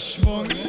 Schwung.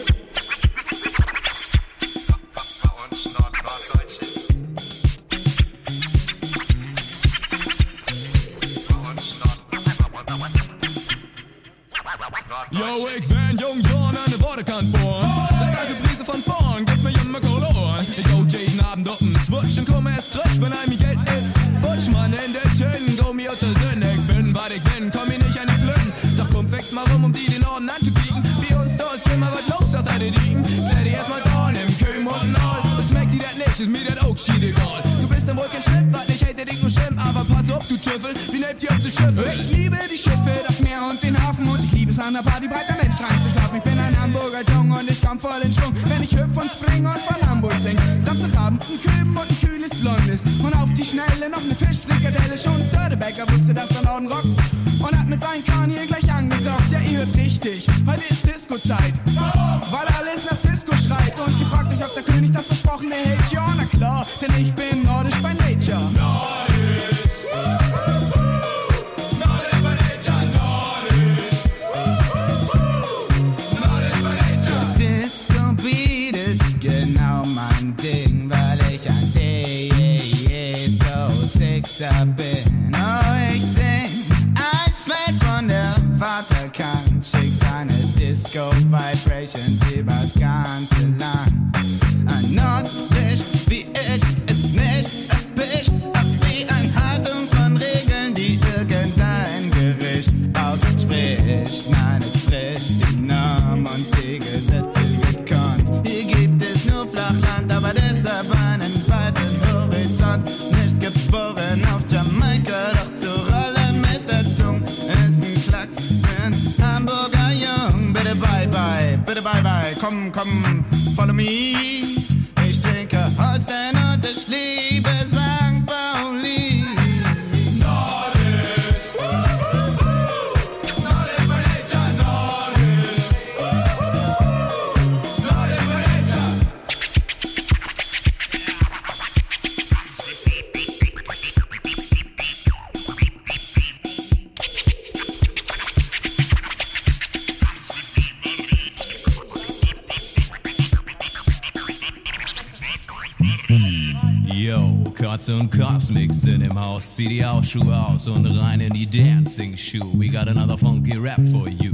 und Cosmics sind im Haus. Zieh die Ausschuhe aus und rein in die Dancing Shoe. We got another funky rap for you.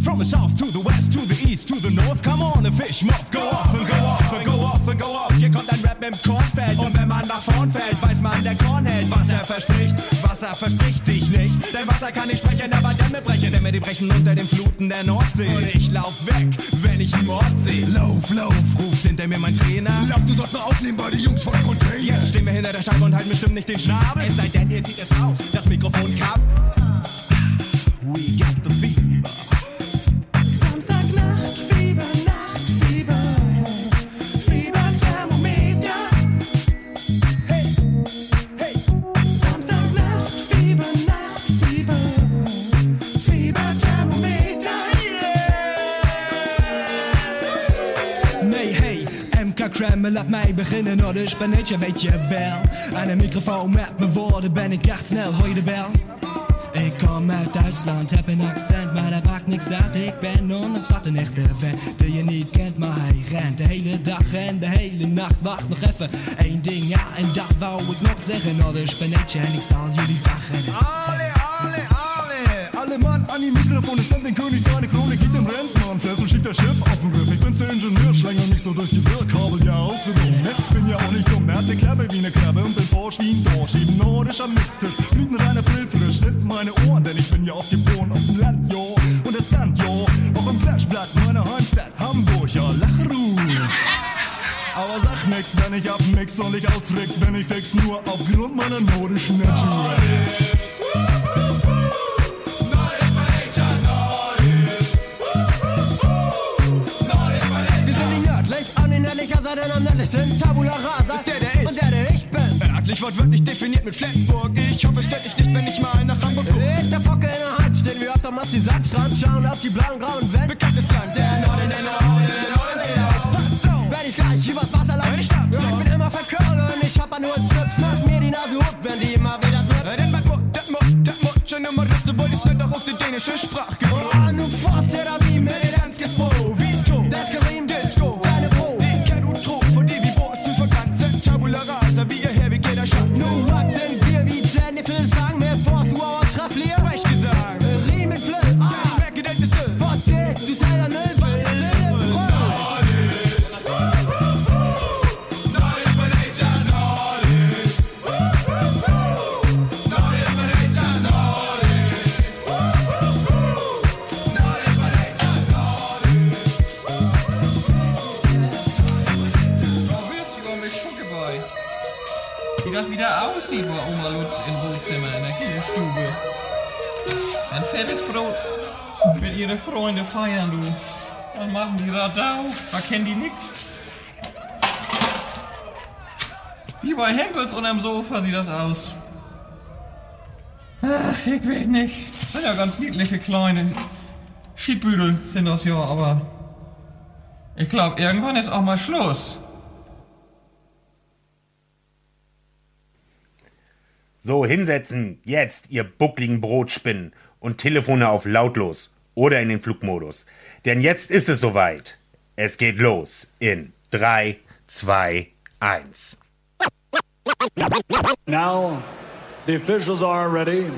From the south to the west to the east to the north, come on and fish mob. Go off and go off and go off and go off. Hier kommt ein Rap im Kornfeld und wenn man nach vorn fällt, weiß man der Korn hält, was er verspricht. Wasser verspricht sich nicht, denn Wasser kann nicht sprechen, aber Dämme brechen, Dämme die brechen unter den Fluten der Nordsee. Und ich lauf weg, wenn ich im Ort sehe. Lauf, lauf, ruft hinter mir mein Trainer. Lauf, du sollst nur aufnehmen bei den Jungs voll Grund Werder Scheibe und halt bestimmt nicht den Schnabel. Es sei denn, ihr zieht es aus. Spanetje, weet je wel. Aan een microfoon met mijn woorden ben ik echt snel, hoor je de bel? Ik kom uit Duitsland, heb een accent, maar dat maakt niks uit. Ik ben ondanks dat een echte vent die je niet kent, maar hij rent de hele dag en de hele nacht. Wacht nog even, Eén ding, ja, en dat wou ik nog zeggen. Oh, dus ben en ik zal jullie wachten. Abmix und ich austrick's, wenn ich fix, nur aufgrund meiner nordischen Natur. Wir sind die nördlich, an den nördlicher Seite am nördlichsten Tabula Rasa. Ist der, der ich? Und der, der ich bin. Örtlich wortwörtlich definiert mit Flensburg. Ich hoffe, stört dich nicht, wenn ich mal nach Hamburg guck. Ist der Focke in der Hand, stehen wir auf dem die Sandstrand, schauen auf die blauen, grauen Wände. Bekanntes Land, der feiern, du. Dann machen die Radau, da kennen die nix. Wie bei Hempels unterm Sofa sieht das aus. Ach, ich weiß nicht. Sind ja ganz niedliche kleine Schiedbüdel sind das ja, aber ich glaube, irgendwann ist auch mal Schluss. So, hinsetzen, jetzt, ihr buckligen Brotspinnen und Telefone auf lautlos oder in den Flugmodus. Denn jetzt ist es soweit. Es geht los in 3, 2, 1. Now, the officials are ready.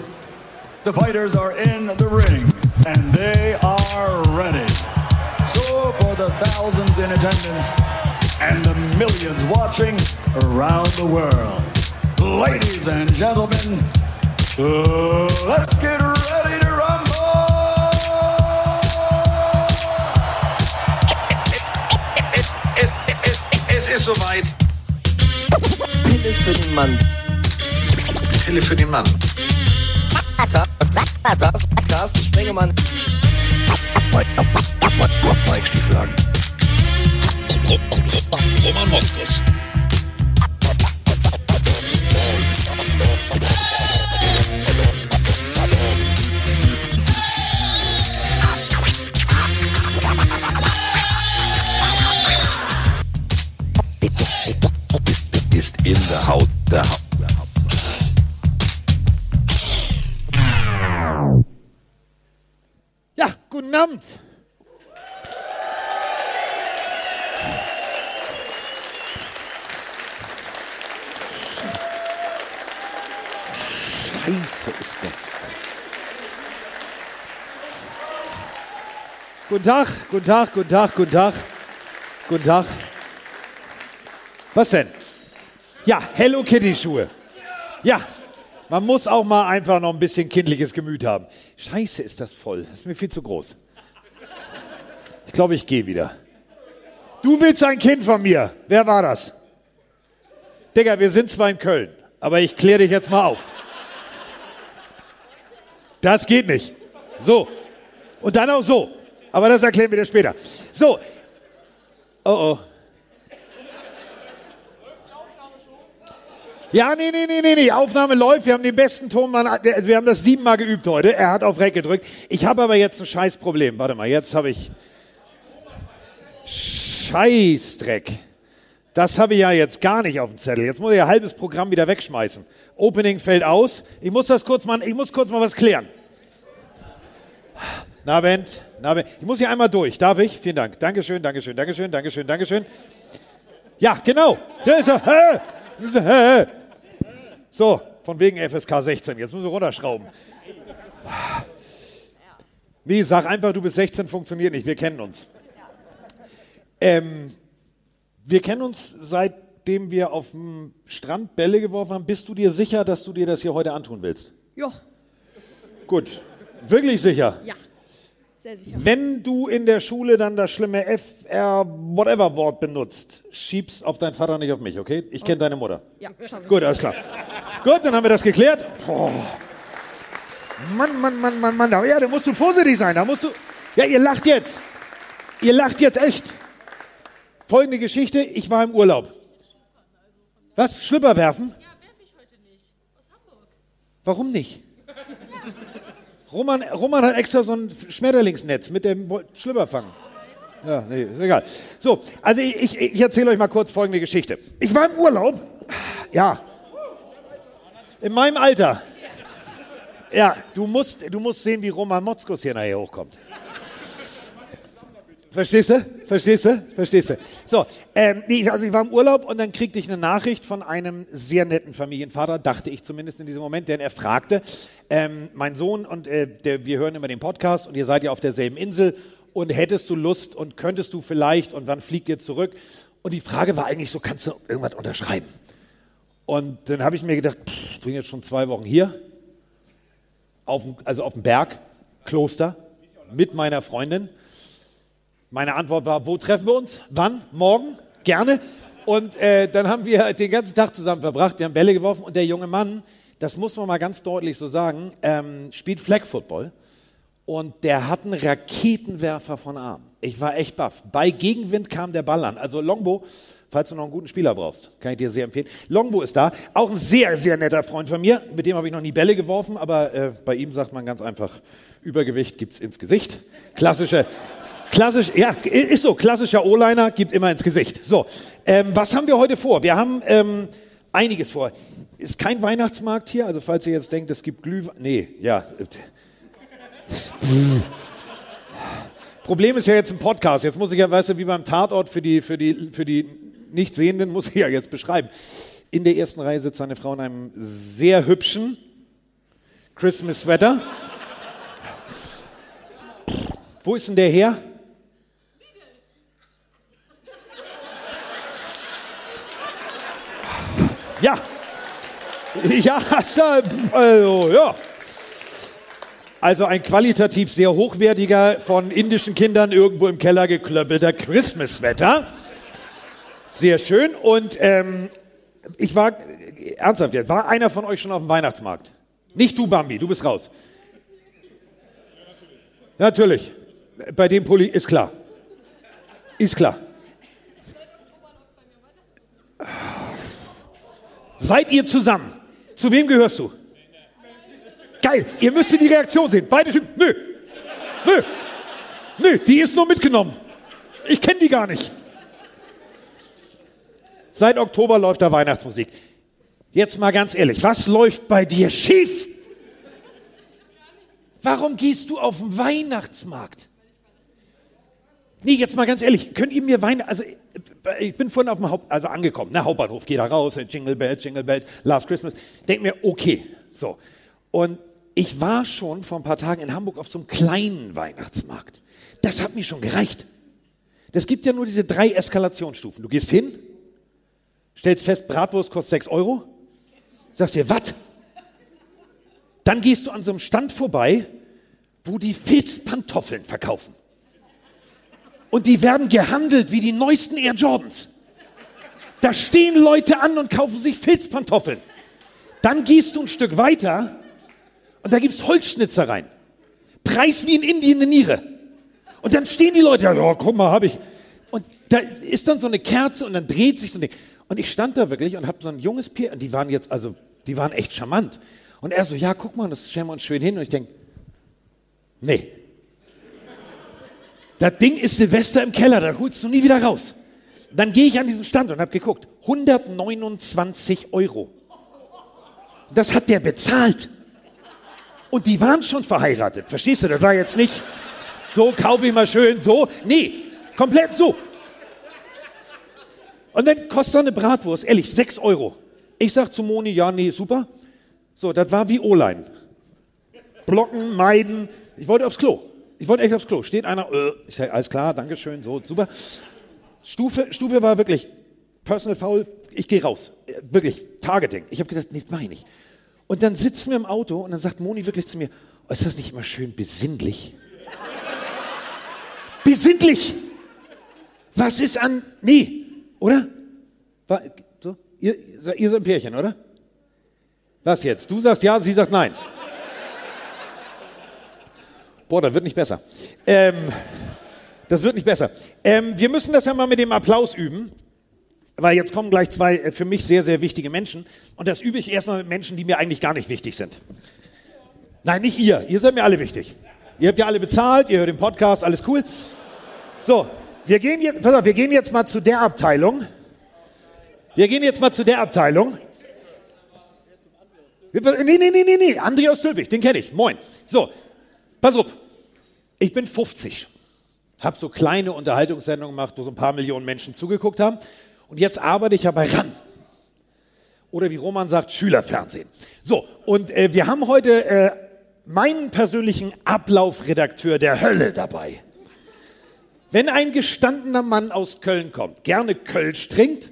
The fighters are in the ring, and they are ready. So, for the thousands in attendance and the millions watching around the world, ladies and gentlemen, uh, let's get ready ist soweit. Pille für den Mann. Pille für den Mann. Carsten Spengemann. Weichstieflagen. Roman Moskos. In der Haut der Haut. Ja, guten Abend. Scheiße ist das. Guten Tag, guten Tag, guten Tag, guten Tag. Guten Tag. Was denn? Ja, Hello Kitty Schuhe. Ja, man muss auch mal einfach noch ein bisschen kindliches Gemüt haben. Scheiße, ist das voll. Das ist mir viel zu groß. Ich glaube, ich gehe wieder. Du willst ein Kind von mir. Wer war das? Digga, wir sind zwar in Köln, aber ich kläre dich jetzt mal auf. Das geht nicht. So. Und dann auch so. Aber das erklären wir dir später. So. Oh oh. Ja, nee, nee, nee, nee, nee. Aufnahme läuft. Wir haben den besten Tonmann. Also wir haben das siebenmal geübt heute. Er hat auf Reck gedrückt. Ich habe aber jetzt ein Scheißproblem. Warte mal, jetzt habe ich. Scheißdreck. Das habe ich ja jetzt gar nicht auf dem Zettel. Jetzt muss ich ein halbes Programm wieder wegschmeißen. Opening fällt aus. Ich muss das kurz mal, ich muss kurz mal was klären. Na, Bent, na, Bent. Ich muss hier einmal durch. Darf ich? Vielen Dank. Dankeschön, Dankeschön, Dankeschön, Dankeschön, Dankeschön. Ja, genau. So, von wegen FSK 16. Jetzt müssen wir runterschrauben. Nee, sag einfach, du bist 16, funktioniert nicht. Wir kennen uns. Ähm, wir kennen uns seitdem wir auf dem Strand Bälle geworfen haben. Bist du dir sicher, dass du dir das hier heute antun willst? Ja, Gut. Wirklich sicher? Ja, sehr sicher. Wenn du in der Schule dann das schlimme FR whatever Wort benutzt, schieb's auf deinen Vater, nicht auf mich, okay? Ich kenne deine Mutter. Ja, schau Gut, alles klar. Gut, dann haben wir das geklärt. Boah. Mann, Mann, Mann, Mann, Mann. Ja, da musst du vorsichtig sein. Da musst du. Ja, ihr lacht jetzt. Ihr lacht jetzt echt. Folgende Geschichte: Ich war im Urlaub. Was? Schlüpper werfen? Ja, werfe ich heute nicht. Aus Hamburg. Warum nicht? Roman, Roman hat extra so ein Schmetterlingsnetz mit dem Woll- Schlüpper fangen. Ja, nee, ist egal. So, also ich, ich, erzähle euch mal kurz folgende Geschichte. Ich war im Urlaub. Ja. In meinem Alter. Ja, du musst, du musst sehen, wie Roman Motzkus hier nachher hochkommt. Verstehst du? Verstehst du? Verstehst du? So, ähm, also ich war im Urlaub und dann kriegte ich eine Nachricht von einem sehr netten Familienvater, dachte ich zumindest in diesem Moment, denn er fragte, ähm, mein Sohn und äh, der, wir hören immer den Podcast und ihr seid ja auf derselben Insel und hättest du Lust und könntest du vielleicht und wann fliegt ihr zurück? Und die Frage war eigentlich so, kannst du irgendwas unterschreiben? Und dann habe ich mir gedacht, pff, ich bin jetzt schon zwei Wochen hier, auf also auf dem Berg, Kloster, mit meiner Freundin. Meine Antwort war, wo treffen wir uns? Wann? Morgen? Gerne. Und äh, dann haben wir den ganzen Tag zusammen verbracht, wir haben Bälle geworfen und der junge Mann, das muss man mal ganz deutlich so sagen, ähm, spielt Flag Football und der hat einen Raketenwerfer von Arm. Ich war echt baff. Bei Gegenwind kam der Ball an. Also Longbo, falls du noch einen guten Spieler brauchst, kann ich dir sehr empfehlen. Longbo ist da, auch ein sehr, sehr netter Freund von mir. Mit dem habe ich noch nie Bälle geworfen, aber äh, bei ihm sagt man ganz einfach, Übergewicht gibt's ins Gesicht. Klassische, klassisch, ja, ist so, klassischer O-Liner gibt immer ins Gesicht. So, ähm, was haben wir heute vor? Wir haben ähm, einiges vor. Ist kein Weihnachtsmarkt hier, also falls ihr jetzt denkt, es gibt Glühwein. Nee, ja. Problem ist ja jetzt ein Podcast. Jetzt muss ich ja, weißt du, wie beim Tatort für die, für die, für die Nichtsehenden, muss ich ja jetzt beschreiben. In der ersten Reihe sitzt eine Frau in einem sehr hübschen Christmas-Sweater. Wo ist denn der her? Ja. Ja, also, ja. Also ein qualitativ sehr hochwertiger, von indischen Kindern irgendwo im Keller geklöppelter Christmas-Wetter. Sehr schön. Und ähm, ich war, ernsthaft jetzt, war einer von euch schon auf dem Weihnachtsmarkt? Nicht du, Bambi, du bist raus. Natürlich. Bei dem Pulli ist klar. Ist klar. Seid ihr zusammen? Zu wem gehörst du? Geil, ihr müsst die Reaktion sehen. Beide Typen, nö, nö, nö, die ist nur mitgenommen. Ich kenne die gar nicht. Seit Oktober läuft da Weihnachtsmusik. Jetzt mal ganz ehrlich, was läuft bei dir schief? Warum gehst du auf den Weihnachtsmarkt? Nee, jetzt mal ganz ehrlich, könnt ihr mir Wein, also ich bin vorhin auf dem Haupt, also angekommen, ne, Hauptbahnhof, geh da raus, Jingle Bells, Jingle Bells, Last Christmas, denk mir, okay, so. Und ich war schon vor ein paar Tagen in Hamburg auf so einem kleinen Weihnachtsmarkt. Das hat mir schon gereicht. Das gibt ja nur diese drei Eskalationsstufen. Du gehst hin, stellst fest, Bratwurst kostet 6 Euro, sagst dir, was? Dann gehst du an so einem Stand vorbei, wo die Filzpantoffeln verkaufen. Und die werden gehandelt wie die neuesten Air Jordans. Da stehen Leute an und kaufen sich Filzpantoffeln. Dann gehst du ein Stück weiter und da gibt's Holzschnitzereien. Preis wie in Indien eine Niere. Und dann stehen die Leute, ja, guck mal, habe ich. Und da ist dann so eine Kerze und dann dreht sich so ein Ding. Und ich stand da wirklich und habe so ein junges Pier, und die waren jetzt, also, die waren echt charmant. Und er so, ja, guck mal, das stellen wir uns schön hin. Und ich denk, nee. Das Ding ist Silvester im Keller, da holst du nie wieder raus. Dann gehe ich an diesen Stand und habe geguckt, 129 Euro. Das hat der bezahlt. Und die waren schon verheiratet. Verstehst du? Das war jetzt nicht so, kaufe ich mal schön so. Nee, komplett so. Und dann kostet eine Bratwurst, ehrlich, 6 Euro. Ich sag zu Moni, ja, nee, super. So, das war wie O-Line. Blocken, meiden. Ich wollte aufs Klo. Ich wollte echt aufs Klo. Steht einer, äh, ich sag, alles klar, Dankeschön, so, super. Stufe, Stufe war wirklich Personal Foul, ich gehe raus. Wirklich, Targeting. Ich habe gesagt, nee, mach ich nicht. Und dann sitzen wir im Auto und dann sagt Moni wirklich zu mir, Ist das nicht immer schön besinnlich? besinnlich! Was ist an. Nee, oder? Wa- So? Ihr, ihr seid ein Pärchen, oder? Was jetzt? Du sagst ja, sie sagt nein. Boah, das wird nicht besser. Ähm, das wird nicht besser. Ähm, wir müssen das ja mal mit dem Applaus üben, weil jetzt kommen gleich zwei äh, für mich sehr, sehr wichtige Menschen. Und das übe ich erstmal mit Menschen, die mir eigentlich gar nicht wichtig sind. Nein, nicht ihr. Ihr seid mir alle wichtig. Ihr habt ja alle bezahlt, ihr hört den Podcast, alles cool. So, wir gehen jetzt, pass auf, wir gehen jetzt mal zu der Abteilung. Wir gehen jetzt mal zu der Abteilung. Nee, nee, nee, nee, nee. Andreas Sülbig, den kenne ich. Moin. So, pass auf. Ich bin 50. Hab so kleine Unterhaltungssendungen gemacht, wo so ein paar Millionen Menschen zugeguckt haben. Und jetzt arbeite ich ja bei RAN. Oder wie Roman sagt, Schülerfernsehen. So, und äh, wir haben heute äh, meinen persönlichen Ablaufredakteur der Hölle dabei. Wenn ein gestandener Mann aus Köln kommt, gerne Kölsch trinkt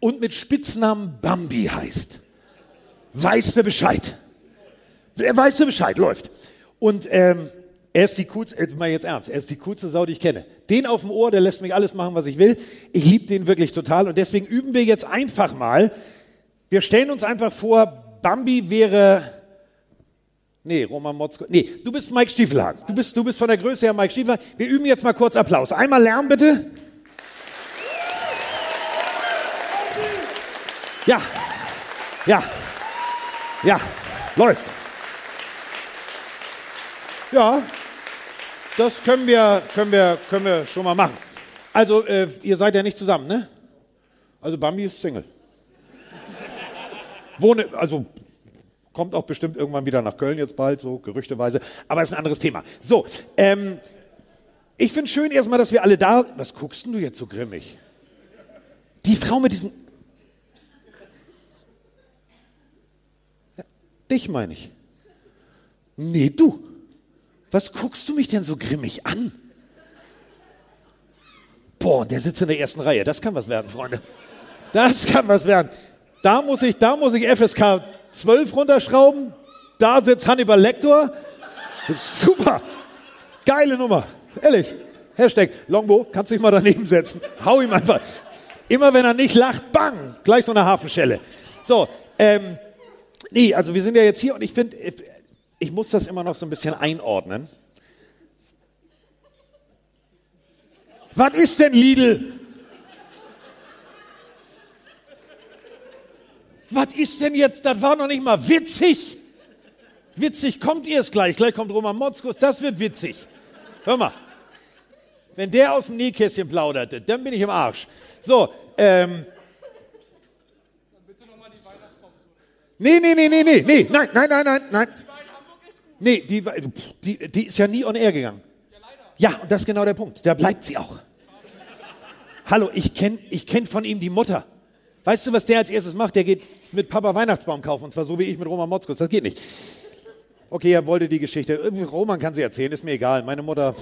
und mit Spitznamen Bambi heißt, weißt du Bescheid. Weißt du Bescheid, läuft. Und ähm, er ist die coolste, jetzt mal jetzt ernst, er ist die coolste Sau, die ich kenne. Den auf dem Ohr, der lässt mich alles machen, was ich will. Ich liebe den wirklich total und deswegen üben wir jetzt einfach mal. Wir stellen uns einfach vor, Bambi wäre, nee, Roman Motzko, nee, du bist Mike Stiefelhagen. Du bist, du bist von der Größe her Mike Stiefelhagen. Wir üben jetzt mal kurz Applaus. Einmal Lärm bitte. Ja, ja, ja, läuft. Ja, das können wir, können wir, können wir schon mal machen. Also, äh, ihr seid ja nicht zusammen, ne? Also, Bambi ist Single. Wohne, also, kommt auch bestimmt irgendwann wieder nach Köln jetzt bald, so gerüchteweise. Aber ist ein anderes Thema. So, ähm, ich finde schön erstmal, dass wir alle da. Was guckst denn du jetzt so grimmig? Die Frau mit diesem. Ja, dich meine ich. Nee, du. Was guckst du mich denn so grimmig an? Boah, der sitzt in der ersten Reihe. Das kann was werden, Freunde. Das kann was werden. Da muss ich, da muss ich FSK 12 runterschrauben. Da sitzt Hannibal ist super. Geile Nummer. Ehrlich. Hashtag Longbo, kannst dich mal daneben setzen. Hau ihm einfach. Immer wenn er nicht lacht, bang, gleich so eine Hafenschelle. So, ähm, nee, also wir sind ja jetzt hier und ich finde, ich muss das immer noch so ein bisschen einordnen. Was ist denn Lidl? Was ist denn jetzt? Das war noch nicht mal witzig. Witzig kommt ihr es gleich. Gleich kommt Roman Motzkus. Das wird witzig. Hör mal. Wenn der aus dem Nähkästchen plauderte, dann bin ich im Arsch. So, ähm. Nee, nee, nee, nee, nee, nee, nein, nein, nein, nein, nein. Nee, die, die, die ist ja nie on air gegangen. Ja, und das ist genau der Punkt. Da bleibt sie auch. Hallo, ich kenne ich kenn von ihm die Mutter. Weißt du, was der als erstes macht? Der geht mit Papa Weihnachtsbaum kaufen. Und zwar so wie ich mit Roman Motzkus. Das geht nicht. Okay, er wollte die Geschichte. Roman kann sie erzählen, ist mir egal. Meine Mutter,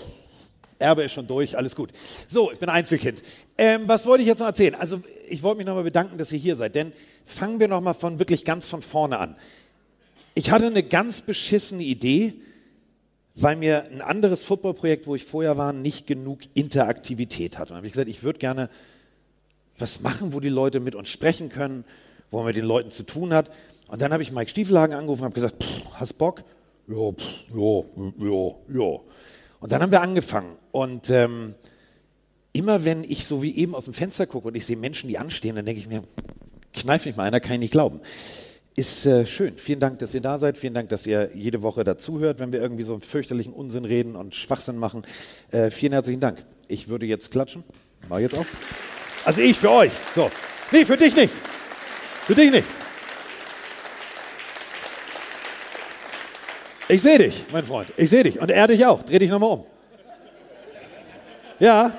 Erbe ist schon durch, alles gut. So, ich bin Einzelkind. Ähm, was wollte ich jetzt noch erzählen? Also, ich wollte mich nochmal bedanken, dass ihr hier seid. Denn fangen wir nochmal von wirklich ganz von vorne an. Ich hatte eine ganz beschissene Idee, weil mir ein anderes Footballprojekt, wo ich vorher war, nicht genug Interaktivität hatte. Und habe ich gesagt, ich würde gerne was machen, wo die Leute mit uns sprechen können, wo man mit den Leuten zu tun hat. Und dann habe ich Mike Stiefelhagen angerufen und habe gesagt, hast Bock? Ja, pff, ja, ja, ja. Und dann haben wir angefangen. Und ähm, immer wenn ich so wie eben aus dem Fenster gucke und ich sehe Menschen, die anstehen, dann denke ich mir, kneif mich mal einer, kann ich nicht glauben. Ist äh, schön. Vielen Dank, dass ihr da seid. Vielen Dank, dass ihr jede Woche dazuhört, wenn wir irgendwie so einen fürchterlichen Unsinn reden und Schwachsinn machen. Äh, vielen herzlichen Dank. Ich würde jetzt klatschen. Mach jetzt auch. Also ich für euch. So. Nee, für dich nicht. Für dich nicht. Ich sehe dich, mein Freund. Ich sehe dich. Und er dich auch. Dreh dich nochmal um. Ja.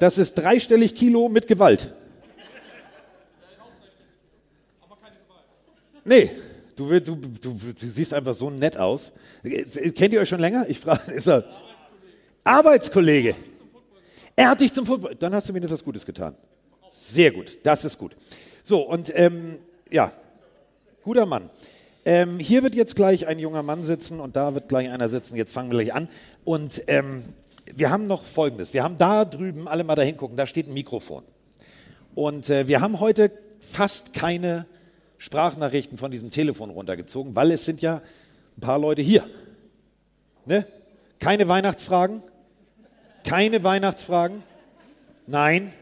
Das ist dreistellig Kilo mit Gewalt. Nee, du, du, du, du siehst einfach so nett aus. Kennt ihr euch schon länger? Ich frage, ist er Arbeitskollege. Er hat dich zum Football. Dann hast du mir etwas Gutes getan. Sehr gut, das ist gut. So, und ähm, ja, guter Mann. Ähm, hier wird jetzt gleich ein junger Mann sitzen und da wird gleich einer sitzen. Jetzt fangen wir gleich an. Und ähm, wir haben noch Folgendes. Wir haben da drüben, alle mal da hingucken, da steht ein Mikrofon. Und äh, wir haben heute fast keine Sprachnachrichten von diesem Telefon runtergezogen, weil es sind ja ein paar Leute hier. Ne? Keine Weihnachtsfragen? Keine Weihnachtsfragen? Nein.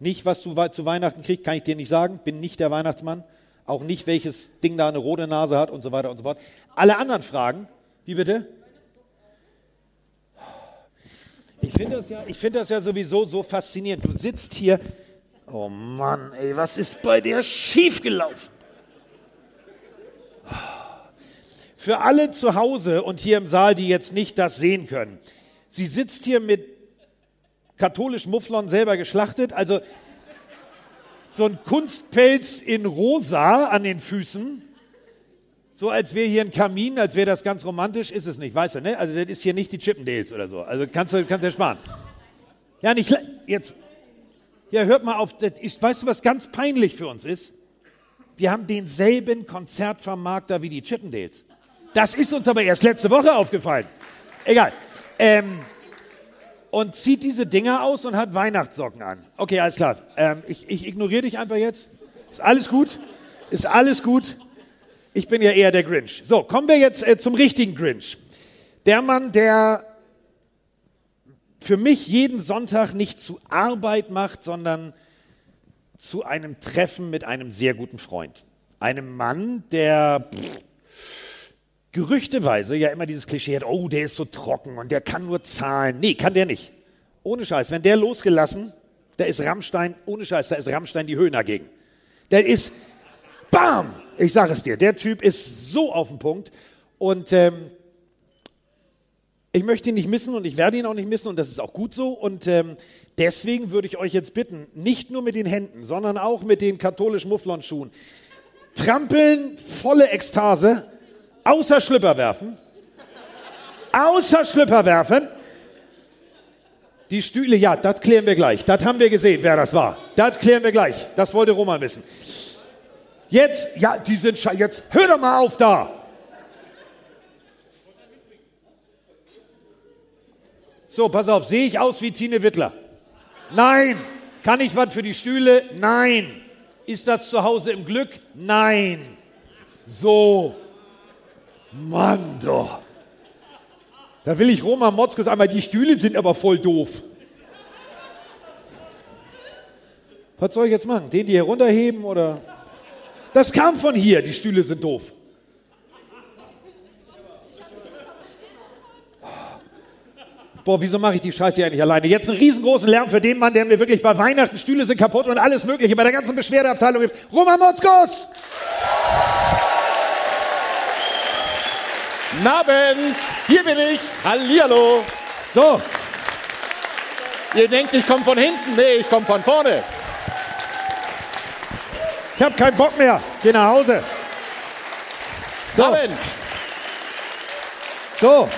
Nicht, was du zu Weihnachten kriegst, kann ich dir nicht sagen. Bin nicht der Weihnachtsmann. Auch nicht, welches Ding da eine rote Nase hat und so weiter und so fort. Alle anderen Fragen, wie bitte? Ich finde das, ja, find das ja sowieso so faszinierend. Du sitzt hier, oh Mann, ey, was ist bei dir schiefgelaufen? Für alle zu Hause und hier im Saal, die jetzt nicht das sehen können, sie sitzt hier mit katholisch Mufflon selber geschlachtet, also so ein Kunstpelz in rosa an den Füßen, so als wäre hier ein Kamin, als wäre das ganz romantisch, ist es nicht, weißt du, ne? Also das ist hier nicht die Chippendales oder so, also kannst du kannst ja sparen. Ja, nicht, jetzt, ja, hört mal auf, das ist, weißt du, was ganz peinlich für uns ist? Wir haben denselben Konzertvermarkter wie die Chippendales. Das ist uns aber erst letzte Woche aufgefallen. Egal. Ähm, und zieht diese Dinger aus und hat Weihnachtssocken an. Okay, alles klar. Ähm, ich, ich ignoriere dich einfach jetzt. Ist alles gut? Ist alles gut? Ich bin ja eher der Grinch. So, kommen wir jetzt äh, zum richtigen Grinch. Der Mann, der für mich jeden Sonntag nicht zu Arbeit macht, sondern zu einem Treffen mit einem sehr guten Freund. Einem Mann, der pff, gerüchteweise ja immer dieses Klischee hat, oh, der ist so trocken und der kann nur zahlen. Nee, kann der nicht. Ohne Scheiß. Wenn der losgelassen, da ist Rammstein, ohne Scheiß, da ist Rammstein die Höhen dagegen. Der ist, bam, ich sage es dir, der Typ ist so auf den Punkt und ähm, ich möchte ihn nicht missen und ich werde ihn auch nicht missen und das ist auch gut so und ähm, deswegen würde ich euch jetzt bitten, nicht nur mit den Händen, sondern auch mit den katholischen Mufflonschuhen, trampeln, volle Ekstase, Außer Schlüpper werfen. Außer Schlüpper werfen. Die Stühle, ja, das klären wir gleich. Das haben wir gesehen, wer das war. Das klären wir gleich. Das wollte Roman wissen. Jetzt, ja, die sind scheiße. Jetzt hör doch mal auf da. So, pass auf, sehe ich aus wie Tine Wittler? Nein. Kann ich was für die Stühle? Nein. Ist das zu Hause im Glück? Nein. So. Mann, doch. Da will ich Roman Motzkos einmal, die Stühle sind aber voll doof. Was soll ich jetzt machen? Den die hier runterheben oder? Das kam von hier, die Stühle sind doof. Boah, wieso mache ich die Scheiße eigentlich alleine? Jetzt einen riesengroßen Lärm für den Mann, der mir wirklich bei Weihnachten Stühle sind kaputt und alles Mögliche bei der ganzen Beschwerdeabteilung hilft. Roman Motzkos! Abend, hier bin ich. Hallihallo. So. Ihr denkt, ich komme von hinten. Nee, ich komme von vorne. Ich habe keinen Bock mehr. Geh nach Hause. So. Abend. So.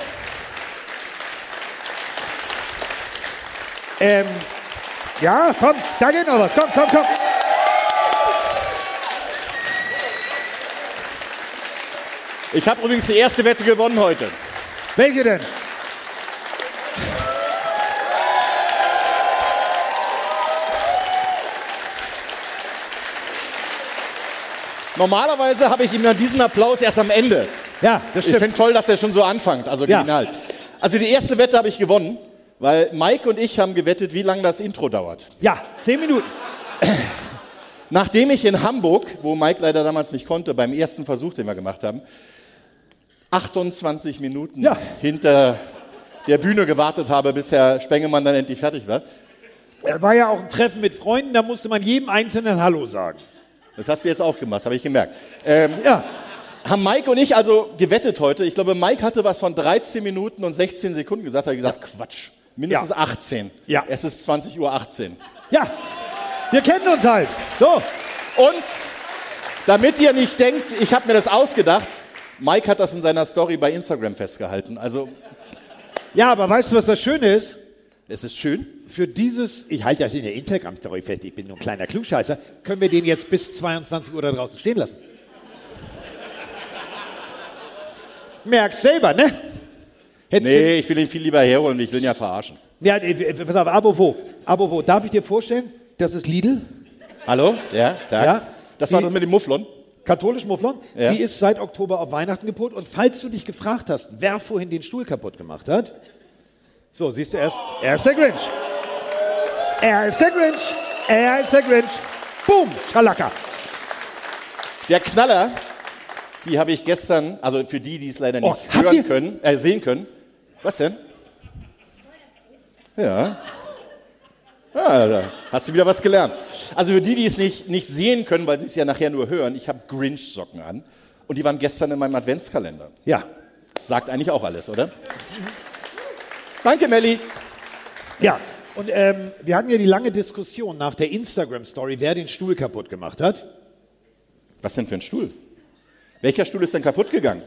Ähm, ja, komm, da geht noch was. Komm, komm, komm. Ich habe übrigens die erste Wette gewonnen heute. Welche denn? Normalerweise habe ich ihm ja diesen Applaus erst am Ende. Ja, das stimmt. Ich finde toll, dass er schon so anfängt, also Ja. genial. Also die erste Wette habe ich gewonnen, weil Mike und ich haben gewettet, wie lange das Intro dauert. Ja, zehn Minuten. Nachdem ich in Hamburg, wo Mike leider damals nicht konnte, beim ersten Versuch, den wir gemacht haben, 28 Minuten hinter der Bühne gewartet habe, bis Herr Spengemann dann endlich fertig war. Da war ja auch ein Treffen mit Freunden, da musste man jedem Einzelnen Hallo sagen. Das hast du jetzt auch gemacht, habe ich gemerkt. Ähm, ja. Haben Mike und ich also gewettet heute. Ich glaube, Mike hatte was von 13 Minuten und 16 Sekunden gesagt. Er hat gesagt, Quatsch, mindestens Ja. 18. Ja. Es ist 20 Uhr 18. Ja, wir kennen uns halt. So. Und damit ihr nicht denkt, ich habe mir das ausgedacht, Mike hat das in seiner Story bei Instagram festgehalten. Also Ja, aber weißt du, was das Schöne ist? Es ist schön. Für dieses, ich halte ja in der Instagram-Story fest, ich bin nur ein kleiner Klugscheißer, können wir den jetzt bis 22 Uhr da draußen stehen lassen. Merkst selber, ne? Hättest Nee, ich will ihn viel lieber herholen, ich will ihn ja verarschen. Ja, äh, äh, pass auf, Abovo. Abovo, darf ich dir vorstellen, das ist Lidl, Hallo? Ja, Tag. Ja. Das war das mit dem Mufflon. katholisch Mufflon. Ja. Sie ist seit Oktober auf Weihnachten gepult. Und falls du dich gefragt hast, wer vorhin den Stuhl kaputt gemacht hat, so, siehst du, er ist, er ist der Grinch. Er ist der Grinch. Er ist der Grinch. Boom, Schalaka. Der Knaller, die habe ich gestern, also für die, die es leider nicht Oh, hören ihr- können, äh, sehen können. Was denn? Ja. Ah, da hast du wieder was gelernt. Also für die, die es nicht, nicht sehen können, weil sie es ja nachher nur hören, ich habe Grinch-Socken an. Und die waren gestern in meinem Adventskalender. Ja. Sagt eigentlich auch alles, oder? Danke, Melli. Ja, und ähm, wir hatten ja die lange Diskussion nach der Instagram-Story, wer den Stuhl kaputt gemacht hat. Was denn für ein Stuhl? Welcher Stuhl ist denn kaputt gegangen?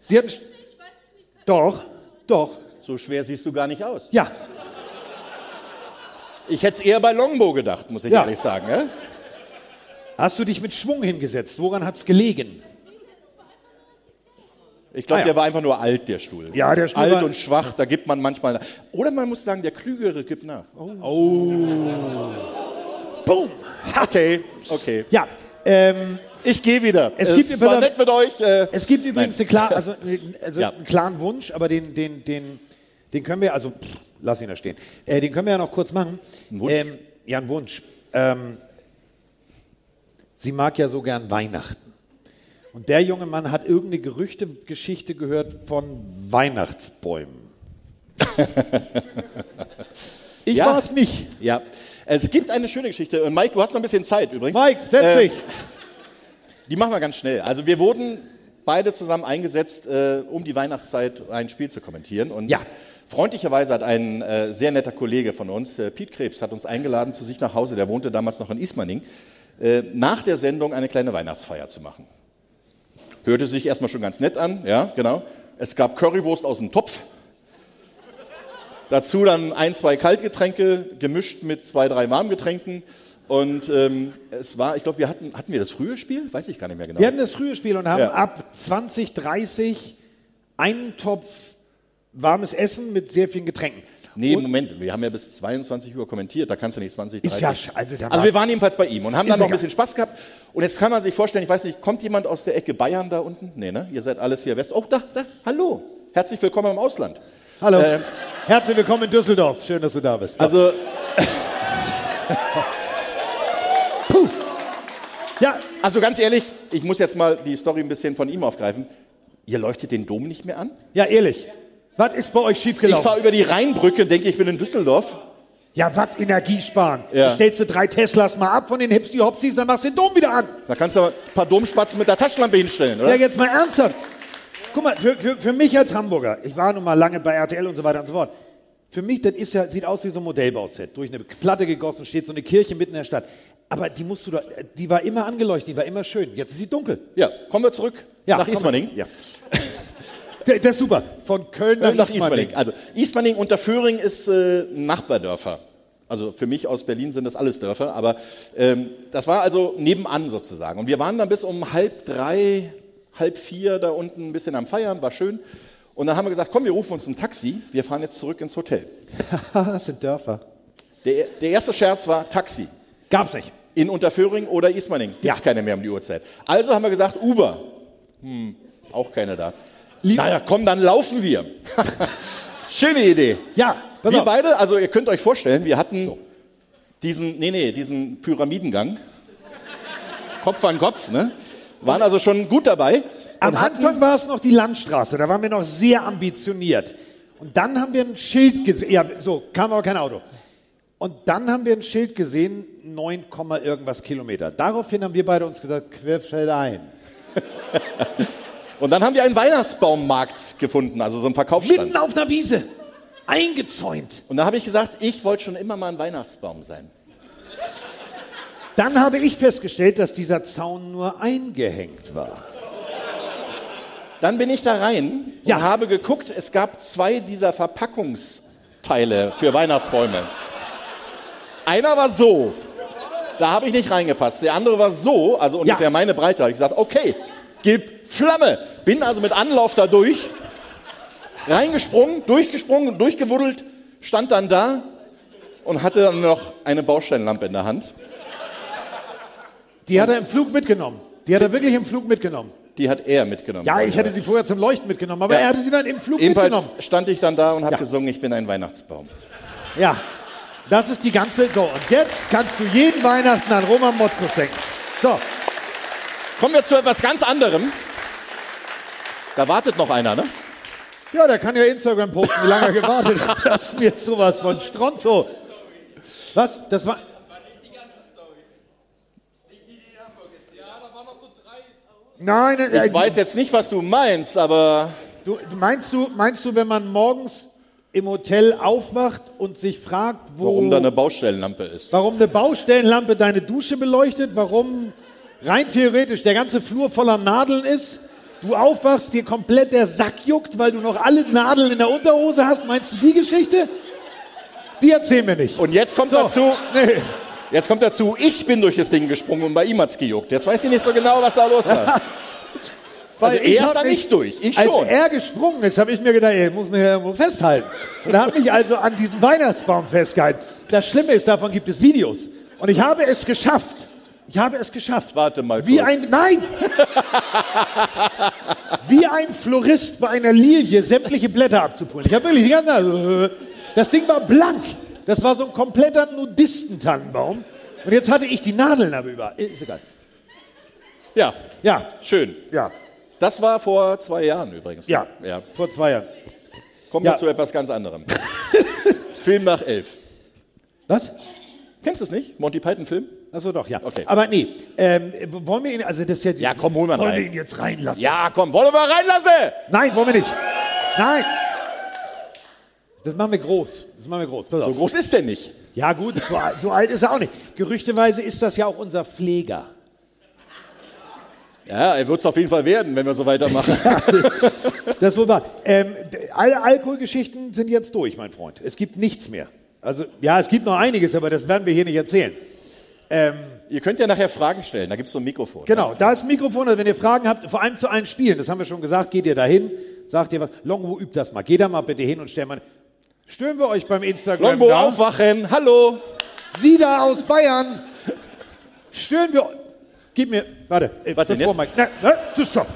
Sie hatten. Doch, doch. So schwer siehst du gar nicht aus. Ja. Ich hätte es eher bei Longbow gedacht, muss ich Ja. ehrlich sagen. Ja? Hast du dich mit Schwung hingesetzt? Woran hat es gelegen? Ich glaube, Ah, ja. der war einfach nur alt, der Stuhl. Ja, der Stuhl Alt war- und schwach, da gibt man manchmal. Oder man muss sagen, der Klügere gibt nach. Oh. Boom. Okay, okay. Ja, ähm, Ich gehe wieder. Es gibt- es war nett mit euch. Äh, Es gibt übrigens eine klar, also, äh, also Ja. einen klaren Wunsch, aber den, den, den, den können wir, also pff, lass ihn da stehen. Äh, den können wir ja noch kurz machen. Ein Wunsch? Ähm, ja, ein Wunsch. Ähm, sie mag ja so gern Weihnachten. Und der junge Mann hat irgendeine Gerüchtegeschichte gehört von Weihnachtsbäumen. ich Ja. war es nicht. ja. Es gibt eine schöne Geschichte. Mike, du hast noch ein bisschen Zeit übrigens. Mike, setz Äh, dich. Die machen wir ganz schnell. Also wir wurden beide zusammen eingesetzt, äh, um die Weihnachtszeit ein Spiel zu kommentieren. Und Ja. freundlicherweise hat ein äh, sehr netter Kollege von uns, äh, Piet Krebs, hat uns eingeladen zu sich nach Hause. Der wohnte damals noch in Ismaning, äh, nach der Sendung eine kleine Weihnachtsfeier zu machen. Hörte sich erstmal schon ganz nett an, ja, genau. Es gab Currywurst aus dem Topf. Dazu dann ein, zwei Kaltgetränke gemischt mit zwei, drei Warmgetränken. Und ähm, es war, ich glaube, wir hatten, hatten wir das frühe Spiel? Weiß ich gar nicht mehr genau. Wir hatten das frühe Spiel und haben Ja. ab 2030 einen Topf warmes Essen mit sehr vielen Getränken. Nee, Und- Moment, wir haben ja bis 22 Uhr kommentiert, da kannst du nicht 20, 30. Ist ja also also wir waren jedenfalls bei ihm und haben dann noch ein bisschen Spaß gehabt. Und jetzt kann man sich vorstellen, ich weiß nicht, kommt jemand aus der Ecke Bayern da unten? Nee, ne? Ihr seid alles hier West. Oh, da, da, hallo. Herzlich willkommen im Ausland. Hallo. Äh, Herzlich willkommen in Düsseldorf. Schön, dass du da bist. So. Also. Ja, also ganz ehrlich, ich muss jetzt mal die Story ein bisschen von ihm aufgreifen. Ihr leuchtet den Dom nicht mehr an? ja, ehrlich. Was ist bei euch Ich schiefgelaufen? fahre über die Rheinbrücke und denke, ich bin in Düsseldorf. Ja, was Energie sparen. Ja. Stellst du drei Teslas mal ab von den Hipsty Hopsys, dann machst du den Dom wieder an. Da kannst du ein paar Domspatzen mit der Taschenlampe hinstellen, oder? Ja, jetzt mal ernsthaft. Guck mal, für, für, für mich als Hamburger, ich war nun mal lange bei RTL und so weiter und so fort. Für mich, das ist ja, sieht aus wie so ein Modellbauset. Durch eine Platte gegossen steht so eine Kirche mitten in der Stadt. Aber die musst du da, die war immer angeleuchtet, die war immer schön. Jetzt ist sie dunkel. Ja, kommen wir zurück Ja, nach Ismaning. Ja. Das ist super. Von Köln nach, Nach Ismaning. Ismaning. Also Ismaning und Föhring ist äh, Nachbardörfer. Also für mich aus Berlin sind das alles Dörfer, aber ähm, das war also nebenan sozusagen. Und wir waren dann bis um halb drei, halb vier da unten ein bisschen am Feiern, war schön. Und dann haben wir gesagt, komm, wir rufen uns ein Taxi, wir fahren jetzt zurück ins Hotel. das sind Dörfer. Der, der erste Scherz war Taxi. Gab's nicht. In Unterföhring oder Ismaning. Gibt es Ja. keine mehr um die Uhrzeit. Also haben wir gesagt, Uber. Hm, auch keine da. naja, komm, dann laufen wir. Schöne Idee. Ja, wir auf. beide, also ihr könnt euch vorstellen, wir hatten diesen, nee, nee, diesen Pyramidengang. Kopf an Kopf, ne? Waren also schon gut dabei. Am Anfang war es noch die Landstraße, da waren wir noch sehr ambitioniert. Und dann haben wir ein Schild gesehen, ja, so, kam aber kein Auto. Und dann haben wir ein Schild gesehen, 9, Komma irgendwas Kilometer. Daraufhin haben wir beide uns gesagt, Querfeld ein. Und dann haben wir einen Weihnachtsbaummarkt gefunden, also so einen Verkaufsstand. Mitten auf einer Wiese, eingezäunt. Und da habe ich gesagt, ich wollte schon immer mal ein Weihnachtsbaum sein. Dann habe ich festgestellt, dass dieser Zaun nur eingehängt war. Dann bin ich da rein Ja. und habe geguckt, es gab zwei dieser Verpackungsteile für Weihnachtsbäume. Einer war so, da habe ich nicht reingepasst. Der andere war so, also ungefähr meine Breite. Da habe ich gesagt, okay, gib Flamme. Bin also mit Anlauf da durch. reingesprungen, durchgesprungen, durchgewuddelt, stand dann da und hatte dann noch eine Baustellenlampe in der Hand. Die hat er im Flug mitgenommen. Die hat er wirklich im Flug mitgenommen. Die hat er mitgenommen. Ja, ich hätte sie vorher zum Leuchten mitgenommen, aber Ja. er hatte sie dann im Flug Ebenfalls mitgenommen. stand ich dann da und habe Ja. gesungen, ich bin ein Weihnachtsbaum. Ja, das ist die ganze. So, und jetzt kannst du jeden Weihnachten an Roman Motzkus denken. So, Kommen wir zu etwas ganz anderem. Da wartet noch einer, ne? ja, der kann ja Instagram posten, wie lange er gewartet hat. Das ist mir sowas von Stronzo. Was? Das war. Nein, äh, Ich weiß jetzt nicht, was du meinst, aber Du, meinst, du, meinst du, wenn man morgens im Hotel aufwacht und sich fragt, wo, warum da eine Baustellenlampe ist? warum eine Baustellenlampe deine Dusche beleuchtet, warum rein theoretisch der ganze Flur voller Nadeln ist, du aufwachst, dir komplett der Sack juckt, weil du noch alle Nadeln in der Unterhose hast, meinst du die Geschichte? Die erzählen wir nicht. Und jetzt kommt So. dazu, Nee. jetzt kommt dazu, ich bin durch das Ding gesprungen und bei ihm hat's gejuckt. Jetzt weiß ich nicht so genau, was da los war. Weil Also ich er ist da mich- nicht durch, ich als schon. er gesprungen ist, habe ich mir gedacht, ey, muss man hier irgendwo festhalten. Und er hat mich also an diesem Weihnachtsbaum festgehalten. Das Schlimme ist, davon gibt es Videos. Und ich habe es geschafft. Ich habe es geschafft. Warte mal Wie kurz. ein, nein! Wie ein Florist bei einer Lilie sämtliche Blätter abzupulen. Ich habe wirklich die ganze Das Ding war blank. Das war so ein kompletter Nudistentannenbaum. Und jetzt hatte ich die Nadeln aber über. Ist egal. Ja, Ja, schön. ja, Das war vor zwei Jahren übrigens. ja. ja. Vor zwei Jahren. Kommen Ja. wir zu etwas ganz anderem. Film nach elf. Was? Kennst du es nicht? Monty Python Film? Achso, doch, ja. Okay. Aber nee, ähm, wollen wir ihn, also das ist jetzt, Ja, komm, hol mal wollen rein. wir ihn jetzt reinlassen? Ja, komm, wollen wir reinlassen? Nein, wollen wir nicht. Nein. Das machen wir groß. Das machen wir groß. So groß ist der nicht. Ja gut, so, so alt ist er auch nicht. Gerüchteweise ist das ja auch unser Pfleger. Ja, er wird es auf jeden Fall werden, wenn wir so weitermachen. Das wohl wahr. Ähm, alle Alkoholgeschichten sind jetzt durch, mein Freund. Es gibt nichts mehr. Also, ja, es gibt noch einiges, aber das werden wir hier nicht erzählen. Ähm, Ihr könnt ja nachher Fragen stellen, da gibt es so ein Mikrofon. Genau, da ist ein Mikrofon. Also wenn ihr Fragen habt, vor allem zu allen Spielen, das haben wir schon gesagt, geht ihr da hin, sagt ihr was. Longwo übt das mal. Geht da mal bitte hin und stellt mal. Stören wir euch beim Instagram Longbo da? aufwachen, hallo. Sie da aus Bayern. Stören wir euch. Gib mir, warte, äh, Was bevor jetzt? mein, ne, ne, zu stopp.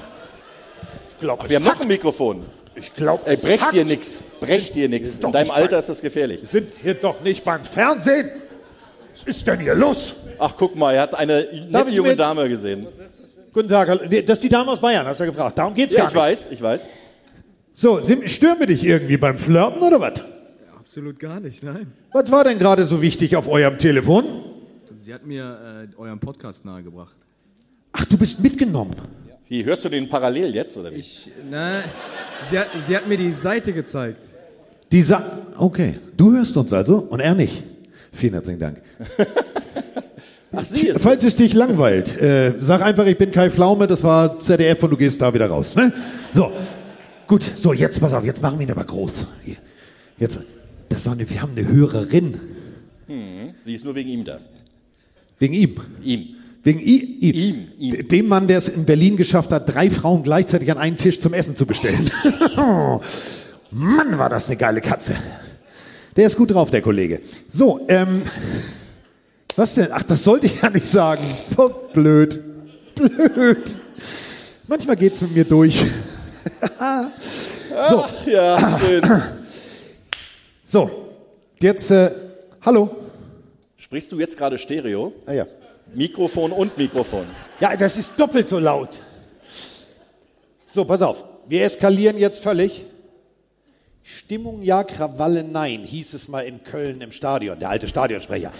Ich glaube, Wir haben noch ein Mikrofon. ich glaube, Ey, brecht dir nix. Brecht dir nix. In deinem Alter ist das gefährlich. Wir sind hier doch nicht beim Fernsehen. Was ist denn hier los? Ach, guck mal, er hat eine Darf nette ich junge Dame gesehen. Guten Tag, das ist die Dame aus Bayern, hast du ja gefragt. Darum geht's Ja, gar ich nicht. weiß, ich weiß. So, stören wir dich irgendwie beim Flirten oder was? Absolut gar nicht, nein. Was war denn gerade so wichtig auf eurem Telefon? Sie hat mir äh, euren Podcast nahegebracht. Ach, du bist mitgenommen. Wie, hörst du den parallel jetzt, oder wie? Ich, ne, sie hat, sie hat mir die Seite gezeigt. Dieser. Okay, du hörst uns also und er nicht. Vielen herzlichen Dank. Ach, sie ist Falls es dich langweilt, äh, sag einfach, ich bin Kai Pflaume, das war ZDF und du gehst da wieder raus. Ne? So, gut, so jetzt pass auf, jetzt machen wir ihn aber groß. Hier. Jetzt, das war eine, wir haben eine Hörerin Hm, sie ist nur wegen ihm da. wegen ihm. Ihm. Wegen i, ihm. Ihm, Dem Mann, der es in Berlin geschafft hat, drei Frauen gleichzeitig an einen Tisch zum Essen zu bestellen. Mann, war das eine geile Katze. Der ist gut drauf, der Kollege. So, ähm, was denn? Ach, das sollte ich ja nicht sagen. Blöd. Blöd. Manchmal geht's mit mir durch. so, Ach ja, schön. so. Jetzt, äh, hallo. Sprichst du jetzt gerade Stereo? Ah ja. Mikrofon und Mikrofon. Ja, das ist doppelt so laut. So, pass auf. Wir eskalieren jetzt völlig. Stimmung ja, Krawalle nein, hieß es mal in Köln im Stadion, der alte Stadionsprecher.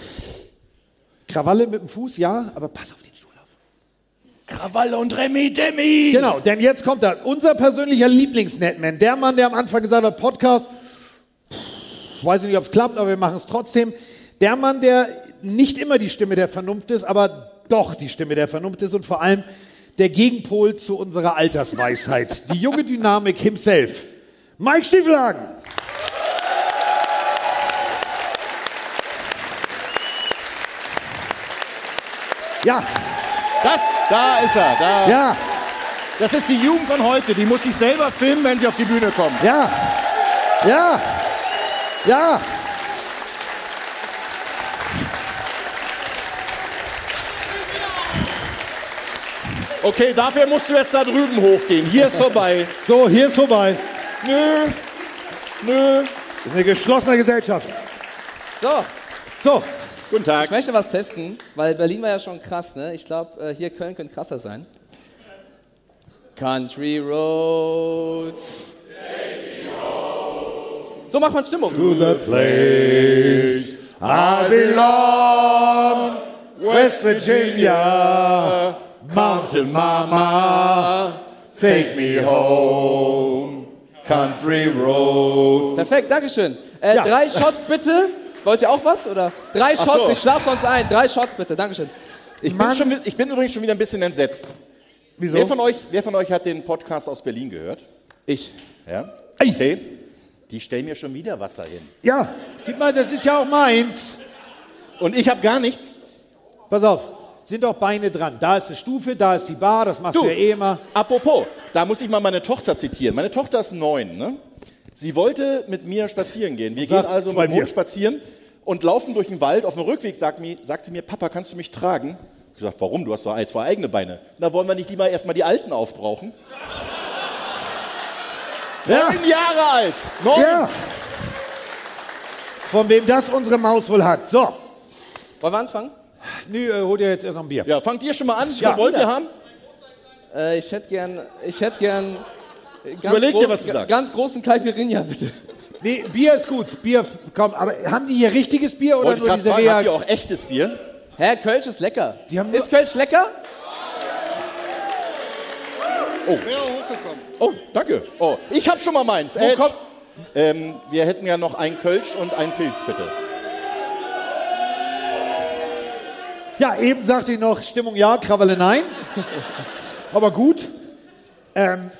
Krawalle mit dem Fuß, ja, aber pass auf den Stuhl auf. Krawalle und Remi Demi. Genau, denn jetzt kommt er. Unser persönlicher Lieblings-Netman, der Mann, der am Anfang gesagt hat, Podcast, pff, weiß ich nicht, ob es klappt, aber wir machen es trotzdem. Der Mann, der nicht immer die Stimme der Vernunft ist, aber doch die Stimme der Vernunft ist und vor allem der Gegenpol zu unserer Altersweisheit. Die junge Dynamik himself. Mike Stiefelhagen. Ja, Das, da ist er. Da. ja, Das ist die Jugend von heute. Die muss sich selber filmen, wenn sie auf die Bühne kommen. ja. Ja. Ja. Okay, dafür musst du jetzt da drüben hochgehen. Hier ist vorbei. So, hier ist vorbei. Nö. Nö. Das ist eine geschlossene Gesellschaft. So. So. Guten Tag. Ich möchte was testen, weil Berlin war ja schon krass, ne? Ich glaube, äh, hier Köln könnte krasser sein. Country Roads. So macht man Stimmung. To the place I belong, West Virginia, Mountain Mama, take me home, country road. Perfekt, Dankeschön. Äh, Ja. Drei Shots bitte. Wollt ihr auch was? Oder? Drei Shots, so. ich schlaf sonst ein. Drei Shots bitte, Dankeschön. Ich bin, schon, ich bin übrigens schon wieder ein bisschen entsetzt. Wieso? Wer von, euch, wer von euch hat den Podcast aus Berlin gehört? Ich. Ja? Okay. Die stellen mir schon wieder Wasser hin. Ja, gib mal, das ist ja auch meins. Und ich habe gar nichts. Pass auf, sind doch Beine dran. Da ist eine Stufe, da ist die Bar, das machst du, Du. ja eh immer. Apropos, da muss ich mal meine Tochter zitieren. Meine Tochter ist neun. Ne? Sie wollte mit mir spazieren gehen. Wir Sag, gehen also mit dem Hund spazieren und laufen durch den Wald. Auf dem Rückweg sagt, mir, sagt sie mir, Papa, kannst du mich tragen? Ich sage, warum? Du hast doch zwei eigene Beine. Na, wollen wir nicht lieber erstmal die alten aufbrauchen? Ja. Neun Jahre alt. Neun. Ja. Von wem das unsere Maus wohl hat. So. Wollen wir anfangen? Nö, äh, hol dir jetzt erst noch ein Bier. Ja, fangt ihr schon mal an. Ja. Was wollt ihr haben? Äh, ich hätte gern, ich hätte gern äh, ganz, Überleg dir, großen- was du sagst. ganz großen Caipirinha, bitte. Nee, Bier ist gut. Bier, komm, aber haben die hier richtiges Bier oder Wollte nur diese fragen, Rea? habt ihr auch echtes Bier? Hä, Kölsch ist lecker. Die haben ist Kölsch lecker? Oh. Oh, danke. Oh, ich habe schon mal meins. Kommt- Ähm, wir hätten ja noch einen Kölsch und einen Pilz, bitte. Ja, eben sagte ich noch Stimmung ja, Krawalle nein. aber gut. Ähm,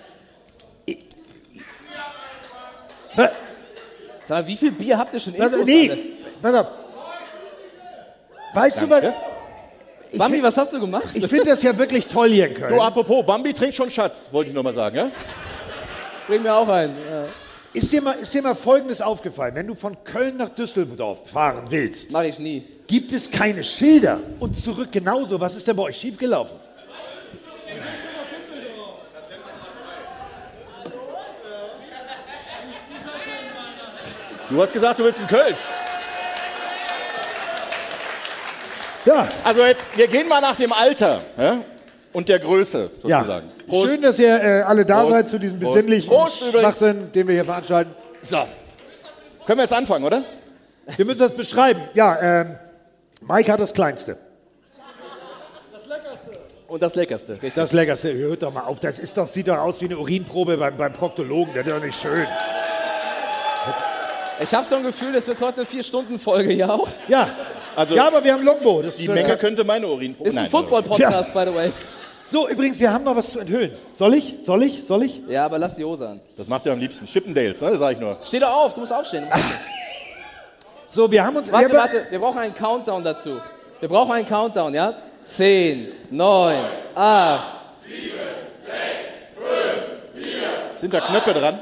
Sag mal, wie viel Bier habt ihr schon Warte, Infos nee, alle? pass auf. Weißt du was? Ich Bambi, find- was hast du gemacht? Ich finde das ja wirklich toll hier in Köln. Du, apropos, Bambi trinkt schon Schatz, wollte ich nur mal sagen, ja? Bring mir auch einen. Ja. Ist dir, mal, ist dir mal Folgendes aufgefallen? Wenn du von Köln nach Düsseldorf fahren willst, Mach ich nie. gibt es keine Schilder. Und zurück genauso. Was ist denn bei euch schiefgelaufen? Du hast gesagt, du willst einen Kölsch. Ja. Also jetzt, wir gehen mal nach dem Alter ja? Und der Größe sozusagen. Ja. Schön, dass ihr äh, alle da Prost. seid zu diesem Prost. besinnlichen Prost. Schwachsinn, den wir hier veranstalten. So. Können wir jetzt anfangen, oder? Wir müssen das beschreiben. Ja, ähm, Mike hat das Kleinste. Und das Leckerste. Richtig. Das Leckerste. Hört doch mal auf. Das ist doch, sieht doch aus wie eine Urinprobe beim, beim Proktologen. Das ist doch nicht schön. Ich habe so ein Gefühl, das wird heute eine Vier-Stunden-Folge, ja auch. Ja. Also, ja, aber wir haben Longbow. Das die äh, Menge könnte meine Urinprobe. Ist ein Football-Podcast, by the way. So, übrigens, wir haben noch was zu enthüllen. Soll ich? Soll ich? Soll ich? Ja, aber lass die Hose an. Das macht ihr am liebsten. Chippendales, ne? Das sag ich nur. Steh doch auf, du musst aufstehen. Du musst aufstehen. So, wir haben uns. Warte, wir, warte, wir brauchen einen Countdown dazu. Wir brauchen einen Countdown, ja? 10, 9, 8. Sind da Knöpfe dran?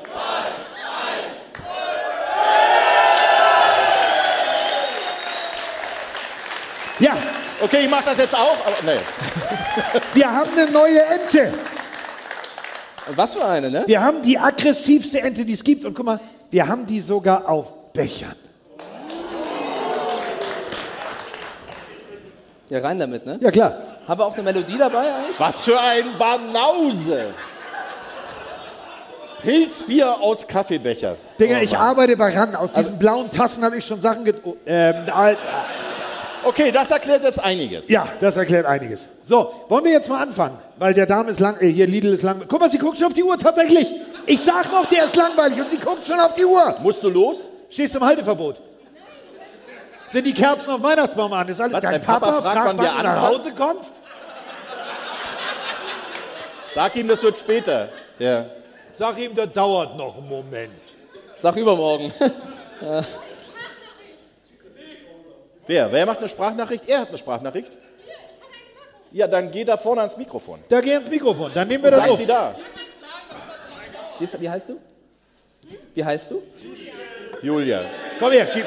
Ja, Okay, ich mach das jetzt auch, aber nee. wir haben eine neue Ente. Und was für eine, ne? Wir haben die aggressivste Ente, die es gibt. Und guck mal, wir haben die sogar auf Bechern. Ja, rein damit, ne? Ja, klar. Haben wir auch eine Melodie dabei eigentlich? Was für ein Banause! Pilzbier aus Kaffeebecher. Digga, Oh, ich arbeite bei RAN. Aus diesen blauen Tassen habe ich schon Sachen get... oh, Ähm, alt- Okay, das erklärt jetzt einiges. ja, das erklärt einiges. So, wollen wir jetzt mal anfangen? Weil der Dame ist lang... Äh, hier, Lidl ist lang... Guck mal, sie guckt schon auf die Uhr, tatsächlich. Ich sag noch, der ist langweilig und sie guckt schon auf die Uhr. Musst du los? Stehst du im Halteverbot? Sind die Kerzen auf dem Weihnachtsbaum an? Ist alles, Was, dein dein Papa Papa, fragt, fragt, wann wann du nach? Hause kommst? Sag ihm, das wird später. Ja. Sag ihm, das dauert noch einen Moment. Sag übermorgen. Ja. Wer? Wer macht eine Sprachnachricht? Er hat eine Sprachnachricht. Ja, dann geh da vorne ans Mikrofon. Da geh ins Mikrofon, dann nehmen wir das sei auf. sie da. Wie, heißt du? Wie heißt du? Julia. Komm her, gib.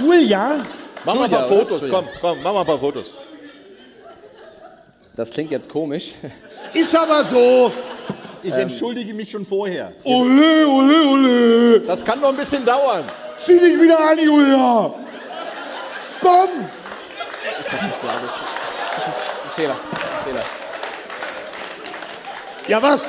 Julia? Mach mal ein Julia, paar oder? Fotos, komm, komm, mach mal ein paar Fotos. Das klingt jetzt komisch. Ist aber so. Ich Ähm. entschuldige mich schon vorher. Ole, ole, ole. Das kann noch ein bisschen dauern. Zieh dich wieder an, Julia. Komm. Ist das nicht klar? Das das ist ein Fehler. Ein Fehler. Ja, was?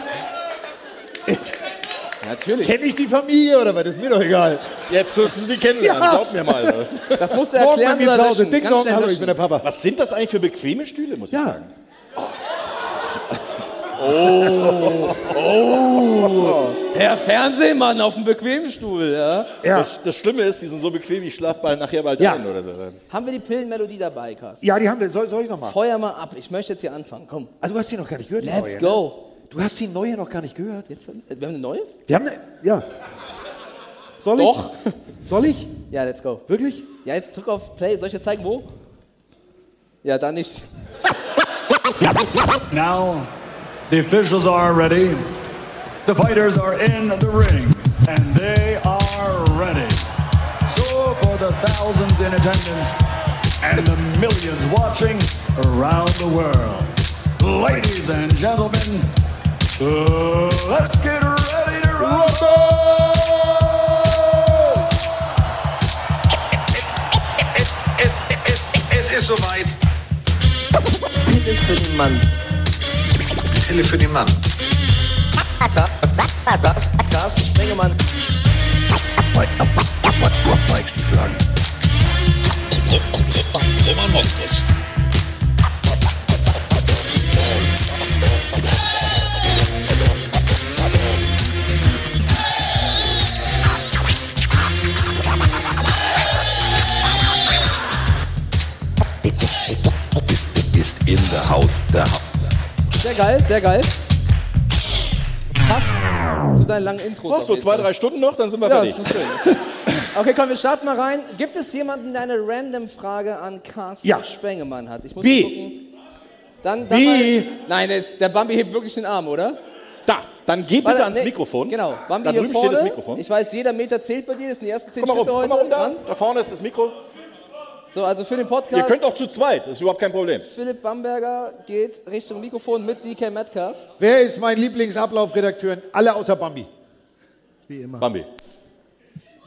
Natürlich. Kenne ich die Familie oder was? Ist mir doch egal. Jetzt wirst du sie kennenlernen, Ja. glaub mir mal. Das musst du Morgen bei erklären mir zu Hause. Ding Ganz dong, hallo, ich bin der Papa. Was sind das eigentlich für bequeme Stühle, muss ich Ja. sagen? Oh, oh. Herr Fernsehmann auf dem bequemen Stuhl, ja. Ja. Das, das Schlimme ist, die sind so bequem, ich schlaf bald nachher bald Ja. ein oder so. Haben wir die Pillenmelodie dabei, Carsten? Ja, die haben wir. Soll, soll ich noch mal? Feuer mal ab. Ich möchte jetzt hier anfangen. Komm. Ah, du hast die noch gar nicht gehört, die Let's neue, ne? go. Du hast die neue noch gar nicht gehört. Jetzt, äh, wir haben eine neue? Wir haben eine, ja. Soll ich? Doch. Soll ich? Ja, let's go. Wirklich? Ja, jetzt drück auf Play. Soll ich dir zeigen, wo? Ja, da nicht. Now, the officials are ready. The fighters are in the ring, and they are ready. So, for the thousands in attendance and the millions watching around the world, ladies and gentlemen, uh, let's get ready to rumble! Es, ist soweit. Pille für den Mann. Pille für den Mann. Carsten Spengemann. Beichstieflagen. Roman Moskos. Ist in der Haut der Haut. Sehr geil, sehr geil. Passt zu deinen langen Intros. Noch so zwei, drei Stunden noch, dann sind wir Ja, fertig. ist schön. Okay, komm, wir starten mal rein. Gibt es jemanden, der eine Random-Frage an Carsten Ja. Spengemann hat? Ich muss Wie? gucken. Dann, dann Wie? Mal, nein, der, ist, der Bambi hebt wirklich den Arm, oder? Da, dann geh bitte ans nee, Mikrofon. Genau, Bambi Da hier drüben vorne. steht das Mikrofon. Ich weiß, jeder Meter zählt bei dir. Das sind die ersten zehn Komm mal rum, Schritte komm heute. mal rum da. Da vorne ist das Mikro. So, also für den Ihr Podcast. könnt auch zu zweit, das ist überhaupt kein Problem. Philipp Bamberger geht Richtung Mikrofon mit DK Metcalf. Wer ist mein Lieblingsablaufredakteur? Alle außer Bambi. Wie immer. Bambi.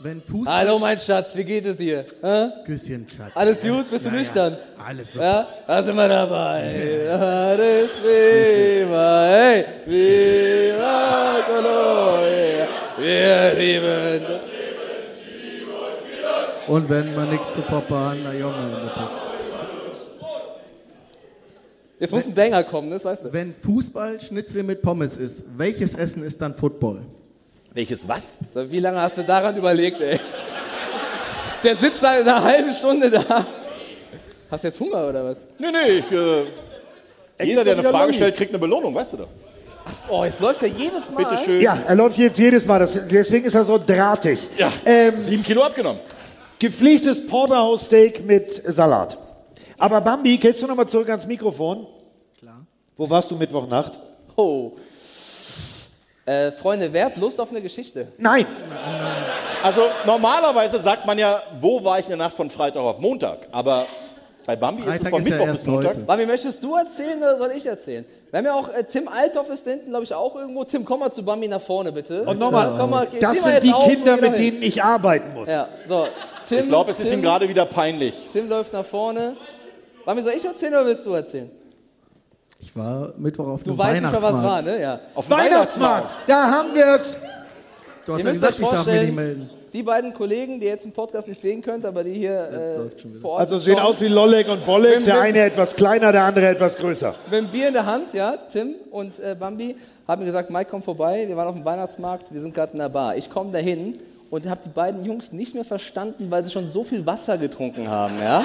Wenn Fußball. Hallo, mein Schatz, wie geht es dir? Hä? Küsschen, Schatz. Alles gut? Bist du Ja, nüchtern? Ja, alles super. Ja, da sind wir dabei. Alles prima, hey, viva Colonia. Wir lieben das. Und wenn man nichts zu Papa hat, na Junge. in. Jetzt muss ein Banger kommen, das weißt du. Wenn Fußball Schnitzel mit Pommes ist, welches Essen ist dann Football? Welches was? So, wie lange hast du daran überlegt, ey? Der sitzt seit einer halben Stunde da. Hast du jetzt Hunger oder was? Nee, nee, ich, äh, jeder, der eine Frage stellt, kriegt eine Belohnung, weißt du doch. Ach, oh, jetzt läuft er jedes Mal. Bitte schön. Ja, er läuft jetzt jedes Mal. Das, deswegen ist er so drahtig. Ja, Ähm, sieben Kilo abgenommen. Gepflegtes Porterhouse-Steak mit Salat. Aber Bambi, kennst du noch mal zurück ans Mikrofon? Klar. Wo warst du Mittwochnacht? Oh. Äh, Freunde, wer hat Lust auf eine Geschichte? Nein. Also normalerweise sagt man ja, wo war ich in der Nacht von Freitag auf Montag? Aber bei Bambi ist es Freitag von ist ja Mittwoch bis erst Montag. heute. Bami, möchtest du erzählen oder soll ich erzählen? Wir haben ja auch, äh, Tim Althoff ist da hinten, glaube ich, auch irgendwo. Tim, komm mal zu Bambi nach vorne, bitte. Und nochmal, Komm mal, steh das sind die auf Kinder, mit denen ich arbeiten muss. Ja, so. Tim, Ich glaube, es ist Tim, ihm gerade wieder peinlich. Tim läuft nach vorne. Bami, soll ich erzählen oder willst du erzählen? Ich war Mittwoch auf Du dem weißt nicht was Weihnachtsmarkt. war, ne? Ja. Auf dem Weihnachtsmarkt, da haben wir es. Du hast Ihr ja gesagt, ich darf mich nicht vorstellen, melden. die beiden Kollegen, die ihr jetzt im Podcast nicht sehen könnt, aber die hier äh, vor Ort Also sehen aus wie Lollek und Bollek. Der eine etwas kleiner, der andere etwas größer. mit dem Bier in der Hand, ja, Tim und äh, Bambi, haben gesagt, Mike, komm vorbei, wir waren auf dem Weihnachtsmarkt, wir sind gerade in der Bar. Ich komme dahin und habe die beiden Jungs nicht mehr verstanden, weil sie schon so viel Wasser getrunken haben, ja.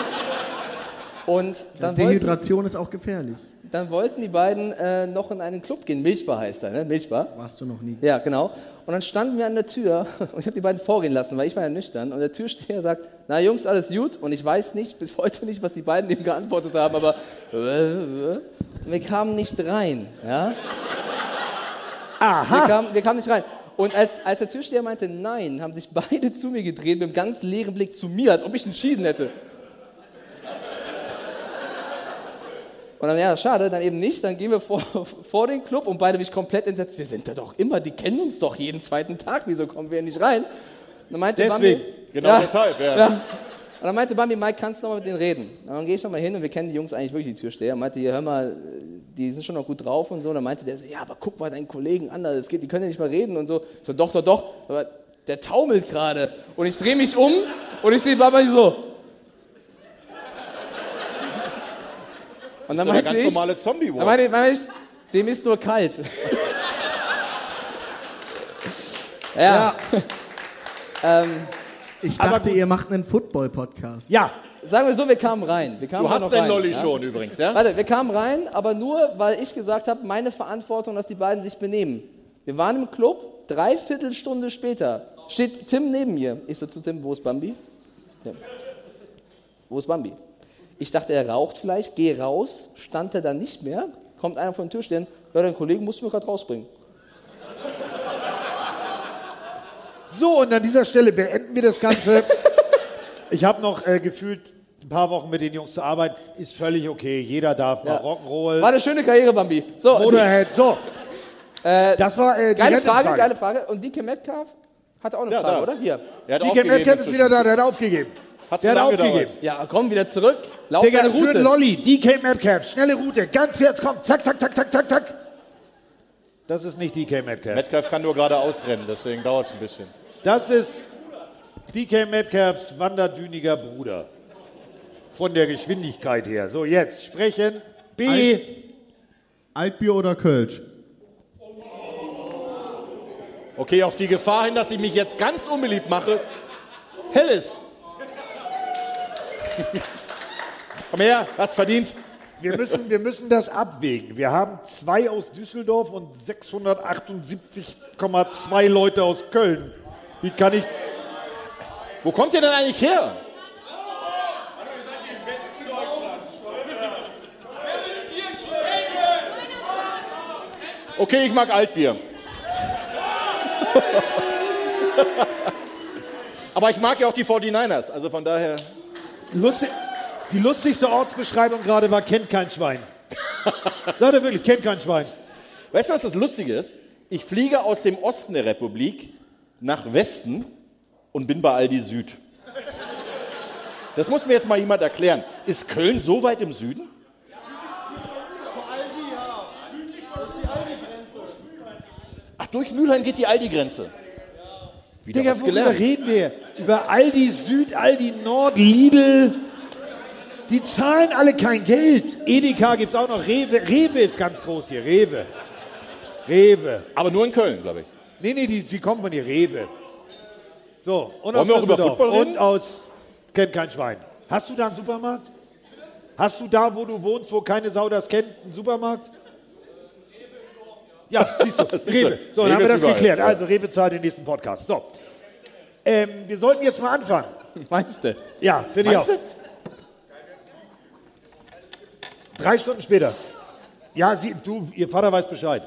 Und dann wollten, Dehydration ist auch gefährlich. dann wollten die beiden äh, noch in einen Club gehen, Milchbar heißt er, ne? Milchbar. Warst du noch nie. Ja, genau. Und dann standen wir an der Tür und ich habe die beiden vorgehen lassen, weil ich war ja nüchtern. Und der Türsteher sagt, na Jungs, alles gut. Und ich weiß nicht, bis heute nicht, was die beiden dem geantwortet haben, aber äh, wir kamen nicht rein. Ja? Aha. Wir kamen, wir kamen nicht rein. Und als, als der Türsteher meinte nein, haben sich beide zu mir gedreht mit einem ganz leeren Blick zu mir, als ob ich entschieden hätte. Und dann, ja, schade, dann eben nicht. Dann gehen wir vor, vor den Club und beide mich komplett entsetzt. Wir sind da doch immer, die kennen uns doch jeden zweiten Tag. Wieso kommen wir nicht rein? Und dann meinte Deswegen, Bambi, genau deshalb, ja. Und dann meinte Bambi, Mike, kannst du noch mal mit denen reden? Und dann gehe ich noch mal hin und wir kennen die Jungs eigentlich wirklich, die Türsteher. Und meinte, hier, hör mal, die sind schon noch gut drauf und so. Und dann meinte der so, ja, aber guck mal deinen Kollegen an, das geht, die können ja nicht mal reden und so. Ich so, doch, doch, doch, aber der taumelt gerade. Und ich drehe mich um und ich sehe Bambi so. Und dann Das ist meinte ganz ich, normale Zombie-Walk. dann meinte, meinte ich, dem ist nur kalt. ja. ähm, Ich dachte, ihr macht einen Football-Podcast. Ja. Sagen wir so, wir kamen rein. Wir kamen Du hast den rein, Lolli ja? schon übrigens, ja? Warte, wir kamen rein, aber nur, weil ich gesagt habe, meine Verantwortung, dass die beiden sich benehmen. Wir waren im Club, dreiviertel Stunde später steht Tim neben mir. Ich so zu Tim, wo ist Bambi? Tim. Wo ist Bambi? Ich dachte, er raucht vielleicht, gehe raus, stand er dann nicht mehr, kommt einer von den Türstehern, ja, dein Kollegen musst du mir gerade rausbringen. So, und an dieser Stelle beenden wir das Ganze. Ich habe noch äh, gefühlt ein paar Wochen mit den Jungs zu arbeiten. Ist völlig okay. Jeder darf mal Ja. Rock'n'Roll. War eine schöne Karriere, Bambi. So, Motorhead. So. Äh, das war äh, die geile Rentenfrage. Frage, geile Frage. Und DK Metcalf hatte auch eine Ja, Frage, da. oder? Hier. DK Metcalf ist wieder da, der hat aufgegeben. Hat's der hat aufgegeben. gedauert. Ja, komm wieder zurück. Lauf Digga, deine für Route. den Lolli, DK Metcalf, schnelle Route, ganz jetzt, komm, zack, zack, zack, zack, zack, zack. Das ist nicht DK Metcalf. Metcalf kann nur geradeaus rennen, deswegen dauert es ein bisschen. Das ist DK Metcalfs wanderdüniger Bruder. Von der Geschwindigkeit her. So, jetzt sprechen. B. Altbier oder Kölsch? Okay, auf die Gefahr hin, dass ich mich jetzt ganz unbeliebt mache. Helles. Komm her, hast verdient. Wir müssen, wir müssen das abwägen. Wir haben zwei aus Düsseldorf und 678,2 Leute aus Köln. Wie kann ich. Wo kommt ihr denn eigentlich her? Okay, ich mag Altbier. Aber ich mag ja auch die 49ers, also von daher. Lustig, die lustigste Ortsbeschreibung gerade war: kennt kein Schwein. Sagt er wirklich, kennt kein Schwein. Weißt du, was das Lustige ist? Ich fliege aus dem Osten der Republik nach Westen und bin bei Aldi Süd. Das muss mir jetzt mal jemand erklären. Ist Köln so weit im Süden? Ach, durch Mülheim geht die Aldi-Grenze. Wieder Digga, was worüber gelernt. reden wir? Über Aldi Süd, Aldi Nord, Lidl. Die zahlen alle kein Geld. Edeka gibt es auch noch. Rewe. Rewe ist ganz groß hier. Rewe. Rewe. Aber nur in Köln, glaube ich. Nee, nee, die, die kommen von hier. Rewe. So, und Wollen wir auch über Düsseldorf. Football reden? Und aus kennt kein Schwein. Hast du da einen Supermarkt? Hast du da, wo du wohnst, wo keine Sau das kennt, einen Supermarkt? Ja, siehst du, du, Rewe. So, dann Rewe haben wir ist das überall, geklärt. Also, Rewe zahlt den nächsten Podcast. So. Ähm, wir sollten jetzt mal anfangen. Meinst du? Ja, finde ich auch. Meinst Drei Stunden später. Ja, sie, du, ihr Vater weiß Bescheid.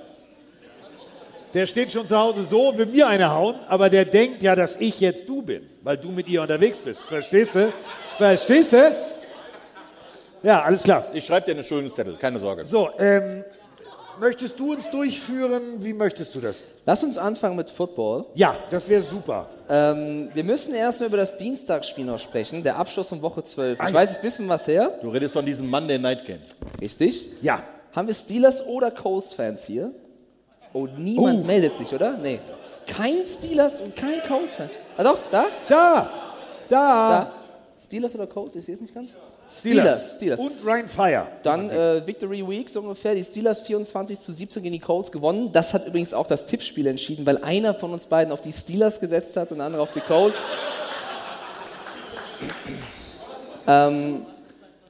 Der steht schon zu Hause so, will mir eine hauen, aber der denkt ja, dass ich jetzt du bin, weil du mit ihr unterwegs bist. Verstehst du? Verstehst du? Ja, alles klar. Ich schreibe dir einen schönen Zettel, keine Sorge. So, ähm, möchtest du uns durchführen? Wie möchtest du das? Lass uns anfangen mit Football. Ja, das wäre super. Ähm, wir müssen erstmal über das Dienstagsspiel noch sprechen, der Abschluss von Woche 12. Ich Ah, weiß, ein bisschen was her. Du redest von diesem Monday Night Game. Richtig. Ja. Haben wir Steelers oder Colts-Fans hier? Oh, niemand Oh. meldet sich, oder? Nee. Kein Steelers und kein Colts-Fan. Ah doch, da? Da! Da! Da. Steelers oder Colts? Ich sehe es nicht ganz. Steelers. Steelers. Und Ryan Fire. Dann äh, Victory Week so ungefähr. Die Steelers 24 zu 17 gegen die Colts gewonnen. Das hat übrigens auch das Tippspiel entschieden, weil einer von uns beiden auf die Steelers gesetzt hat und der andere auf die Colts. ähm,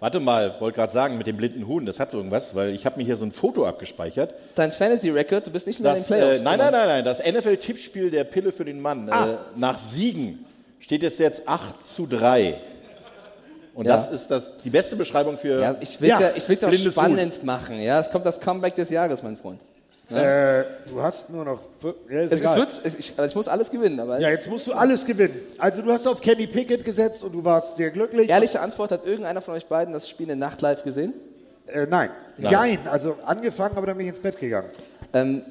Warte mal, wollte gerade sagen, mit dem blinden Huhn, das hat so irgendwas, weil ich habe mir hier so ein Foto abgespeichert. dein Fantasy Record, du bist nicht in den Playoffs. äh, nein, nein, nein, nein, das NFL-Tippspiel der Pille für den Mann. Ah. Äh, nach Siegen steht es jetzt 8 zu 3. Und Ja. das ist das, die beste Beschreibung für Ja, ich will es ja, ich will's ja auch blindes Huhn. spannend machen. Ja? Es kommt das Comeback des Jahres, mein Freund. Äh, du hast nur noch. Ja, ist Es, egal. wird, es, ich, ich muss alles gewinnen. Aber ja, jetzt musst du alles gewinnen. Also, du hast auf Kenny Pickett gesetzt und du warst sehr glücklich. Ehrliche Antwort, hat irgendeiner von euch beiden das Spiel in der Nacht live gesehen? Äh, nein. Nein. Nein. Also, angefangen, aber dann bin ich ins Bett gegangen. Ähm,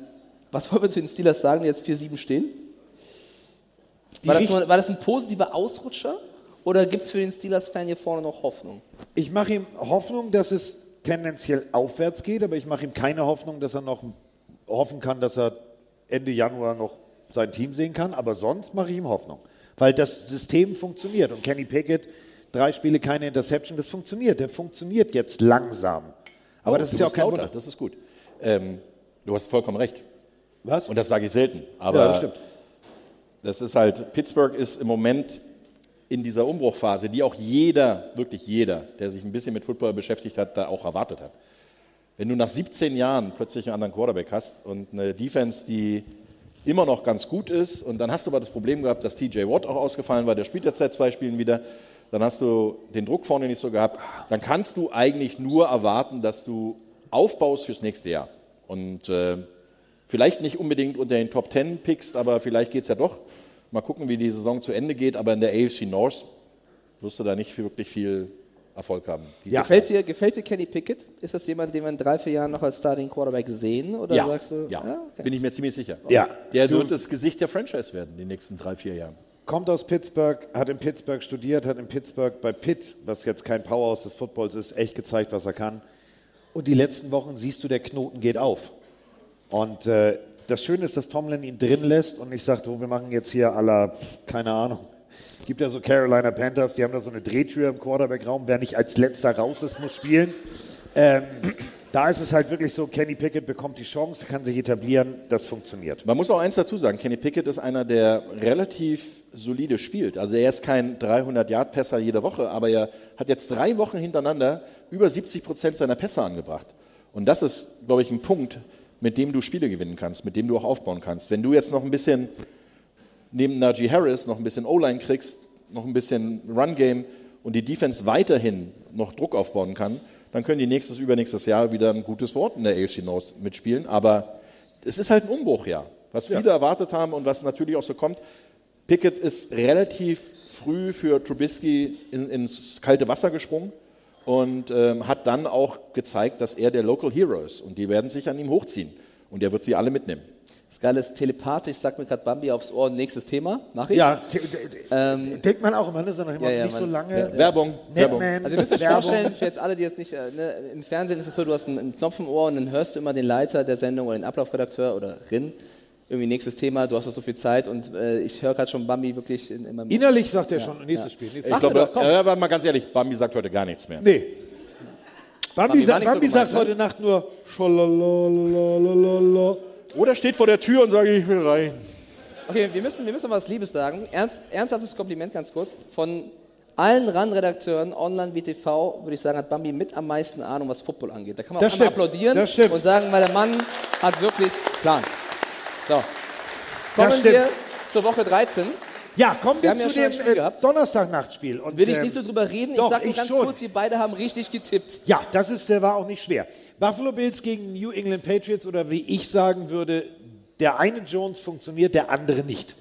was wollen wir zu den Steelers sagen, die jetzt 4-7 stehen? War das, nur, war das ein positiver Ausrutscher oder gibt es für den Steelers-Fan hier vorne noch Hoffnung? Ich mache ihm Hoffnung, dass es tendenziell aufwärts geht, aber ich mache ihm keine Hoffnung, dass er noch hoffen kann, dass er Ende Januar noch sein Team sehen kann. Aber sonst mache ich ihm Hoffnung, weil das System funktioniert. Und Kenny Pickett, drei Spiele, keine Interception, das funktioniert. Der funktioniert jetzt langsam. Aber Oh, das ist ja auch kein lauter, Wunder. Das ist gut. Ähm, du hast vollkommen recht. Was? Und das sage ich selten. Aber Ja, das stimmt. das ist halt, Pittsburgh ist im Moment in dieser Umbruchphase, die auch jeder, wirklich jeder, der sich ein bisschen mit Football beschäftigt hat, da auch erwartet hat. Wenn du nach 17 Jahren plötzlich einen anderen Quarterback hast und eine Defense, die immer noch ganz gut ist, und dann hast du aber das Problem gehabt, dass TJ Watt auch ausgefallen war, der spielt jetzt seit zwei Spielen wieder, dann hast du den Druck vorne nicht so gehabt, dann kannst du eigentlich nur erwarten, dass du aufbaust fürs nächste Jahr. Und äh, vielleicht nicht unbedingt unter den Top 10 pickst, aber vielleicht geht es ja doch. Mal gucken, wie die Saison zu Ende geht, aber in der AFC North wirst du da nicht wirklich viel Erfolg haben. Diese Gefällt, dir, gefällt dir Kenny Pickett? Ist das jemand, den wir in drei, vier Jahren noch als Starting Quarterback sehen? Oder ja, sagst du, ja. okay. bin ich mir ziemlich sicher. Ja. Der Du- wird das Gesicht der Franchise werden, die nächsten drei, vier Jahre. Kommt aus Pittsburgh, hat in Pittsburgh studiert, hat in Pittsburgh bei Pitt, was jetzt kein Powerhouse des Footballs ist, echt gezeigt, was er kann. Und die letzten Wochen siehst du, der Knoten geht auf. Und äh, das Schöne ist, dass Tomlin ihn drin lässt und nicht sagt, oh, wir machen jetzt hier aller, keine Ahnung. Gibt ja so Carolina Panthers, die haben da so eine Drehtür im Quarterback-Raum. Wer nicht als letzter raus ist, muss spielen. Ähm, da ist es halt wirklich so, Kenny Pickett bekommt die Chance, kann sich etablieren, das funktioniert. Man muss auch eins dazu sagen, Kenny Pickett ist einer, der relativ solide spielt. Also er ist kein 300-Yard-Pässer jede Woche, aber er hat jetzt drei Wochen hintereinander über 70 Prozent seiner Pässe angebracht. Und das ist, glaube ich, ein Punkt, mit dem du Spiele gewinnen kannst, mit dem du auch aufbauen kannst. Wenn du jetzt noch ein bisschen neben Najee Harris noch ein bisschen O-Line kriegst, noch ein bisschen Run-Game und die Defense weiterhin noch Druck aufbauen kann, dann können die nächstes, übernächstes Jahr wieder ein gutes Wort in der AFC North mitspielen. Aber es ist halt ein Umbruchjahr, was viele erwartet haben und was natürlich auch so kommt. Pickett ist relativ früh für Trubisky in, ins kalte Wasser gesprungen und ähm, hat dann auch gezeigt, dass er der Local Hero ist. Und die werden sich an ihm hochziehen. Und er wird sie alle mitnehmen. Das Geile ist, telepathisch sagt mir gerade Bambi aufs Ohr, nächstes Thema. Mach ich? Ja, te- denkt man auch immer, ne? Sondern immer Ja, ja, nicht so man- lange. ja, ja. Werbung, Werbung. Netman, Also ihr müsst euch vorstellen, für jetzt alle, die jetzt nicht, äh, ne, im Fernsehen ist es so, du hast einen, einen Knopf im Ohr und dann hörst du immer den Leiter der Sendung oder den Ablaufredakteur oder Rin. Irgendwie nächstes Thema, du hast noch so viel Zeit und äh, ich höre gerade schon Bambi wirklich in, in meinem Innerlich sagt er Ja, schon, nächstes ja. Spiel. Nächstes Ich glaube, doch, aber mal ganz ehrlich, Bambi sagt heute gar nichts mehr. Nee. Bambi, Bambi sagt, nicht so Bambi gemeint, sagt ne? heute Nacht nur Scholalalalala. Oder steht vor der Tür und sagt, ich will rein. Okay, wir müssen, wir müssen mal was Liebes sagen. Ernst, ernsthaftes Kompliment ganz kurz. Von allen RAN-Redakteuren, online wie TV, würde ich sagen, hat Bambi mit am meisten Ahnung, was Football angeht. Da kann man Das auch stimmt, applaudieren und sagen, weil der Mann hat wirklich Plan. So. Kommen wir zur Woche 13. Ja, kommen Wir wir, ja zu ein dem äh. Donnerstagnachtspiel. Und, Will ich ähm, nicht so drüber reden. doch, ich sage nur ganz kurz, wir beide haben richtig getippt. Ja, das ist, der war auch nicht schwer. Buffalo Bills gegen New England Patriots oder wie ich sagen würde, der eine Jones funktioniert, der andere nicht.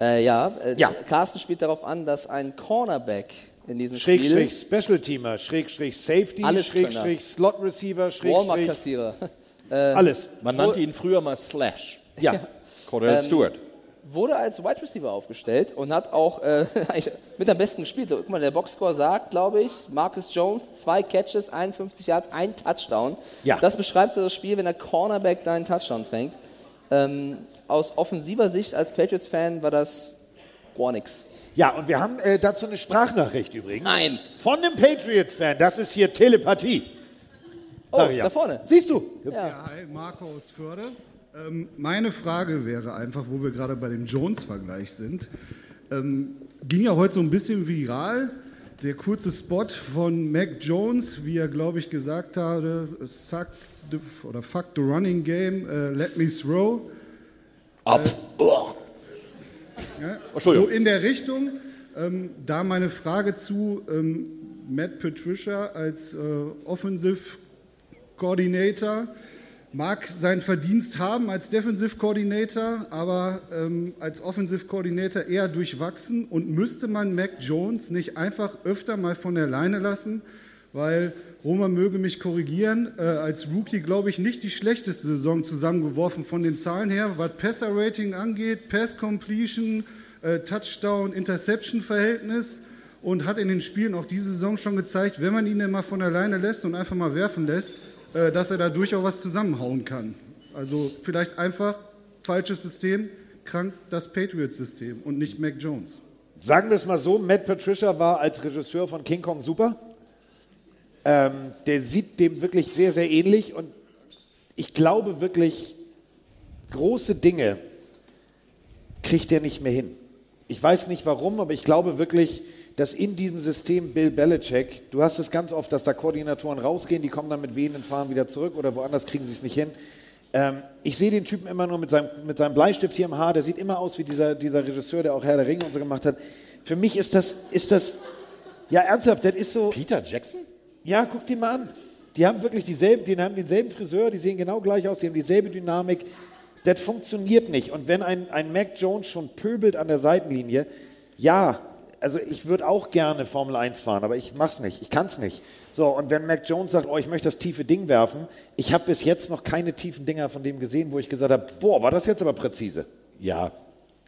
Äh, ja, äh, Ja. Carsten spielt darauf an, dass ein Cornerback in diesem Schräg, Spiel schräg Special Teamer, schräg, schräg Safety, Alles schräg, schräg Slot Receiver, schräg, schräg Walmart-Kassierer. alles. Man nannte ihn früher mal Slash. Ja. Cordell Ähm, Stewart. Wurde als Wide Receiver aufgestellt und hat auch äh, mit am besten gespielt. Guck mal, der Boxscore sagt, glaube ich, Marcus Jones, zwei Catches, 51 Yards, ein Touchdown. Ja. Das beschreibt so das Spiel, wenn der Cornerback deinen Touchdown fängt. Ähm, aus offensiver Sicht als Patriots-Fan war das gar nichts. Ja, und wir haben äh, dazu eine Sprachnachricht übrigens. Nein. Von einem Patriots-Fan. Das ist hier Telepathie. Sag Oh, ich ja. da vorne. Siehst du? Ja, hi, Marco aus Förde. Ähm, meine Frage wäre einfach, wo wir gerade bei dem Jones-Vergleich sind. Ähm, ging ja heute so ein bisschen viral, der kurze Spot von Mac Jones, wie er, glaube ich, gesagt hatte, suck the, oder fuck the running game, äh, let me throw. Ab. Ja, Entschuldigung. So in der Richtung. Ähm, da meine Frage zu ähm, Matt Patricia als äh, Offensive Coordinator. Mag seinen Verdienst haben als Defensive Coordinator, aber ähm, als Offensive Coordinator eher durchwachsen. Und müsste man Mac Jones nicht einfach öfter mal von der Leine lassen, weil Roma möge mich korrigieren, äh, als Rookie glaube ich nicht die schlechteste Saison zusammengeworfen von den Zahlen her, was Passer-Rating angeht, Pass-Completion, äh, Touchdown-Interception-Verhältnis und hat in den Spielen auch diese Saison schon gezeigt, wenn man ihn denn mal von alleine lässt und einfach mal werfen lässt, dass er da durchaus was zusammenhauen kann. Also vielleicht einfach falsches System, krank das Patriots-System und nicht Mac Jones. Sagen wir es mal so, Matt Patricia war als Regisseur von King Kong super. Ähm, der sieht dem wirklich sehr, sehr ähnlich und ich glaube wirklich, große Dinge kriegt er nicht mehr hin. Ich weiß nicht warum, aber ich glaube wirklich, dass in diesem System Bill Belichick, du hast es ganz oft, dass da Koordinatoren rausgehen, die kommen dann mit wehenden Fahren wieder zurück oder woanders kriegen sie es nicht hin. Ähm, ich sehe den Typen immer nur mit seinem, mit seinem Bleistift hier im Haar, der sieht immer aus wie dieser, dieser Regisseur, der auch Herr der Ringe und so gemacht hat. Für mich ist das, ist das, ja ernsthaft, das ist so... Peter Jackson? Ja, guck die mal an. Die haben wirklich dieselben, die haben denselben Friseur, die sehen genau gleich aus, die haben dieselbe Dynamik. Das funktioniert nicht. Und wenn ein, ein Mac Jones schon pöbelt an der Seitenlinie, ja, also ich würde auch gerne Formel 1 fahren, aber ich mach's nicht, ich kann's nicht. So, und wenn Mac Jones sagt, oh, ich möchte das tiefe Ding werfen, ich habe bis jetzt noch keine tiefen Dinger von dem gesehen, wo ich gesagt habe, boah, war das jetzt aber präzise. Ja,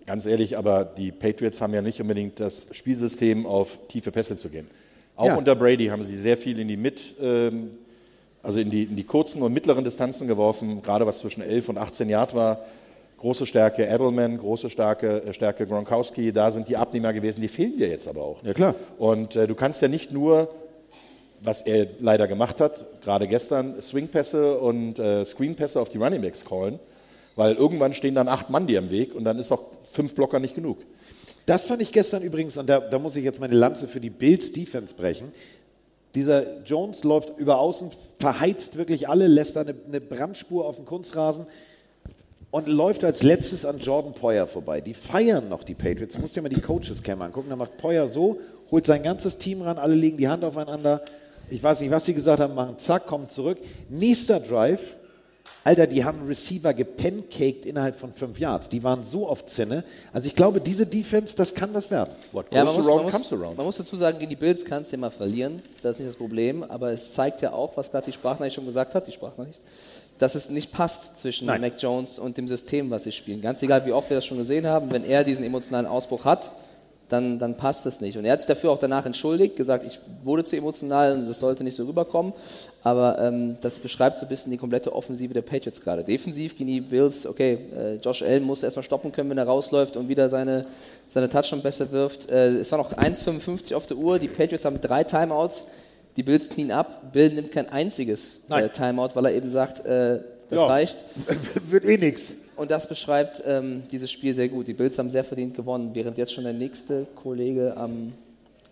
ganz ehrlich, aber die Patriots haben ja nicht unbedingt das Spielsystem, auf tiefe Pässe zu gehen. Auch Ja. unter Brady haben sie sehr viel in die mit, ähm, also in die, in die kurzen und mittleren Distanzen geworfen, gerade was zwischen 11 und 18 Yard war. Große Stärke Edelman, große Stärke, äh, Stärke Gronkowski, da sind die Abnehmer gewesen, die fehlen dir jetzt aber auch. Ja, klar. Und äh, du kannst ja nicht nur, was er leider gemacht hat, gerade gestern, Swingpässe und äh, Screenpässe auf die Runningbacks callen, weil irgendwann stehen dann acht Mann dir im Weg und dann ist auch fünf Blocker nicht genug. Das fand ich gestern übrigens, und da, da muss ich jetzt meine Lanze für die Bills Defense brechen. Dieser Jones läuft über außen, verheizt wirklich alle, lässt da eine, eine Brandspur auf dem Kunstrasen und läuft als letztes an Jordan Poyer vorbei. Die feiern noch die Patriots. Du musst dir mal die Coaches-Cam angucken. Da macht Poyer so, holt sein ganzes Team ran, alle legen die Hand aufeinander. Ich weiß nicht, was sie gesagt haben, machen zack, kommen zurück. Nächster Drive. Alter, die haben Receiver gepancaked innerhalb von fünf Yards. Die waren so auf Zinne. Also ich glaube, diese Defense, das kann das werden. What Ja, man muss, man, muss, man muss dazu sagen, gegen die Bills kannst du mal verlieren. Das ist nicht das Problem. Aber es zeigt ja auch, was gerade die Sprachnachricht schon gesagt hat, die Sprachnachricht, dass es nicht passt zwischen Nein. Mac Jones und dem System, was sie spielen. Ganz egal, wie oft wir das schon gesehen haben, wenn er diesen emotionalen Ausbruch hat, dann, dann passt es nicht. Und er hat sich dafür auch danach entschuldigt, gesagt, ich wurde zu emotional und das sollte nicht so rüberkommen. Aber ähm, das beschreibt so ein bisschen die komplette Offensive der Patriots gerade. Defensiv gegen die Bills, okay, äh, Josh Allen muss erstmal stoppen können, wenn er rausläuft und wieder seine, seine Touchdown besser wirft. Äh, es war noch 1,55 auf der Uhr, die Patriots haben drei Timeouts, die Bills knien ab. Bill nimmt kein einziges äh, Timeout, weil er eben sagt, äh, das Ja. reicht. Wird eh nichts. Und das beschreibt ähm, dieses Spiel sehr gut. Die Bills haben sehr verdient gewonnen, während jetzt schon der nächste Kollege am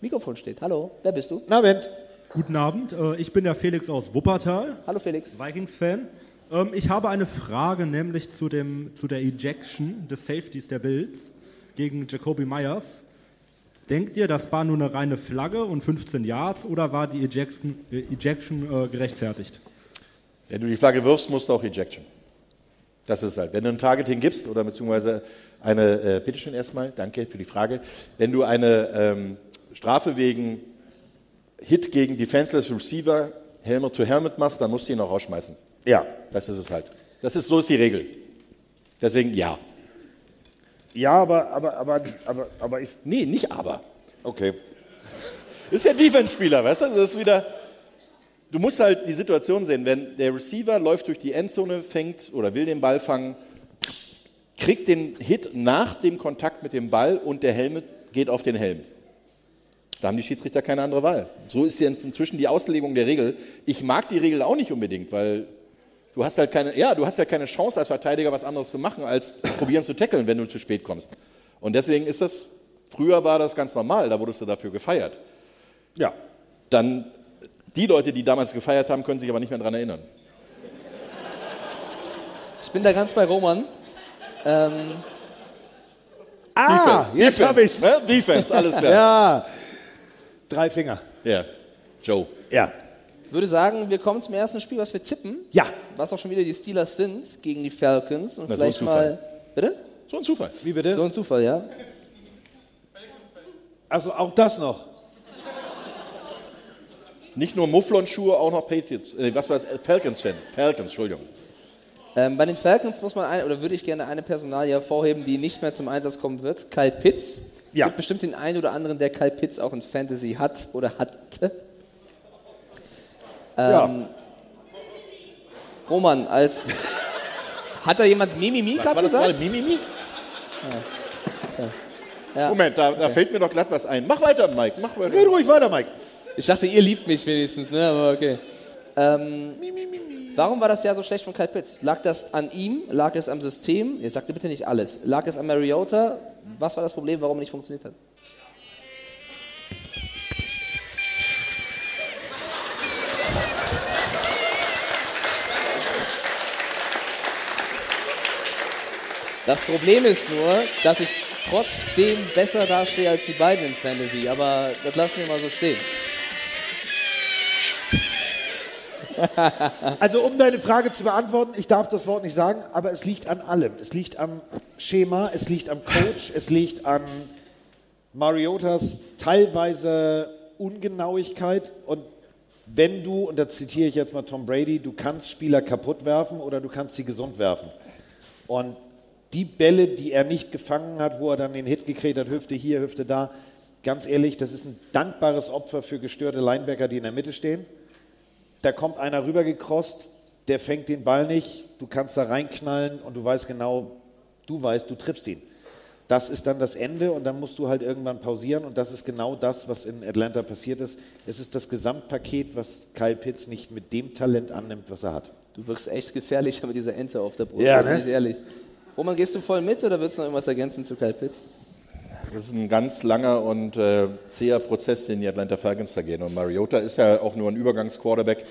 Mikrofon steht. Hallo, wer bist du? Na, Wendt. Guten Abend, äh, ich bin der Felix aus Wuppertal. Hallo Felix. Vikings-Fan. Ähm, Ich habe eine Frage, nämlich zu, dem, zu der Ejection des Safeties der Bills gegen Jacoby Myers. Denkt ihr, das war nur eine reine Flagge und 15 Yards oder war die Ejection, äh, Ejection äh, gerechtfertigt? Wenn du die Flagge wirfst, musst du auch Ejection. Das ist halt. Wenn du ein Targeting gibst oder beziehungsweise eine, äh, bitteschön erstmal, danke für die Frage. Wenn du eine ähm, Strafe wegen Hit gegen Defenseless Receiver Helmet to Helmet machst, dann musst du ihn auch rausschmeißen. Ja. Das ist es halt. Das ist, so ist die Regel. Deswegen ja. Ja, aber, aber, aber, aber, aber ich. Nee, nicht aber. Okay. Ist ja Defense-Spieler, weißt du? Das ist wieder. Du musst halt die Situation sehen, wenn der Receiver läuft durch die Endzone, fängt oder will den Ball fangen, kriegt den Hit nach dem Kontakt mit dem Ball und der Helm geht auf den Helm. Da haben die Schiedsrichter keine andere Wahl. So ist jetzt inzwischen die Auslegung der Regel. Ich mag die Regel auch nicht unbedingt, weil du hast halt keine, ja, du hast ja keine Chance als Verteidiger was anderes zu machen, als probieren zu tackeln, wenn du zu spät kommst. Und deswegen ist das, früher war das ganz normal, da wurdest du dafür gefeiert. Ja. Dann, die Leute, die damals gefeiert haben, können sich aber nicht mehr daran erinnern. Ich bin da ganz bei Roman. Ähm, Ah, Defense, jetzt habe ich's. ne? Defense, alles klar. Ja. Drei Finger. Ja, Joe. Ja. Würde sagen, wir kommen zum ersten Spiel, was wir tippen. Ja. Was auch schon wieder die Steelers sind gegen die Falcons. Und Na, so ein vielleicht Zufall. mal. Bitte? So ein Zufall. Wie bitte? So ein Zufall, ja. Also auch das noch. Nicht nur Mufflon-Schuhe, auch noch Patriots. Äh, was war das? Falcons-Fan. Falcons, Entschuldigung. Ähm, bei den Falcons muss man ein, oder würde ich gerne eine Personalie hervorheben, die nicht mehr zum Einsatz kommen wird. Kyle Pitts. Ja. Gibt bestimmt den einen oder anderen, der Kyle Pitts auch in Fantasy hat oder hatte. Ähm, Ja. Roman, als. hat da jemand Mimimi gerade war das gesagt? gerade? Mimimi? Ja. Ja. Moment, da, da Okay. fällt mir doch glatt was ein. Mach weiter, Mike. Mach weiter. Red ruhig weiter, Mike. Ich dachte, ihr liebt mich wenigstens, ne? Aber okay. Ähm, warum war das Jahr so schlecht von Kyle Pitts? Lag das an ihm? Lag es am System? Ihr sagt bitte nicht alles. Lag es an Mariota? Was war das Problem, warum nicht funktioniert hat? Das Problem ist nur, dass ich trotzdem besser dastehe als die beiden in Fantasy, aber das lassen wir mal so stehen. Also um deine Frage zu beantworten, ich darf das Wort nicht sagen, aber es liegt an allem. Es liegt am Schema, es liegt am Coach, es liegt an Mariotas teilweise Ungenauigkeit und wenn du, und da zitiere ich jetzt mal Tom Brady, du kannst Spieler kaputt werfen oder du kannst sie gesund werfen. Und die Bälle, die er nicht gefangen hat, wo er dann den Hit gekriegt hat, Hüfte hier, Hüfte da, ganz ehrlich, das ist ein dankbares Opfer für gestörte Linebacker, die in der Mitte stehen. Da kommt einer rübergekrost, der fängt den Ball nicht, du kannst da reinknallen und du weißt genau, du weißt, du triffst ihn. Das ist dann das Ende und dann musst du halt irgendwann pausieren und das ist genau das, was in Atlanta passiert ist. Es ist das Gesamtpaket, was Kyle Pitts nicht mit dem Talent annimmt, was er hat. Du wirkst echt gefährlicher mit dieser Ente auf der Brust, Ja, ne? ich ehrlich. Roman, gehst du voll mit oder willst du noch irgendwas ergänzen zu Kyle Pitts? Das ist ein ganz langer und äh, zäher Prozess, den die Atlanta Falcons da gehen. Und Mariota ist ja auch nur ein Übergangsquarterback,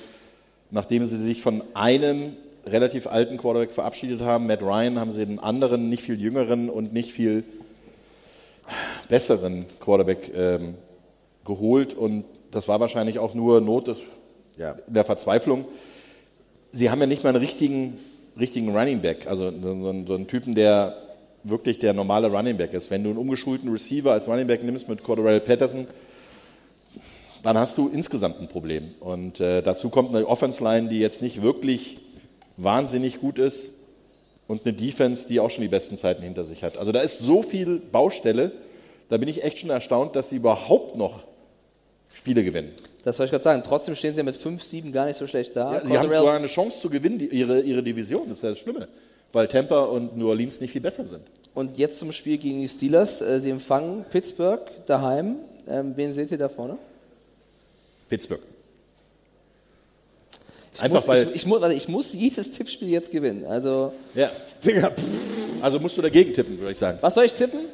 nachdem sie sich von einem relativ alten Quarterback verabschiedet haben. Matt Ryan haben sie einen anderen, nicht viel jüngeren und nicht viel besseren Quarterback ähm, geholt. Und das war wahrscheinlich auch nur Not Ja. der Verzweiflung. Sie haben ja nicht mal einen richtigen, richtigen Running Back, also so, so, so einen Typen, der wirklich der normale Running Back ist. Wenn du einen umgeschulten Receiver als Running Back nimmst mit Cordell Patterson, dann hast du insgesamt ein Problem. Und äh, dazu kommt eine Offense Line, die jetzt nicht wirklich wahnsinnig gut ist und eine Defense, die auch schon die besten Zeiten hinter sich hat. Also da ist so viel Baustelle, da bin ich echt schon erstaunt, dass sie überhaupt noch Spiele gewinnen. Das wollte ich gerade sagen. Trotzdem stehen sie mit 5-7 gar nicht so schlecht da. Ja, sie haben sogar eine Chance zu gewinnen, die, ihre, ihre Division. Das ist ja das Schlimme. Weil Tampa und New Orleans nicht viel besser sind. Und jetzt zum Spiel gegen die Steelers. Äh, Sie empfangen Pittsburgh daheim. Ähm, wen seht ihr da vorne? Pittsburgh. Ich, Einfach muss, weil- ich, ich, muss, ich muss jedes Tippspiel jetzt gewinnen. Also, Ja. Also musst du dagegen tippen, würde ich sagen. was soll ich tippen?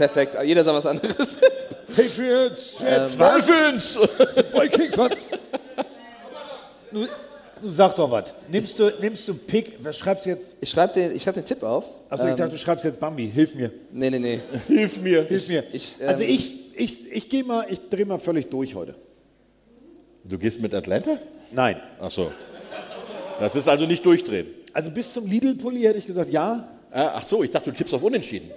Perfekt, jeder sagt was anderes. Patriots, Jets, Ähm, was? Dolphins! Vikings, was? Du, du sag doch was. Nimmst du, nimmst du Pick, was schreibst du jetzt? Ich schreibe den, ich schreib den Tipp auf. Achso, ich Ähm, dachte, du schreibst jetzt Bambi. Hilf mir. Nee, nee, nee. Hilf mir. Hilf mir. Ich, also ähm, ich, ich, ich gehe mal, ich drehe mal völlig durch heute. Du gehst mit Atlanta? Nein. Ach so. Das ist also nicht durchdrehen. Also bis zum Lidl-Pulli hätte ich gesagt, ja. Äh, Ach so, ich dachte, du tippst auf Unentschieden.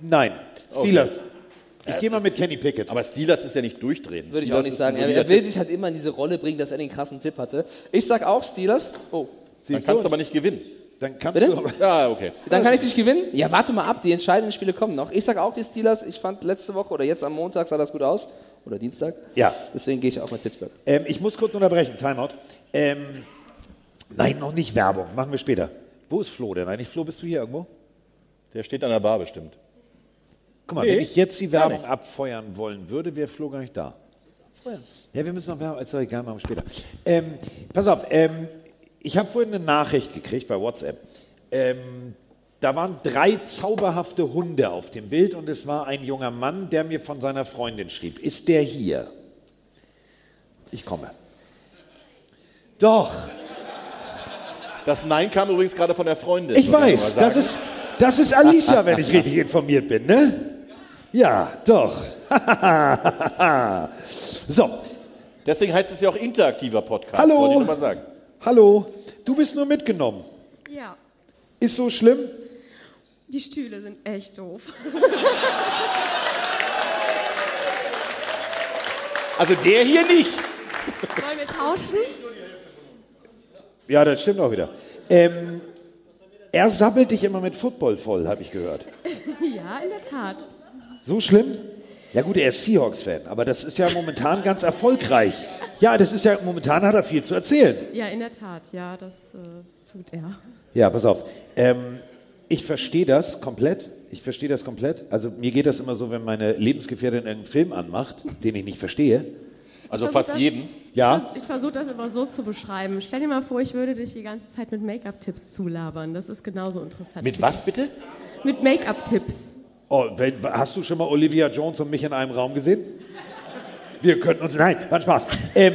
Nein. Okay. Steelers. Ich gehe mal mit Kenny Pickett. Aber Steelers ist ja nicht durchdrehen. Würde ich Steelers auch nicht sagen. Er, er will Tipp. sich halt immer in diese Rolle bringen, dass er den krassen Tipp hatte. Ich sag auch Steelers. Oh. Dann kannst du aber nicht gewinnen. Dann kannst Bitte? du aber. Ja, okay. Dann kann ich nicht gewinnen? Ja, warte mal ab, die entscheidenden Spiele kommen noch. Ich sag auch die Steelers. Ich fand letzte Woche oder jetzt am Montag sah das gut aus. Oder Dienstag. Ja. Deswegen gehe ich auch mit Pittsburgh. Ähm, ich muss kurz unterbrechen. Timeout. Ähm, nein, noch nicht Werbung. Machen wir später. Wo ist Flo denn eigentlich? Flo, bist du hier irgendwo? Der steht an der Bar bestimmt. Guck mal, Nee, wenn ich jetzt die Werbung abfeuern wollen würde, wäre Flo gar nicht da. Abfeuern? Ja, wir müssen noch Werbung, ist doch egal, machen wir später. Ähm, pass auf, ähm, ich habe vorhin eine Nachricht gekriegt bei WhatsApp. Ähm, da waren drei zauberhafte Hunde auf dem Bild und es war ein junger Mann, der mir von seiner Freundin schrieb. Ist der hier? Ich komme. Doch, Das Nein kam übrigens gerade von der Freundin. ich weiß, das ist, das ist Alicia, wenn ich richtig informiert bin, ne? Ja, doch. so. Deswegen heißt es ja auch interaktiver Podcast. Hallo. Wollte ich nur mal sagen. Hallo, du bist nur mitgenommen. Ja, Ist so schlimm? die Stühle sind echt doof. Also der hier nicht. Wollen wir tauschen? Ja, das stimmt auch wieder. Ähm, er sabbelt dich immer mit Football voll, habe ich gehört. ja, in der Tat. So schlimm? Ja gut, er ist Seahawks-Fan, aber das ist ja momentan ganz erfolgreich. Ja, das ist ja, momentan hat er viel zu erzählen. Ja, in der Tat, ja, das äh, tut er. Ja, pass auf. Ähm, ich verstehe das komplett. Ich verstehe das komplett. Also mir geht das immer so, wenn meine Lebensgefährtin einen Film anmacht, den ich nicht verstehe. Also Ich fast versuch jeden. Ja. Das, ich versuche das immer so zu beschreiben. Stell dir mal vor, ich würde dich die ganze Zeit mit Make-up-Tipps zulabern. Das ist genauso interessant. Mit was bitte? Mit Make-up-Tipps. Oh, hast du schon mal Olivia Jones und mich in einem Raum gesehen? Wir könnten uns. Nein, war ein Spaß. Ähm,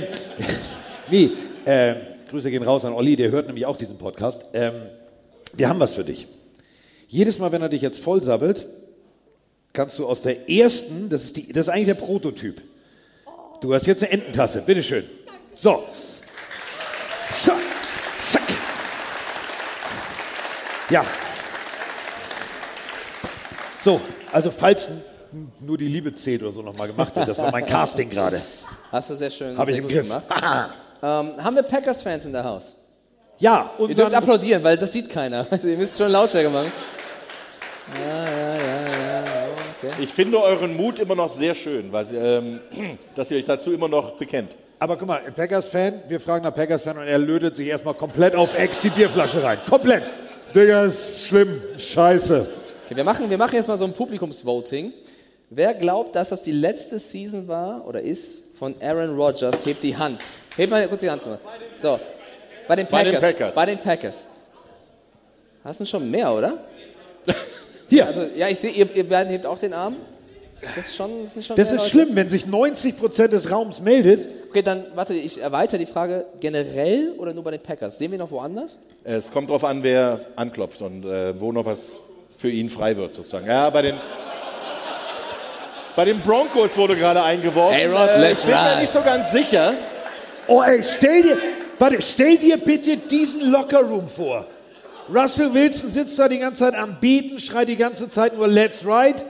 nee, äh, Grüße gehen raus an Olli, der hört nämlich auch diesen Podcast. Ähm, wir haben was für dich. Jedes Mal, wenn er dich jetzt vollsabbelt, kannst du aus der ersten, das ist, die, das ist eigentlich der Prototyp. Du hast jetzt eine Ententasse, bitteschön. So. So. Zack. Ja. So, also falls nur die Liebe zählt oder so nochmal gemacht wird, das war mein Casting gerade. Hast du sehr schön Hab ich sehr im gut Griff. gemacht. ähm, haben wir Packers-Fans in der Haus? Ja, Ihr dürft applaudieren, weil das sieht keiner. Also ihr müsst schon Lautstärke machen. Ja, ja, ja, ja. Okay. Ich finde euren Mut immer noch sehr schön, weil, sie, ähm, dass ihr euch dazu immer noch bekennt. Aber guck mal, Packers-Fan, wir fragen nach Packers-Fan und er lötet sich erstmal komplett auf Ex die Bierflasche rein. Komplett. Digga, ist schlimm. Scheiße. Okay, wir, machen, wir machen jetzt mal so ein Publikumsvoting. Wer glaubt, dass das die letzte Season war oder ist von Aaron Rodgers, hebt die Hand. Hebt mal kurz die Hand nur. So, bei den Bei den Packers. Packers. Bei den Packers. Hast du schon mehr, oder? Hier. Also, ja, ich sehe, ihr, ihr beiden hebt auch den Arm. Das ist schon, das sind schon Das ist schlimm, wenn sich 90% des Raums meldet. Okay, dann warte, ich erweitere die Frage generell oder nur bei den Packers? Sehen wir noch woanders? Es kommt darauf an, wer anklopft und äh, wo noch was für ihn frei wird, sozusagen. Ja, bei den, bei den Broncos wurde gerade eingeworfen. Hey, Rod, äh, let's ich bin mir ride. nicht so ganz sicher. Oh ey, stell dir, warte, stell dir bitte diesen Lockerroom vor. Russell Wilson sitzt da die ganze Zeit am Beten, schreit die ganze Zeit nur Let's Ride.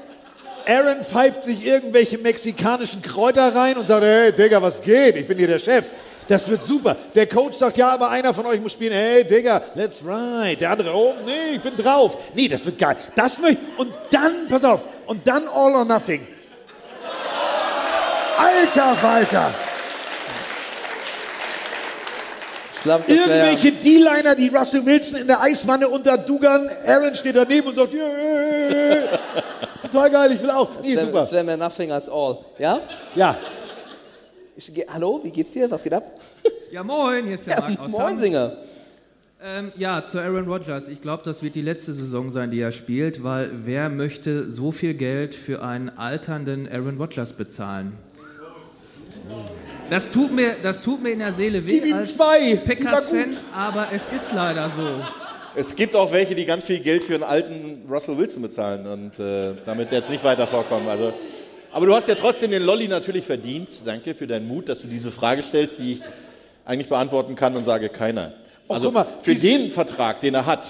Aaron pfeift sich irgendwelche mexikanischen Kräuter rein und sagt, hey Digga, was geht? Ich bin hier der Chef. Das wird super. Der Coach sagt, ja, aber einer von euch muss spielen. Hey Digga, let's ride. Der andere, oh nee, ich bin drauf. Nee, das wird geil. Das möchte Und dann, pass auf, und dann all or nothing. Alter das wär- Irgendwelche D-Liner, die Russell Wilson in der Eiswanne unter Dugan. Aaron steht daneben und sagt, yeah. total geil, ich will auch. Nee, Das super. wäre mehr nothing als all. Ja? Ja. Hallo, wie geht's dir? Was geht ab? Ja, moin, hier ist der Ja, Marc aus moin. Singer. Ähm, ja, zu Aaron Rodgers. Ich glaube, das wird die letzte Saison sein, die er spielt, weil wer möchte so viel Geld für einen alternden Aaron Rodgers bezahlen? Das tut mir, das tut mir in der Seele weh Gib ihm als Packers-Fan, aber es ist leider so. Es gibt auch welche, die ganz viel Geld für einen alten Russell Wilson bezahlen und äh, damit jetzt nicht weiter vorkommen. Also, aber du hast ja trotzdem den Lolli natürlich verdient. Danke für deinen Mut, dass du diese Frage stellst, die ich eigentlich beantworten kann und sage keiner. Oh, Also guck mal, für den Vertrag, den er hat,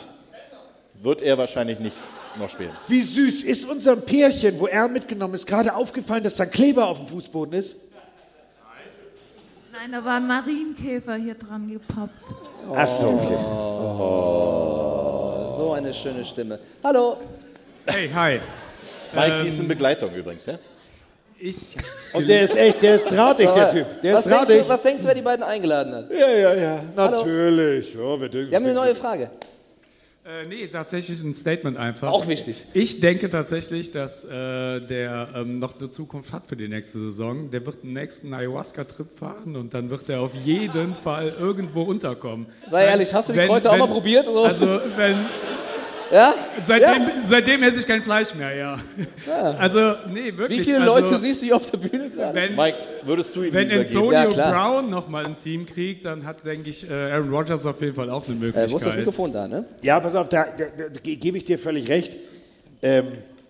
wird er wahrscheinlich nicht noch spielen. Wie süß ist unserem Pärchen, wo er mitgenommen ist, gerade aufgefallen, dass da ein Kleber auf dem Fußboden ist? Nein, da war ein Marienkäfer hier dran gepoppt. Ach so, okay. Oh, so eine schöne Stimme. Hallo. Hey, hi. Mike, Ähm, sie ist in Begleitung übrigens, ja? Ich. Und der ist echt, der ist drahtig, der Typ. Der was, ist denkst du, was denkst du, wer die beiden eingeladen hat? Ja, ja, ja. Natürlich. Ja, wir, denken- Wir haben eine neue Frage. Äh, nee, tatsächlich ein Statement einfach. Auch wichtig. Ich denke tatsächlich, dass äh, der ähm, noch eine Zukunft hat für die nächste Saison. Der wird den nächsten Ayahuasca-Trip fahren und dann wird er auf jeden Fall irgendwo unterkommen. Sei ehrlich, hast du die Kräuter auch mal probiert, oder? Also, wenn. Ja? Seitdem, Ja. seitdem esse ich kein Fleisch mehr, ja. Ja. Also, nee, wirklich. Wie viele also, Leute siehst du hier auf der Bühne gerade? Wenn, Mike, würdest du ihm wenn? Antonio Ja. Brown nochmal ein Team kriegt, dann hat, denke ich, äh, Aaron Rodgers auf jeden Fall auch eine Äh, Möglichkeit. wo ist das Mikrofon da, ne? Ja, pass auf, da, da, da ge- gebe ich dir völlig recht. Ähm,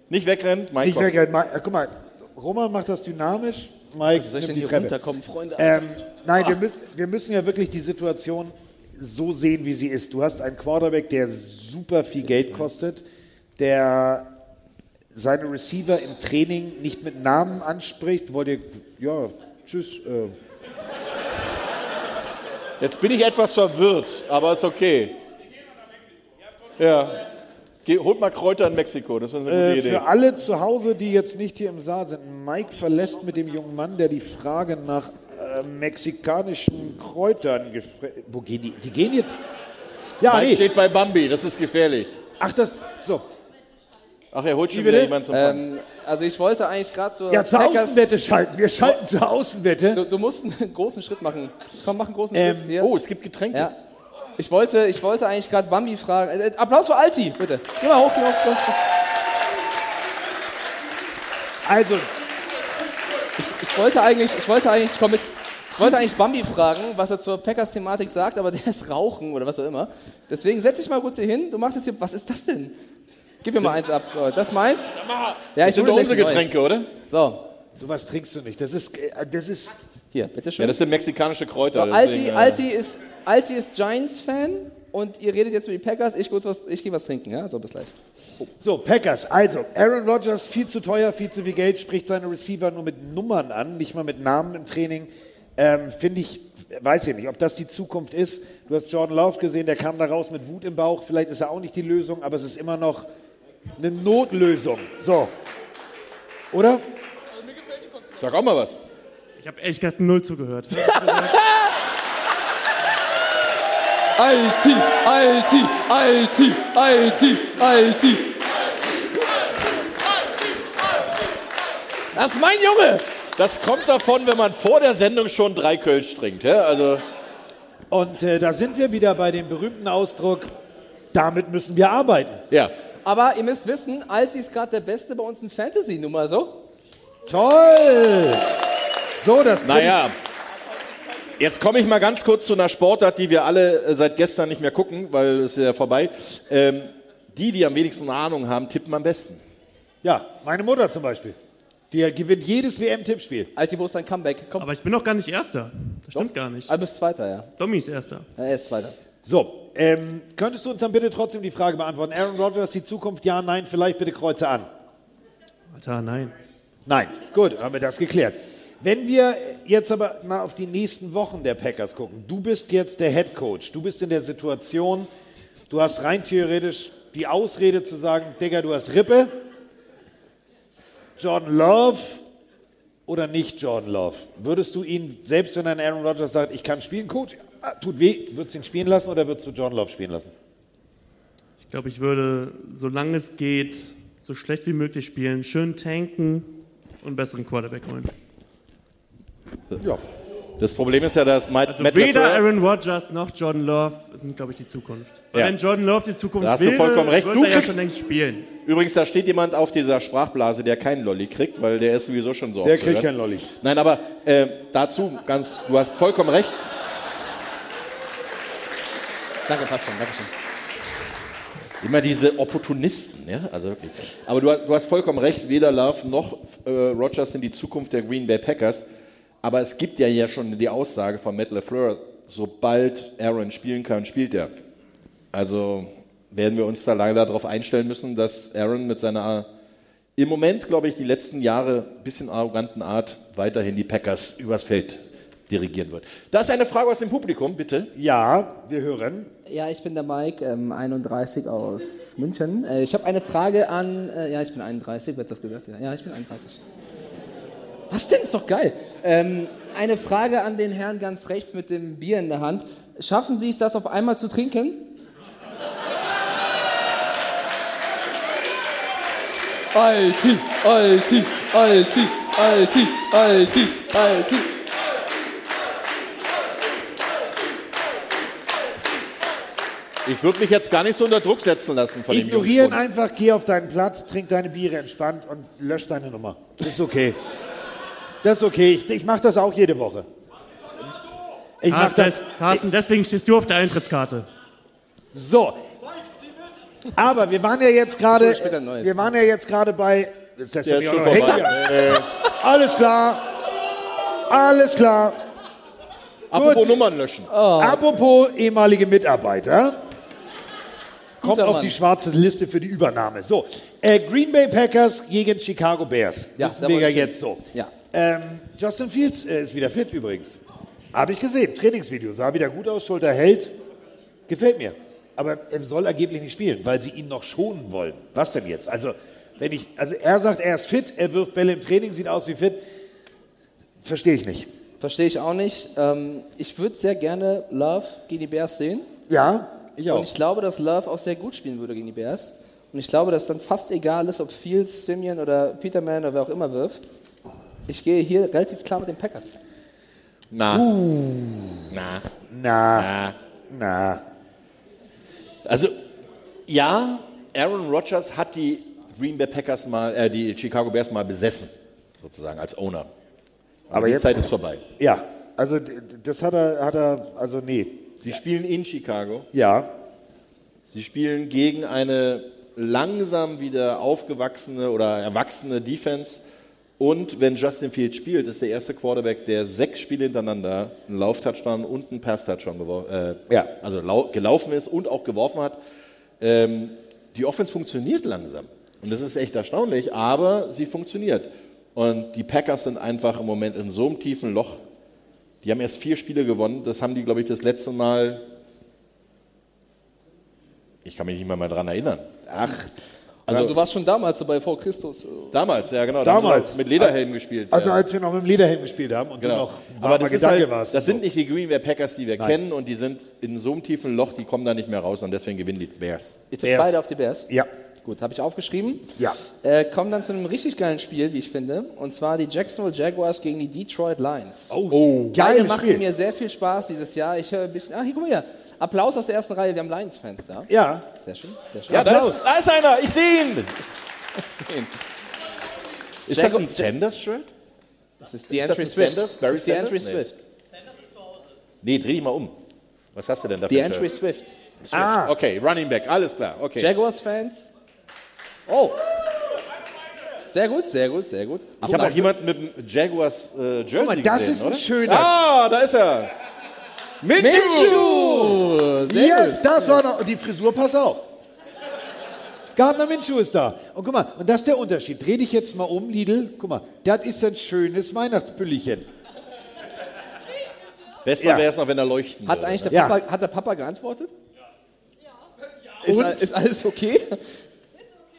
Nicht wegrennen, Mike. Nicht kommt. wegrennen. Mike, äh, guck mal, Roman macht das dynamisch. Mike, Wie soll ich denn die hier runterkommen, Freunde? Ähm, nein, wir, mü wir müssen ja wirklich die Situation so sehen, wie sie ist. Du hast einen Quarterback, der super viel Geld kostet, der seine Receiver im Training nicht mit Namen anspricht. Wollt ihr, ja, tschüss. Äh, Jetzt bin ich etwas verwirrt, aber ist okay. Ja. Holt mal Kräuter in Mexiko, das ist eine gute Äh, Idee. für alle zu Hause, die jetzt nicht hier im Saal sind, Mike verlässt mit dem jungen Mann, der die Frage nach äh, mexikanischen Kräutern gefragt Wo gehen die? Die gehen jetzt. Ja, Mike nee. steht bei Bambi, das ist gefährlich. Ach, das. So. Ach, er holt schon Wie wieder jemanden zum Fangen. Ähm, also ich wollte eigentlich gerade zur Ja, zur Packers- Außenwette schalten. Wir schalten zur Außenwette. Du, du musst einen großen Schritt machen. Komm, mach einen großen Ähm, Schritt. Hier. Oh, es gibt Getränke. Ja. Ich wollte, ich wollte eigentlich gerade Bambi fragen. Äh, Applaus für Alti, bitte. Geh mal hoch, geh hoch. Geh hoch. Also, Ich, ich wollte eigentlich, ich wollte eigentlich, komm mit, ich wollte eigentlich Bambi fragen, was er zur Packers-Thematik sagt, aber der ist Rauchen oder was auch immer. Deswegen setz dich mal kurz hier hin. Du machst jetzt hier, was ist das denn? Gib mir mal eins ab. So, Das meins? Ja, Das sind doch unsere ein neues. Getränke, oder? So. Sowas trinkst du nicht. Das ist. äh, Das ist Hier, bitteschön. Ja, das sind mexikanische Kräuter. So, deswegen, Alti, äh, Alti, ist, Alti ist Giants-Fan und ihr redet jetzt über die Packers. Ich, kurz was, ich gehe was trinken, ja? So, bis gleich. So, Packers. Also, Aaron Rodgers, viel zu teuer, viel zu viel Geld, spricht seine Receiver nur mit Nummern an, nicht mal mit Namen im Training. Ähm, Finde ich, weiß ich nicht, ob das die Zukunft ist. Du hast Jordan Love gesehen, der kam da raus mit Wut im Bauch. Vielleicht ist er auch nicht die Lösung, aber es ist immer noch eine Notlösung. So. Oder? Sag auch mal was. Ich habe ehrlich gesagt null zugehört. Alti, Alti, Alti, Alti, Alti. Das ist mein Junge! Das kommt davon, wenn man vor der Sendung schon drei Kölsch trinkt. Ja? Also, Und äh, da sind wir wieder bei dem berühmten Ausdruck, damit müssen wir arbeiten. Ja. Aber ihr müsst wissen, Alti ist gerade der Beste bei uns in Fantasy, nun mal so. Toll! So, das naja. Jetzt komme ich mal ganz kurz zu einer Sportart, die wir alle äh, seit gestern nicht mehr gucken, weil es ist ja vorbei. Ähm, die, die am wenigsten Ahnung haben, tippen am besten. Ja, meine Mutter zum Beispiel. Die gewinnt jedes WM-Tippspiel. Alti, wo ist dein Comeback? Komm. Aber ich bin noch gar nicht Erster. Das stimmt gar nicht. Du bist Zweiter, ja. Domi ist Erster. Ja, Er ist Zweiter. So, ähm, könntest du uns dann bitte trotzdem die Frage beantworten? Aaron Rodgers, die Zukunft, ja, nein, vielleicht bitte Kreuze an. Alter, nein. Nein, gut, haben wir das geklärt. Wenn wir jetzt aber mal auf die nächsten Wochen der Packers gucken, du bist jetzt der Head Coach, du bist in der Situation, du hast rein theoretisch die Ausrede zu sagen, Digga, du hast Rippe, Jordan Love oder nicht Jordan Love? Würdest du ihn, selbst wenn ein Aaron Rodgers sagt, ich kann spielen, Coach, ah, tut weh, würdest du ihn spielen lassen oder würdest du Jordan Love spielen lassen? Ich glaube, ich würde, solange es geht, so schlecht wie möglich spielen, schön tanken und einen besseren Quarterback holen. Ja. Das Problem ist ja, dass Matt, Also Matt weder LaFleur- Aaron Rodgers noch Jordan Love sind, glaube ich, die Zukunft. Weil Ja. wenn Jordan Love die Zukunft Da hast wäre, du vollkommen recht. wird Du er ja schon längst spielen. Übrigens, da steht jemand auf dieser Sprachblase, der keinen Lolli kriegt, weil der ist sowieso schon so Der kriegt hören. keinen Lolli. Nein, aber äh, dazu ganz, du hast vollkommen recht. Danke, passt schon, danke schön. Immer diese Opportunisten, ja, also wirklich. Aber du, du hast vollkommen recht, weder Love noch äh, Rogers sind die Zukunft der Green Bay Packers. Aber es gibt ja ja schon die Aussage von Matt LaFleur, sobald Aaron spielen kann, spielt er. Also werden wir uns da leider darauf einstellen müssen, dass Aaron mit seiner im Moment, glaube ich, die letzten Jahre ein bisschen arroganten Art weiterhin die Packers übers Feld dirigieren wird. Da ist eine Frage aus dem Publikum, bitte. Ja, wir hören. Ja, ich bin der Mike, ähm, 31 aus München. Äh, ich habe eine Frage an. Äh, ja, ich bin 31, wird das gesagt? Ja, ich bin 31. Was denn? Ist doch geil. Ähm, eine Frage an den Herrn ganz rechts mit dem Bier in der Hand. Schaffen Sie es, das auf einmal zu trinken? Alti, Alti, Alti, Alti, Alti, Alti. Ich würde mich jetzt gar nicht so unter Druck setzen lassen von dem Ignorieren einfach, geh auf deinen Platz, trink deine Biere entspannt und lösch deine Nummer. Das ist okay. Das ist okay. Ich, ich mache das auch jede Woche. Ich mach Carsten, das. des- Carsten, deswegen stehst du auf der Eintrittskarte. So. Aber wir waren ja jetzt gerade, wir waren ja jetzt gerade bei. Jetzt lässt Der du mich auch noch hängen. Alles klar. Alles klar. Apropos Nummern löschen. Apropos ehemalige Mitarbeiter. Kommt auf die schwarze Liste für die Übernahme. So, äh, Green Bay Packers gegen Chicago Bears. Ja, Wissen wir ja jetzt so. Ja. Ähm, Justin Fields äh, ist wieder fit übrigens. Habe ich gesehen. Trainingsvideo. Sah wieder gut aus, Schulter hält. Gefällt mir. Aber er soll angeblich nicht spielen, weil sie ihn noch schonen wollen. Was denn jetzt? Also, wenn ich, also er sagt, er ist fit, er wirft Bälle im Training, sieht aus wie fit. Verstehe ich nicht. Verstehe ich auch nicht. Ähm, ich würde sehr gerne Love gegen die Bears sehen. Ja, ich auch. Und ich glaube, dass Love auch sehr gut spielen würde gegen die Bears. Und ich glaube, dass dann fast egal ist, ob Fields, Simeon oder Peterman oder wer auch immer wirft. Ich gehe hier relativ klar mit den Packers. Na. Uh. Na. Na. Na. Also, ja, Aaron Rodgers hat die Green Bay Packers mal, äh, die Chicago Bears mal besessen, sozusagen, als Owner. Aber die jetzt- Zeit ist vorbei. Ja, also das hat er, hat er, also nee. Sie spielen in Chicago. Ja. Sie spielen gegen eine langsam wieder aufgewachsene oder erwachsene Defense. Und wenn Justin Fields spielt, ist der erste Quarterback, der sechs Spiele hintereinander einen Lauftouchdown und einen Pass-Touchdown äh, Ja. also lau gelaufen ist und auch geworfen hat. Ähm, die Offense funktioniert langsam. Und das ist echt erstaunlich, aber sie funktioniert. Und die Packers sind einfach im Moment in so einem tiefen Loch. Die haben erst vier Spiele gewonnen. Das haben die, glaube ich, das letzte Mal. Ich kann mich nicht mal mal dran erinnern. Ach, also du warst schon damals dabei vor Christus. damals, ja genau. Damals. mit Lederhelm gespielt. Also ja. als wir noch mit dem Lederhelm gespielt haben und Genau. du noch Aber das, Gedanke halt, warst. das sind nicht die Green Bay Packers, die wir Nein. kennen und die sind in so einem tiefen Loch, die kommen da nicht mehr raus und deswegen gewinnen die Bears. Ihr tippt beide auf die Bears? Ja. Gut, habe ich aufgeschrieben. Ja. Äh, kommen dann zu einem richtig geilen Spiel, wie ich finde. Und zwar die Jacksonville Jaguars gegen die Detroit Lions. Oh, Beide geiles machen Spiel. mir sehr viel Spaß dieses Jahr. Ich höre ein bisschen. Ah, hier, guck mal hier. Applaus aus der ersten Reihe. Wir haben Lions-Fans da. Ja. Sehr schön. Sehr schön. Ja, da ist, da ist einer, ich sehe ihn. sehen. Ist das ein Sanders-Shirt? Das ist die Ist Entry Swift. Sanders? Das ist die Entry Sanders? Nee. Swift. Nee, dreh dich mal um. Was hast du denn da für Die Entry? Swift. Swift. Ah. Okay, Running Back, alles klar. Okay. Jaguars-Fans. Oh. Sehr gut, sehr gut, sehr gut. Ich habe auch jemanden mit dem Jaguars äh, Jersey mal, das gesehen, ist ein oder? schöner. Ah, da ist er. Sehr yes, gut. das war noch. Und die Frisur passt auf. Gardner Minshew ist da. Und guck mal, und das ist der Unterschied. Dreh dich jetzt mal um, Lidl. Guck mal, das ist ein schönes Weihnachtsbüllchen. Besser Ja. wäre es noch, wenn er leuchten Hat würde, eigentlich der? Papa, hat der Papa geantwortet? Ist, Und? ist alles okay?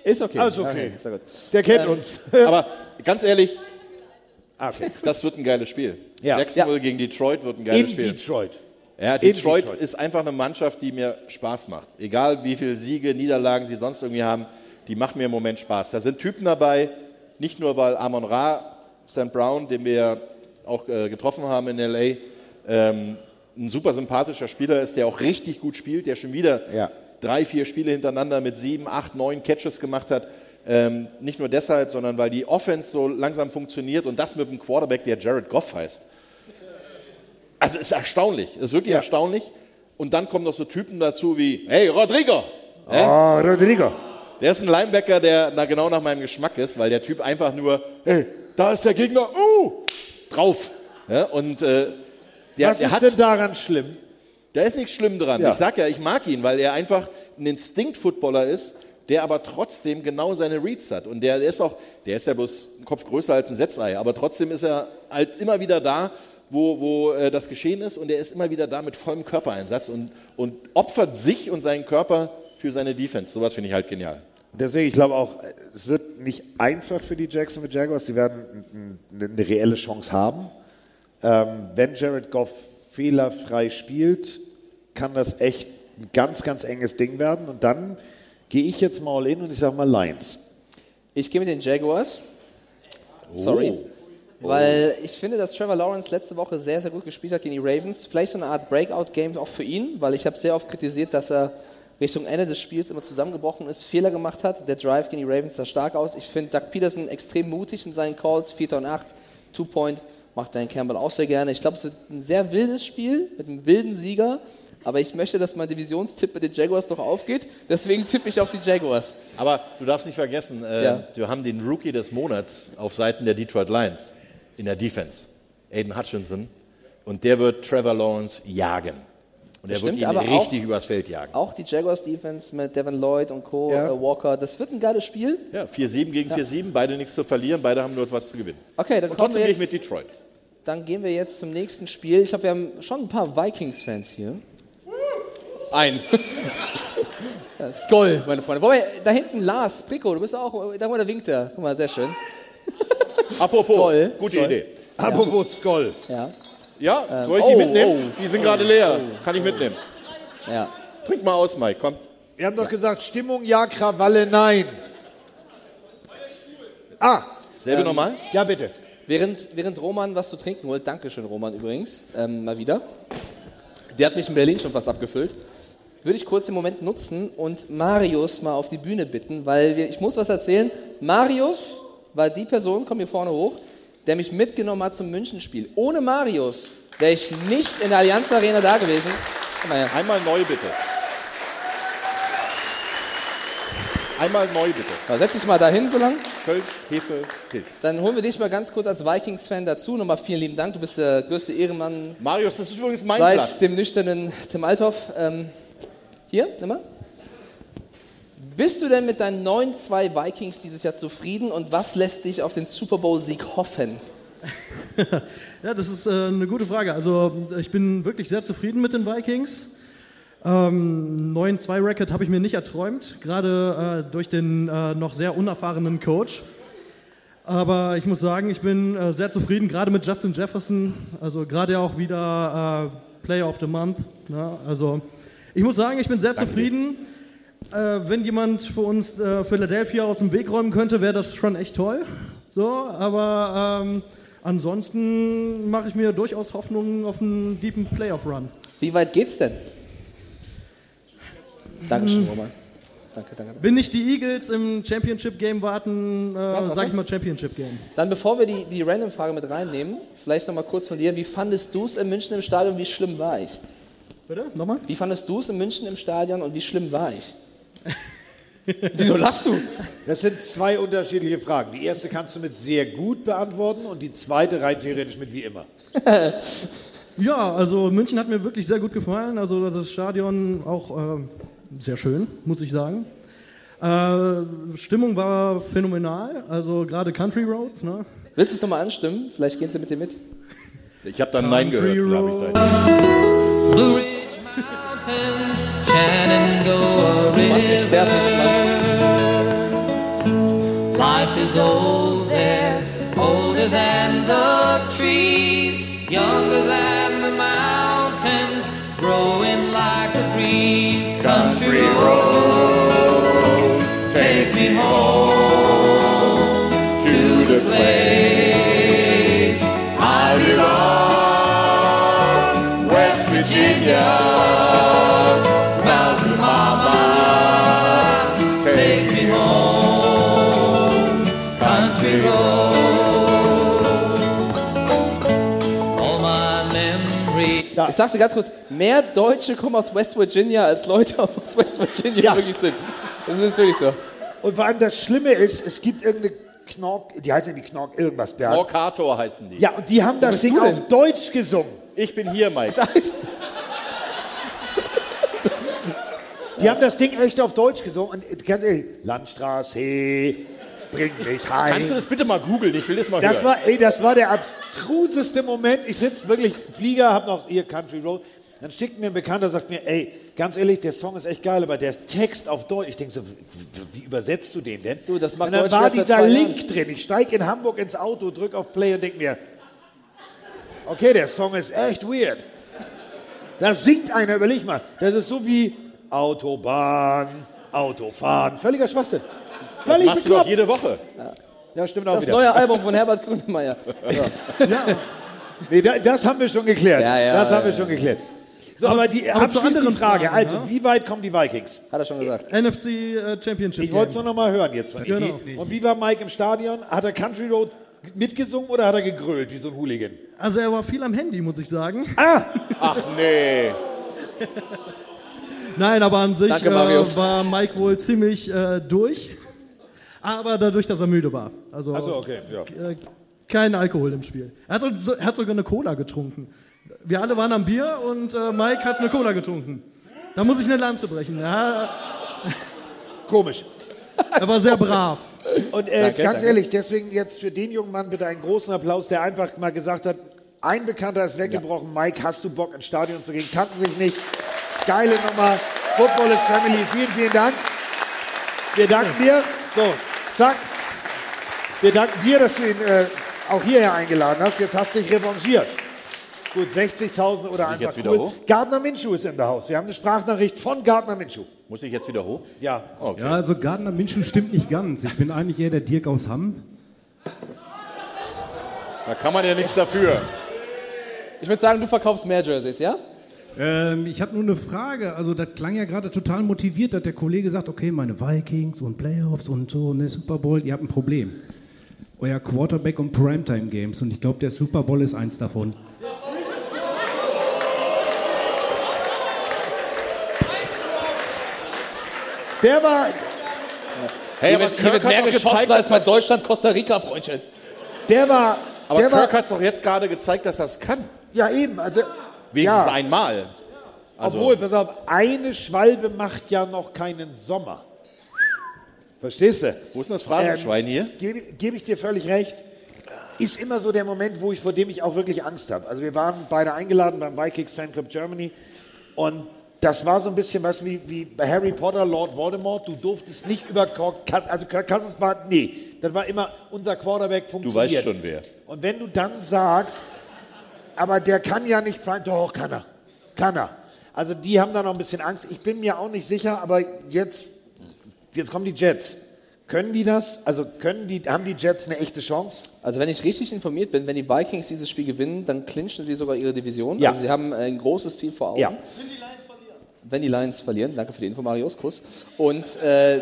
Ist okay. Alles okay. sehr gut. Der kennt Ähm, uns. Aber ganz ehrlich, Ah, okay. das wird ein geiles Spiel. Ja. Jacksonville gegen Detroit wird ein geiles In Spiel. Detroit. Ja, Detroit, Detroit. ist einfach eine Mannschaft, die mir Spaß macht. Egal wie viele Siege, Niederlagen sie sonst irgendwie haben, die machen mir im Moment Spaß. Da sind Typen dabei, nicht nur weil Amon Ra, Sam Brown, den wir auch äh, getroffen haben in L.A., ähm, ein super sympathischer Spieler ist, der auch richtig gut spielt, der schon wieder Ja. drei, vier Spiele hintereinander mit sieben, acht, neun Catches gemacht hat. Ähm, nicht nur deshalb, sondern weil die Offense so langsam funktioniert und das mit einem Quarterback, der Jared Goff heißt. Also ist erstaunlich, ist wirklich erstaunlich. Und dann kommen noch so Typen dazu wie, hey Rodrigo? Oh, Rodrigo. der ist ein Linebacker, der na, genau nach meinem Geschmack ist, weil der Typ einfach nur, hey, da ist der Gegner, uh, drauf. Ja, und äh, der, Was der ist hat, denn daran schlimm? da ist nichts schlimm dran. Ja. Ich sag ja, ich mag ihn, weil er einfach ein Instinkt-Footballer ist, der aber trotzdem genau seine Reads hat. Und der, der ist auch, der ist ja bloß ein Kopf größer als ein Setzei, aber trotzdem ist er halt immer wieder da, wo, wo äh, das geschehen ist und er ist immer wieder da mit vollem Körpereinsatz und, und opfert sich und seinen Körper für seine Defense. Sowas finde ich halt genial. Deswegen, ich glaube auch, es wird nicht einfach für die Jacksonville Jaguars. Sie werden eine reelle Chance haben. Ähm, wenn Jared Goff fehlerfrei spielt, kann das echt ein ganz, ganz enges Ding werden. Und dann gehe ich jetzt mal in und ich sage mal Lions. Ich gehe mit den Jaguars. Sorry. Weil ich finde, dass Trevor Lawrence letzte Woche sehr, sehr gut gespielt hat gegen die Ravens. Vielleicht so eine Art Breakout-Game auch für ihn, weil ich habe sehr oft kritisiert, dass er Richtung Ende des Spiels immer zusammengebrochen ist, Fehler gemacht hat. Der Drive gegen die Ravens sah stark aus. Ich finde Doug Peterson extrem mutig in seinen Calls. 4 und 8, Two-Point macht Dan Campbell auch sehr gerne. Ich glaube, es wird ein sehr wildes Spiel mit einem wilden Sieger. Aber ich möchte, dass mein Divisionstipp bei den Jaguars doch aufgeht. Deswegen tippe ich auf die Jaguars. Aber du darfst nicht vergessen, äh, Ja. wir haben den Rookie des Monats auf Seiten der Detroit Lions in der Defense, Aiden Hutchinson. Und der wird Trevor Lawrence jagen. Und er wird stimmt, ihn aber auch- richtig übers Feld jagen. Auch die Jaguars Defense mit Devin Lloyd und Co. Ja. Äh, Walker. Das wird ein geiles Spiel. Ja, 4-7 gegen Ja. 4-7, beide nichts zu verlieren, beide haben nur was zu gewinnen. Okay, dann Und kommen trotzdem wir gehe ich mit Detroit. Dann gehen wir jetzt zum nächsten Spiel. Ich glaube, wir haben schon ein paar Vikings-Fans hier. Ein. Ja, Skoll, meine Freunde. Wobei, da hinten Lars, Prico, du bist auch, da, da winkt er. Guck mal, sehr schön. Apropos, Skoll. gute Skoll. Idee. Ja. Apropos Skoll. Ja. Ja, Ähm, soll ich die oh, mitnehmen? oh. die sind gerade leer. Kann ich mitnehmen. Ja. Trink mal aus, Mike, komm. Wir haben doch gesagt, Stimmung ja, Krawalle nein. Ah. Selbe Ähm, nochmal? Ja, bitte. Während, während Roman was zu trinken holt, Dankeschön Roman übrigens, ähm, mal wieder. Der hat mich in Berlin schon fast abgefüllt. Würde ich kurz den Moment nutzen und Marius mal auf die Bühne bitten, weil wir, ich muss was erzählen. Marius war die Person, komm hier vorne hoch, der mich mitgenommen hat zum Münchenspiel. Ohne Marius wäre ich nicht in der Allianz Arena da gewesen. Einmal neu bitte. Einmal neu bitte. So, setz dich mal dahin so lang. Kölsch, Hefe, Pilz. Dann holen wir dich mal ganz kurz als Vikings-Fan dazu. Nochmal vielen lieben Dank. Du bist der größte Ehrenmann. Marius, das ist übrigens mein Seit Platz. dem nüchternen Tim Althoff. Ähm, hier, nimm mal. Bist du denn mit deinen 9-2 Vikings dieses Jahr zufrieden und was lässt dich auf den Super Bowl-Sieg hoffen? Ja, das ist äh, eine gute Frage. Also ich bin wirklich sehr zufrieden mit den Vikings. Ähm, 9-2-Record habe ich mir nicht erträumt, gerade äh, durch den äh, noch sehr unerfahrenen Coach. Aber ich muss sagen, ich bin äh, sehr zufrieden, gerade mit Justin Jefferson. Also gerade auch wieder äh, Player of the Month. Ne? Also ich muss sagen, ich bin sehr zufrieden. Äh, wenn jemand für uns äh, Philadelphia aus dem Weg räumen könnte, wäre das schon echt toll. So, aber ähm, ansonsten mache ich mir durchaus Hoffnung auf einen deepen Playoff-Run. Wie weit geht's denn? Dankeschön, Roman. Danke, danke. Wenn nicht die Eagles im Championship-Game warten, äh, was, sage ich mal Championship-Game. Dann bevor wir die, die Random-Frage mit reinnehmen, vielleicht nochmal kurz von dir. Wie fandest du es in München im Stadion? Wie schlimm war ich? Bitte? Nochmal? Wie fandest du es in München im Stadion und wie schlimm war ich? Wieso lachst du? Das sind zwei unterschiedliche Fragen. Die erste kannst du mit sehr gut beantworten und die zweite rein theoretisch mit wie immer. Ja, also München hat mir wirklich sehr gut gefallen. Also das Stadion auch äh, sehr schön, muss ich sagen. Äh, Stimmung war phänomenal, also gerade Country Roads. Ne? Willst du es nochmal anstimmen? Vielleicht gehen sie mit dir mit. Ich habe dann Nein Country gehört, glaube ich. Blue Ridge Mountains, Shenandoah Life is old there, older than the trees, younger than the mountains, growing like a breeze. Country roads, Ich sag's dir ganz kurz, mehr Deutsche kommen aus West Virginia, als Leute aus West Virginia wirklich sind. Das ist wirklich so. Und vor allem das Schlimme ist, es gibt irgendeine Knork, die heißt ja die Knork irgendwas, Bernd. Knorkator heißen die. Ja, und die haben das Ding auf Deutsch gesungen. Ich bin hier, Mike. Die haben das Ding echt auf Deutsch gesungen. Und ganz ehrlich, Landstraße, bring mich heim. Kannst du das bitte mal googeln? Ich will das mal Das hören. war, ey, das war der abstruseste Moment. Ich sitze wirklich im Flieger, hab noch hier Country Road. Dann schickt mir ein Bekannter, sagt mir, ey, ganz ehrlich, der Song ist echt geil, aber der Text auf Deutsch, ich denke so, wie übersetzt du den denn? Du, das macht und dann Deutschland war dieser zwei Link drin. Ich steige in Hamburg ins Auto, drück auf Play und denke mir, okay, der Song ist echt weird. Da singt einer, überleg mal, das ist so wie Autobahn, Autofahren, völliger Schwachsinn. Das Völlig machst du doch bekloppt. jede Woche. Ja, stimmt auch Das wieder. neue Album von Herbert Grönemeyer. So. Nee, da, das haben wir schon geklärt. Ja, ja, das haben wir ja, schon ja. geklärt. So, aber, die aber zur abschließende anderen Frage, Frage, also, ne? wie weit kommen die Vikings? Hat er schon gesagt. NFC äh, Championship Ich wollte es nur noch mal hören jetzt Genau. Und wie war Mike im Stadion? Hat er Country Road mitgesungen oder hat er gegrölt wie so ein Hooligan? Also er war viel am Handy, muss ich sagen. Ah! Ach nee. Nein, aber an sich Danke, äh, war Mike wohl ziemlich äh, durch. Aber dadurch, dass er müde war. Also, Ach so, okay, ja. äh, kein Alkohol im Spiel. Er hat, so, er hat sogar eine Cola getrunken. Wir alle waren am Bier und äh, Mike hat eine Cola getrunken. Da muss ich eine Lanze brechen. Ja, Komisch. er war sehr brav. Und äh, Danke, ganz danke. ehrlich, deswegen jetzt für den jungen Mann bitte einen großen Applaus, der einfach mal gesagt hat, ein Bekannter ist weggebrochen, Mike, hast du Bock ins Stadion zu gehen? Kannten sich nicht. Geile Nummer. Football is Family. Vielen, vielen Dank. Wir danken dir. So, zack. Wir danken dir, dass du ihn äh, auch hierher eingeladen hast. Jetzt hast du dich revanchiert. Gut, 60.000 oder ich einfach jetzt wieder cool. hoch? Gardner Minshew ist in der Haus. Wir haben eine Sprachnachricht von Gardner Minshew. Muss ich jetzt wieder hoch? Ja. Okay. Ja, also Gardner Minshew stimmt nicht ganz. Ich bin eigentlich eher der Dirk aus Hamm. Da kann man ja nichts dafür. Ich würde sagen, du verkaufst mehr Jerseys, ja? Ähm, ich habe nur eine Frage. Also, das klang ja gerade total motiviert, dass der Kollege sagt: Okay, meine Vikings und Playoffs und so, ne, Super Bowl, ihr habt ein Problem. Euer Quarterback und Primetime Games. Und ich glaube, der Super Bowl ist eins davon. Der war. Hey, aber hier wird mehr geschossen gezeigt, als bei Deutschland, Costa Rica, Freundchen. Der war. Aber der Kirk hat doch jetzt gerade gezeigt, dass er es kann. Ja, eben. Also, Wenigstens ja. einmal. Also, Obwohl, pass auf, eine Schwalbe macht ja noch keinen Sommer. Verstehst du? Wo ist denn das Phrasenschwein hier? Gebe geb ich dir völlig recht. Ist immer so der Moment, wo ich, vor dem ich auch wirklich Angst habe. Also wir waren beide eingeladen beim Vikings Fanclub Germany und das war so ein bisschen, weißt du, wie, wie bei Harry Potter, Lord Voldemort, du durftest nicht über Kirk, also Kirk Cousins war, nee, das war immer unser Quarterback du funktioniert. weißt schon wer. Und wenn du dann sagst, aber der kann ja nicht Prime, doch, kann er. Kann er. Also die haben da noch ein bisschen Angst. Ich bin mir auch nicht sicher, aber jetzt, jetzt kommen die Jets. Können die das? Also können die, haben die Jets eine echte Chance? Also wenn ich richtig informiert bin, wenn die Vikings dieses Spiel gewinnen, dann clinchen sie sogar ihre Division. Ja. Also sie haben ein großes Ziel vor Augen. Ja. Wenn die Lions verlieren, danke für die Info, Marius, Kuss. Und äh,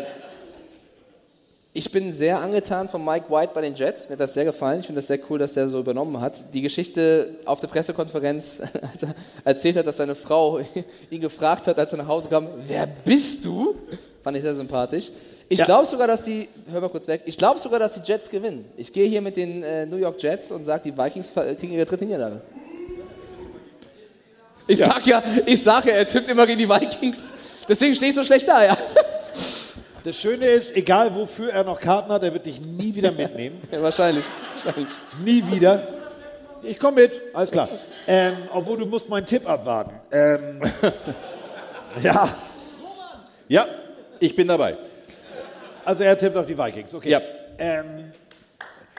ich bin sehr angetan von Mike White bei den Jets. Mir hat das sehr gefallen. Ich finde das sehr cool, dass der so übernommen hat. Die Geschichte auf der Pressekonferenz, als er erzählt hat, dass seine Frau ihn gefragt hat, als er nach Hause kam, wer bist du? Fand ich sehr sympathisch. Ich Ja. glaube sogar, dass die, hör mal kurz weg, ich glaube sogar, dass die Jets gewinnen. Ich gehe hier mit den äh, New York Jets und sage, die Vikings kriegen ihre dritte Niederlage. Ich Ja. sag ja, ich sag ja, er tippt immer gegen die Vikings. Deswegen stehe ich so schlecht da, ja. Das Schöne ist, egal wofür er noch Karten hat, er wird dich nie wieder mitnehmen. ja wahrscheinlich. wahrscheinlich. Nie wieder. Ich komme mit, alles klar. Ähm, obwohl du musst meinen Tipp abwarten. Ähm, ja, Ja, ich bin dabei. also er tippt auf die Vikings. Okay. Ja. Ähm,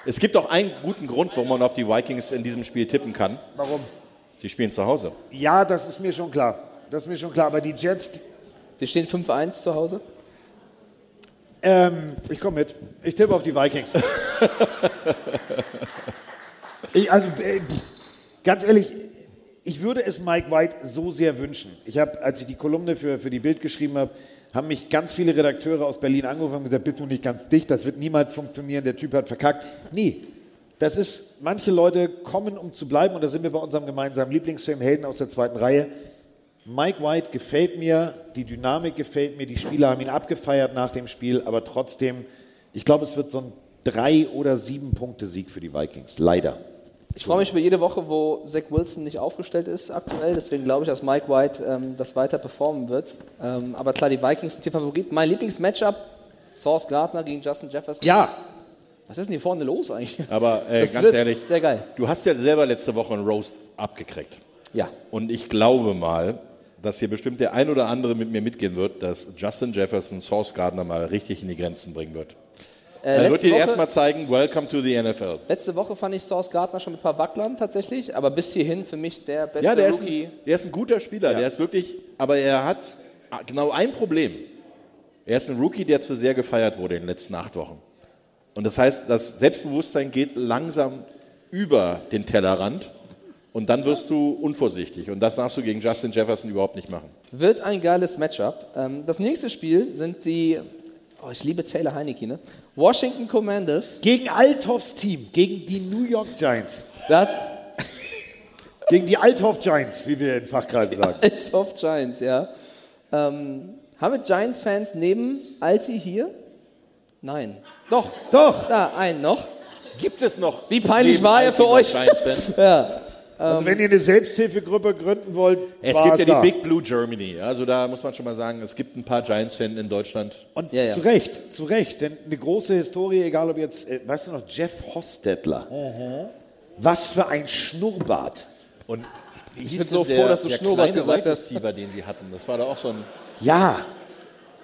Es gibt auch einen guten Grund, warum man auf die Vikings in diesem Spiel tippen kann. warum? Sie spielen zu Hause. Ja, das ist mir schon klar. Das ist mir schon klar. Aber die Jets, Sie stehen 5-1 zu Hause. Ähm, ich komme mit. Ich tippe auf die Vikings. ich, also, äh, ganz ehrlich, ich würde es Mike White so sehr wünschen. Ich habe, als ich die Kolumne für, für die Bild geschrieben habe, haben mich ganz viele Redakteure aus Berlin angerufen und gesagt, bist du nicht ganz dicht, das wird niemals funktionieren, der Typ hat verkackt. Nee, das ist, manche Leute kommen, um zu bleiben und da sind wir bei unserem gemeinsamen Lieblingsfilm Helden aus der zweiten Reihe. Mike White gefällt mir, die Dynamik gefällt mir, die Spieler haben ihn abgefeiert nach dem Spiel, aber trotzdem, ich glaube, es wird so ein drei oder sieben Punkte Sieg für die Vikings, leider. Ich freue mich über jede Woche, wo Zach Wilson nicht aufgestellt ist aktuell. Deswegen glaube ich, dass Mike White ähm, das weiter performen wird. Ähm, aber klar, die Vikings sind die Favorit. Mein Lieblingsmatchup, Source Gardner gegen Justin Jefferson. Ja. Was ist denn hier vorne los eigentlich? Aber äh, Das ganz wird ehrlich, Sehr geil. du hast ja selber letzte Woche einen Roast abgekriegt. Ja. Und ich glaube mal, dass hier bestimmt der ein oder andere mit mir mitgehen wird, dass Justin Jefferson Source Gardner mal richtig in die Grenzen bringen wird. Äh, er wird dir erstmal zeigen, welcome to the NFL. Letzte Woche fand ich Source Gardner schon mit ein paar Wacklern tatsächlich. Aber bis hierhin für mich der beste Ja, der ist, Rookie. ein, der ist ein guter Spieler, der ist wirklich, aber er hat genau ein Problem. Er ist ein Rookie, der zu sehr gefeiert wurde in den letzten acht Wochen. Und das heißt, das Selbstbewusstsein geht langsam über den Tellerrand und dann wirst du unvorsichtig. Und das darfst du gegen Justin Jefferson überhaupt nicht machen. Wird ein geiles Matchup. Ähm, das nächste Spiel sind die, oh, ich liebe Taylor Heineke, ne? Washington Commanders. Gegen Althoffs Team, gegen die New York Giants. Da hat, Gegen die Althoff Giants, wie wir in Fachkreisen sagen. Als of Giants, ja. Ähm, haben wir Giants-Fans neben Alti hier? Nein. Doch. Doch. Da, einen noch. Gibt es noch? Wie peinlich war er für noch euch? Ja. Also wenn ihr eine Selbsthilfegruppe gründen wollt, Es war gibt ja die da. Big Blue Germany. Also da muss man schon mal sagen, es gibt ein paar Giants-Fans in Deutschland. Und zu Recht, zu Recht, denn eine große Historie, egal ob jetzt, äh, weißt du noch, Jeff Hostetler. Was für ein Schnurrbart. Und Ich bin so denn froh, der- dass du der Schnurrbart gesagt hast. Receiver, den sie hatten. Das war da auch so ein Ja,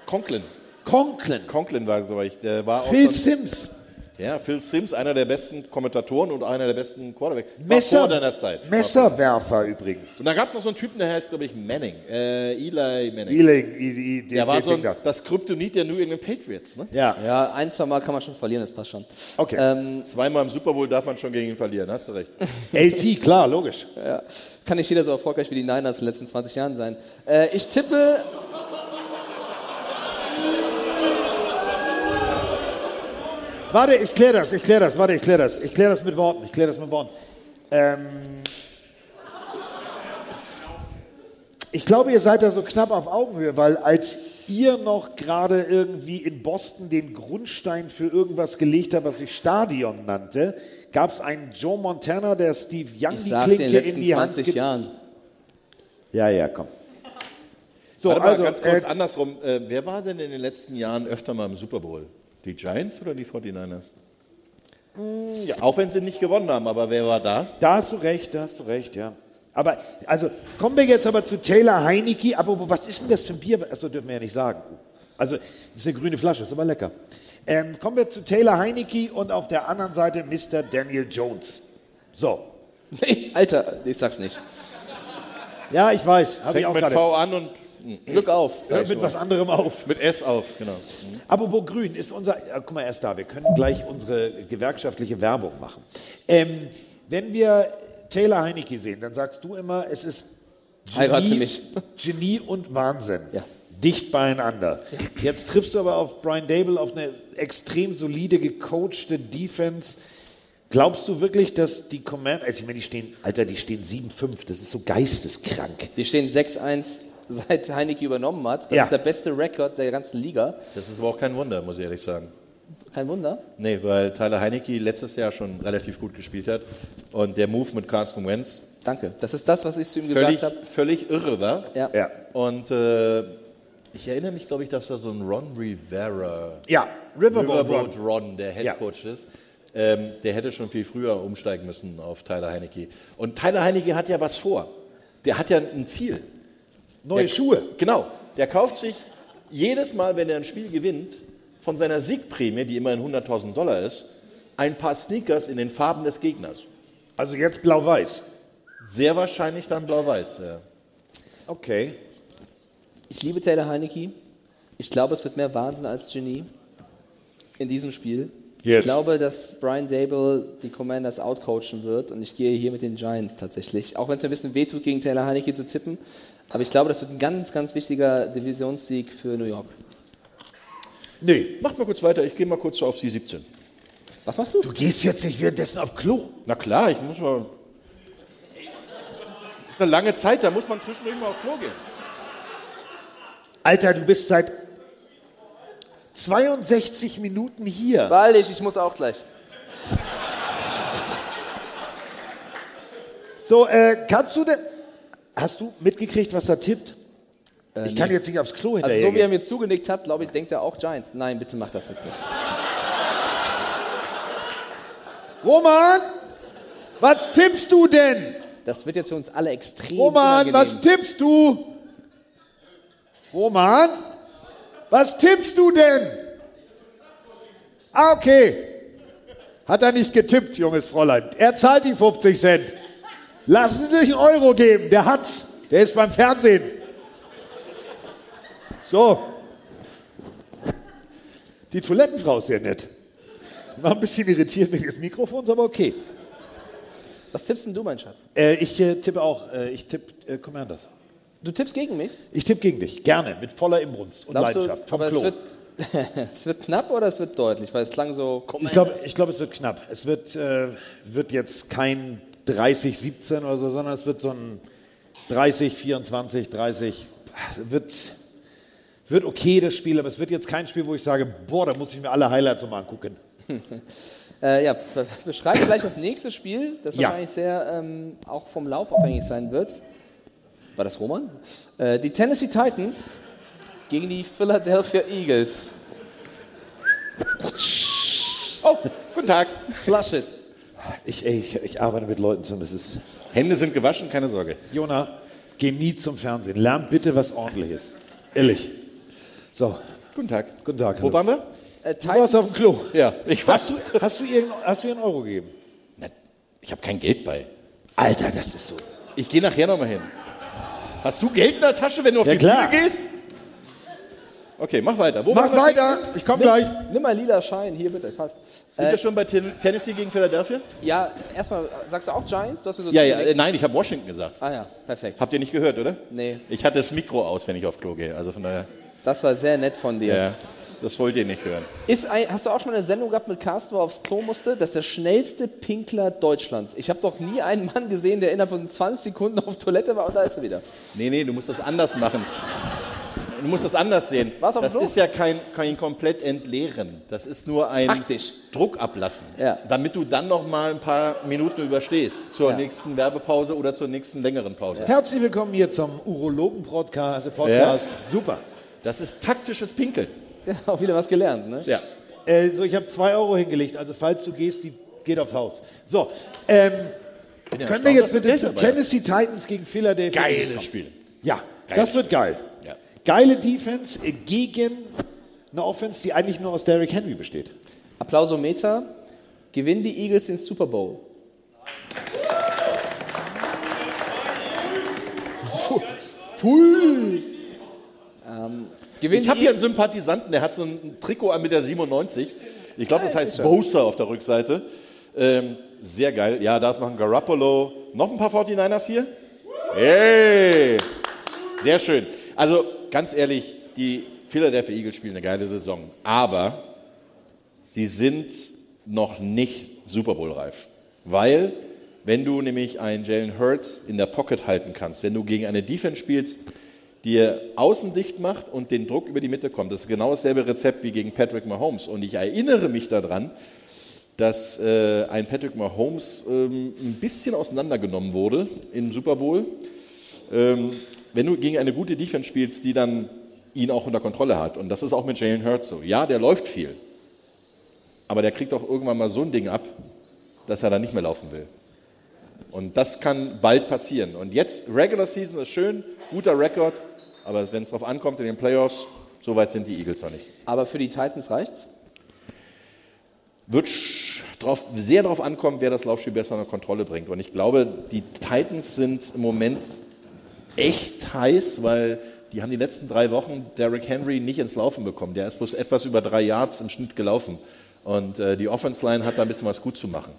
Conklin. Conklin. Conklin war so, ich, der war auch Phil schon, Sims. Ja, Phil Sims, einer der besten Kommentatoren und einer der besten Quarterbacks. War Messer- vor deiner Zeit. Messerwerfer übrigens. Und dann gab es noch so einen Typen, der heißt, glaube ich, Manning. Äh, Eli Manning. Eli, I, I, der war so ein, da. das Kryptonit der New England Patriots. Ne? Ja. Ja, ein, zwei Mal kann man schon verlieren, das passt schon. Okay. Ähm, Zweimal im Super Bowl darf man schon gegen ihn verlieren, hast du recht. LT, klar, logisch. ja. Kann nicht jeder so erfolgreich wie die Niners in den letzten 20 Jahren sein. Äh, ich tippe. Warte, ich kläre das, ich kläre das, warte, ich kläre das. Ich kläre das mit Worten, ich kläre das mit Worten. Ähm, ich glaube, ihr seid da so knapp auf Augenhöhe, weil als ihr noch gerade irgendwie in Boston den Grundstein für irgendwas gelegt habt, was sich Stadion nannte, gab es einen Joe Montana, der Steve Young Ich die sagte in Klinke den in letzten die Hand 20 ge- Jahren. Ja, ja, komm. So, Warte mal, also, ganz kurz äh, andersrum. Äh, wer war denn in den letzten Jahren öfter mal im Super Bowl? Die Giants oder die 49ers? Ja, auch wenn sie nicht gewonnen haben, aber wer war da? Da hast du recht, da hast du recht, ja. Aber, also, kommen wir jetzt aber zu Taylor Heineke. Aber was ist denn das für ein Bier? Achso, dürfen wir ja nicht sagen. Also, das ist eine grüne Flasche, ist aber lecker. Ähm, kommen wir zu Taylor Heineke und auf der anderen Seite Mr. Daniel Jones. So. Nee, Alter, ich sag's nicht. Ja, ich weiß. Habe ich Fängt auch mit gerade. V an und Glück auf. ich mit was anderem auf. mit S auf, genau. Apropos grün, ist unser, äh, guck mal, erst da, wir können gleich unsere gewerkschaftliche Werbung machen. Ähm, wenn wir Taylor Heineke sehen, dann sagst du immer, es ist Heirate mich. Genie und Wahnsinn. Ja. Dicht beieinander. Jetzt triffst du aber auf Brian Dable, auf eine extrem solide, gecoachte Defense. Glaubst du wirklich, dass die Command, also ich meine, die stehen, Alter, die stehen 7-5, das ist so geisteskrank. Die stehen 6-1, seit Heineke übernommen hat. Das Ja. ist der beste Rekord der ganzen Liga. Das ist aber auch kein Wunder, muss ich ehrlich sagen. Kein Wunder. Nee, weil Tyler Heinecke letztes Jahr schon relativ gut gespielt hat. Und der Move mit Carson Wentz Danke. Das ist das, was ich zu ihm völlig, gesagt habe. völlig irre war. Ja. Ja. Und äh, ich erinnere mich, glaube ich, dass da so ein Ron Rivera, Ja, Riverboat, Riverboat Ron. Ron, der Head Coach ist, ähm, der hätte schon viel früher umsteigen müssen auf Tyler Heinecke. Und Tyler Heinecke hat ja was vor. Der hat ja ein Ziel. Neue der, Schuhe. Genau. Der kauft sich jedes Mal, wenn er ein Spiel gewinnt, von seiner Siegprämie, die immerhin 100.000 Dollar ist, ein paar Sneakers in den Farben des Gegners. Also jetzt blau-weiß. Sehr wahrscheinlich dann blau-weiß. Ja. Okay. Ich liebe Taylor Heineke. Ich glaube, es wird mehr Wahnsinn als Genie in diesem Spiel. Jetzt. Ich glaube, dass Brian Dable die Commanders outcoachen wird und ich gehe hier mit den Giants tatsächlich. Auch wenn es mir ein bisschen wehtut, gegen Taylor Heineke zu tippen. Aber ich glaube, das wird ein ganz, ganz wichtiger Divisionssieg für New York. Nee. Macht mal kurz weiter, ich gehe mal kurz auf Sie 17. Was machst du? Du gehst jetzt nicht währenddessen auf Klo. Na klar, ich muss mal. Das ist eine lange Zeit, da muss man zwischendurch mal auf Klo gehen. Alter, du bist seit 62 Minuten hier. Weil ich, ich muss auch gleich. So, äh, kannst du denn. Hast du mitgekriegt, was da tippt? Äh, ich kann nee. jetzt nicht aufs Klo Also hinterher. so wie er mir zugenickt hat, glaube ich, denkt er auch Giants. Nein, bitte mach das jetzt nicht. Roman, was tippst du denn? Das wird jetzt für uns alle extrem Roman, unangenehm. was tippst du? Roman, was tippst du denn? Ah, okay. Hat er nicht getippt, junges Fräulein. Er zahlt die 50 Cent. Lassen Sie sich einen Euro geben. Der hat's. Der ist beim Fernsehen. So. Die Toilettenfrau ist sehr nett. War ein bisschen irritiert wegen des Mikrofons, aber okay. Was tippst denn du, mein Schatz? Äh, ich äh, tippe auch. Äh, ich tippe äh, Commanders. Du tippst gegen mich? Ich tippe gegen dich. Gerne. Mit voller Inbrunst und Glaubst Leidenschaft. du, Vom aber Klo. es wird, es wird knapp oder es wird deutlich? Weil es klang so. Ich glaube, ich glaub, es wird knapp. Es wird, äh, wird jetzt kein 30, 17 oder so, sondern es wird so ein 30, 24, 30. Wird, wird okay, das Spiel, aber es wird jetzt kein Spiel, wo ich sage, boah, da muss ich mir alle Highlights nochmal angucken. Äh, ja, be- beschreib gleich das nächste Spiel, das Ja. wahrscheinlich sehr ähm, auch vom Lauf abhängig sein wird. War das Roman? Äh, die Tennessee Titans gegen die Philadelphia Eagles. Oh, guten Tag. Flush it. Ich, ich, ich arbeite mit Leuten zusammen, das ist... Hände sind gewaschen, keine Sorge. Jona, geh nie zum Fernsehen. Lern bitte was ordentliches. Ehrlich. So. Guten Tag. Guten Tag. Wo waren wir? Äh, Du warst auf dem Klo. Ja, ich Hast du, hast du, irgend, hast du ihr einen Euro gegeben? Ich habe kein Geld bei. Alter, das ist so. Ich gehe nachher nochmal hin. Hast du Geld in der Tasche, wenn du auf Ja, die klar. Bühne gehst? Okay, mach weiter. Wo Mach weiter, ich komm Nimm- gleich. Nimm mal lila Schein, hier bitte, passt. Sind Äh, wir schon bei Ten Tennessee gegen Philadelphia? Ja, erstmal, sagst du auch Giants? Du hast mir so Ja, ja, äh, nein, ich habe Washington gesagt. Ah ja, perfekt. Habt ihr nicht gehört, oder? Nee. Ich hatte das Mikro aus, wenn ich auf Klo gehe. Also von daher. Das war sehr nett von dir. Ja, das wollt ihr nicht hören. Ein, hast du auch schon mal eine Sendung gehabt mit Carsten, wo er aufs Klo musste? Das ist der schnellste Pinkler Deutschlands. Ich habe doch nie einen Mann gesehen, der innerhalb von 20 Sekunden auf Toilette war und da ist er wieder. Nee, nee, du musst das anders machen. Du musst das anders sehen. Was auf das Klo? ist ja kein, kein komplett entleeren. Das ist nur ein Taktisch. Druck ablassen. Ja. Damit du dann noch mal ein paar Minuten überstehst. Zur Ja. nächsten Werbepause oder zur nächsten längeren Pause. Herzlich willkommen hier zum Urologen-Podcast. Podcast. Super. Das ist taktisches Pinkeln. Ja, auch wieder was gelernt, ne? Ja. Äh, so, ich habe zwei Euro hingelegt, also falls du gehst, die geht aufs Haus. So, ähm, können wir jetzt dabei hast. Tennessee Titans gegen Philadelphia Geiles? Spiel. Ja, Geil. das wird geil. Geile Defense gegen eine Offense, die eigentlich nur aus Derrick Henry besteht. Applausometer. Gewinnen die Eagles den Super Bowl? Full. Ähm, gewinnen Ich habe hier einen Sympathisanten, der hat so ein Trikot an mit der 97. Ich glaube, das heißt. Bosa auf der Rückseite. Ähm, sehr geil. Ja, da ist noch ein Garoppolo. Noch ein paar 49ers hier? Hey! Sehr schön. Also, ganz ehrlich, die Philadelphia Eagles spielen eine geile Saison. Aber sie sind noch nicht Super Bowl reif. Weil, wenn du nämlich einen Jalen Hurts in der Pocket halten kannst, wenn du gegen eine Defense spielst, die außen dicht macht und den Druck über die Mitte kommt, das ist genau dasselbe Rezept wie gegen Patrick Mahomes. Und ich erinnere mich daran, dass äh, ein Patrick Mahomes ähm, ein bisschen auseinandergenommen wurde im Super Bowl. Ähm, wenn du gegen eine gute Defense spielst, die dann ihn auch unter Kontrolle hat, und das ist auch mit Jalen Hurts so. Ja, der läuft viel, aber der kriegt auch irgendwann mal so ein Ding ab, dass er dann nicht mehr laufen will. Und das kann bald passieren. Und jetzt, Regular Season ist schön, guter Rekord, aber wenn es darauf ankommt in den Playoffs, so weit sind die Eagles noch nicht. Aber für die Titans reicht's? Wird drauf, sehr darauf ankommen, wer das Laufspiel besser unter Kontrolle bringt. Und ich glaube, die Titans sind im Moment echt heiß, weil die haben die letzten drei Wochen Derrick Henry nicht ins Laufen bekommen. Der ist bloß etwas über drei Yards im Schnitt gelaufen. Und äh, die Offense Line hat da ein bisschen was gut zu machen.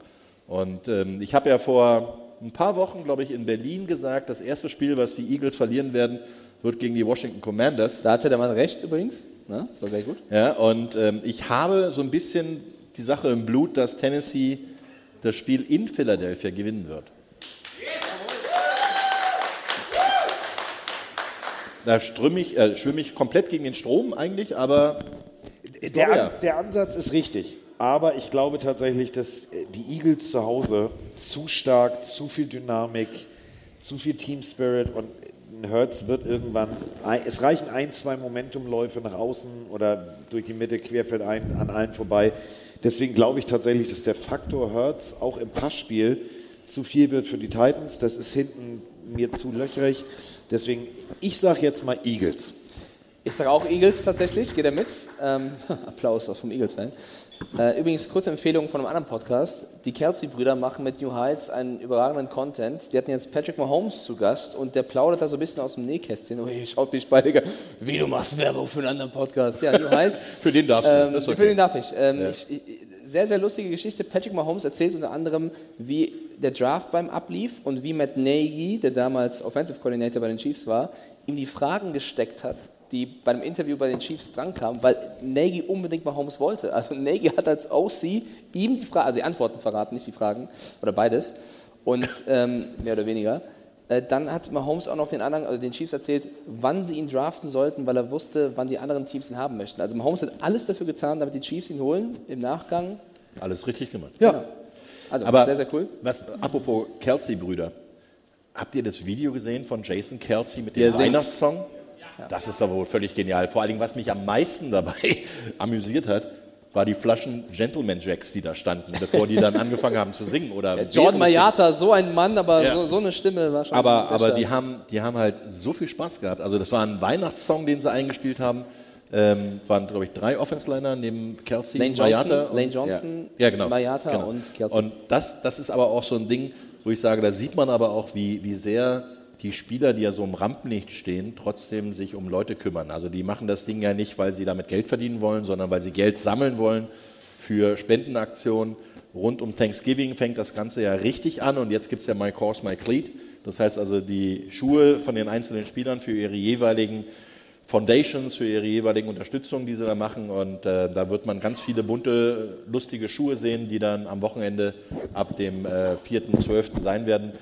Und ähm, ich habe ja vor ein paar Wochen, glaube ich, in Berlin gesagt, das erste Spiel, was die Eagles verlieren werden, wird gegen die Washington Commanders. Da hatte der Mann recht übrigens. Ne? Das war sehr gut. Ja, und ähm, ich habe so ein bisschen die Sache im Blut, dass Tennessee das Spiel in Philadelphia gewinnen wird. Da ich, äh, schwimme ich komplett gegen den Strom eigentlich, aber Der. An, der Ansatz ist richtig. Aber ich glaube tatsächlich, dass äh, die Eagles zu Hause zu stark, zu viel Dynamik, zu viel Team Spirit und ein Hertz wird irgendwann, es reichen ein, zwei Momentumläufe nach außen oder durch die Mitte querfeld ein, an allen vorbei. Deswegen glaube ich tatsächlich, dass der Faktor Hertz auch im Passspiel zu viel wird für die Titans. Das ist hinten mir zu löcherig. Deswegen, ich sage jetzt mal Eagles. Ich sage auch Eagles tatsächlich, geht er mit. Ähm, Applaus auch vom Eagles-Fan. Äh, übrigens, kurze Empfehlung von einem anderen Podcast. Die Kelsey-Brüder machen mit New Heights einen überragenden Content. Die hatten jetzt Patrick Mahomes zu Gast und der plaudert da so ein bisschen aus dem Nähkästchen. Oh, schaut mich beide, Digga, wie du machst Werbung für einen anderen Podcast. Ja, New Heights. Für den darfst du, Ähm, okay. Für den darf ich. Ähm, Ja. ich, ich. Sehr, sehr lustige Geschichte. Patrick Mahomes erzählt unter anderem, wie der Draft beim ablief und wie Matt Nagy, der damals Offensive Coordinator bei den Chiefs war, ihm die Fragen gesteckt hat, die beim Interview bei den Chiefs drankamen, weil Nagy unbedingt Mahomes wollte. Also Nagy hat als OC ihm die Fragen, also die Antworten verraten, nicht die Fragen, oder beides. Und ähm, mehr oder weniger. Äh, dann hat Mahomes auch noch den anderen, also den Chiefs erzählt, wann sie ihn draften sollten, weil er wusste, wann die anderen Teams ihn haben möchten. Also Mahomes hat alles dafür getan, damit die Chiefs ihn holen. Im Nachgang. Alles richtig gemacht. Ja. Also Aber sehr, sehr cool. Was, apropos Kelsey-Brüder. Habt ihr das Video gesehen von Jason Kelsey mit dem? Weihnachtssong? Das ist doch wohl völlig genial. Vor allem, was mich am meisten dabei amüsiert hat, war die Flaschen Gentleman Jacks, die da standen, bevor die dann angefangen haben zu singen. Oder Ja, Jordan Mayata, so ein Mann, aber Ja. so, so eine Stimme war schon. aber, aber stark. die, haben, die haben halt so viel Spaß gehabt. Also das war ein Weihnachtssong, den sie eingespielt haben. Ähm, es waren, glaube ich, drei Offense-Liner neben Kelsey, Lane Johnson, Mayata. Lane Johnson, ja. ja, genau. Mayata genau. und Kelsey. Und das, das ist aber auch so ein Ding, wo ich sage, da sieht man aber auch, wie, wie sehr die Spieler, die ja so im Rampenlicht stehen, trotzdem sich um Leute kümmern. Also die machen das Ding ja nicht, weil sie damit Geld verdienen wollen, sondern weil sie Geld sammeln wollen für Spendenaktionen. Rund um Thanksgiving fängt das Ganze ja richtig an und jetzt gibt es ja My Course, My Cleat. Das heißt also die Schuhe von den einzelnen Spielern für ihre jeweiligen Foundations, für ihre jeweiligen Unterstützungen, die sie da machen. Und äh, da wird man ganz viele bunte, lustige Schuhe sehen, die dann am Wochenende ab dem äh, 4.12. sein werden.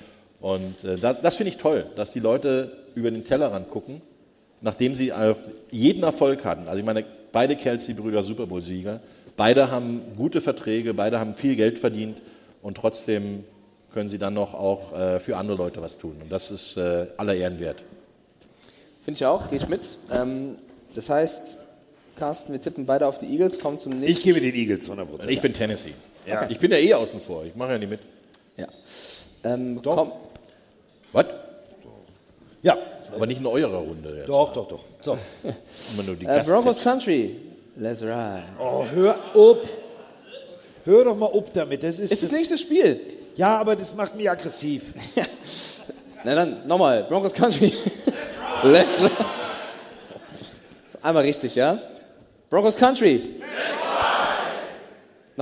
Und äh, da, das finde ich toll, dass die Leute über den Tellerrand gucken, nachdem sie auch jeden Erfolg hatten. Also ich meine, beide Kelsey-Brüder Super Bowl-Sieger, beide haben gute Verträge, beide haben viel Geld verdient und trotzdem können sie dann noch auch äh, für andere Leute was tun. Und das ist äh, aller Ehren wert. Finde ich auch, gehe ich mit. Ähm, das heißt, Carsten, wir tippen beide auf die Eagles, kommen zum nächsten. Ich gebe den Eagles 100%. Ich bin Tennessee. Ja. Ich bin ja eh außen vor. Ich mache ja nicht mit. Ja. Ähm, Doch. komm- Was? Ja. Aber nicht in eurer Runde. jetzt. Doch, doch, doch. So. Immer nur die Äh, Broncos. Country. Let's ride. Oh, hör up. Hör doch mal up damit. Das ist, Ist das nächste Spiel? Ja, aber das macht mich aggressiv. Na dann, nochmal. Broncos Country. Let's ride. Einmal richtig, ja? Broncos Country.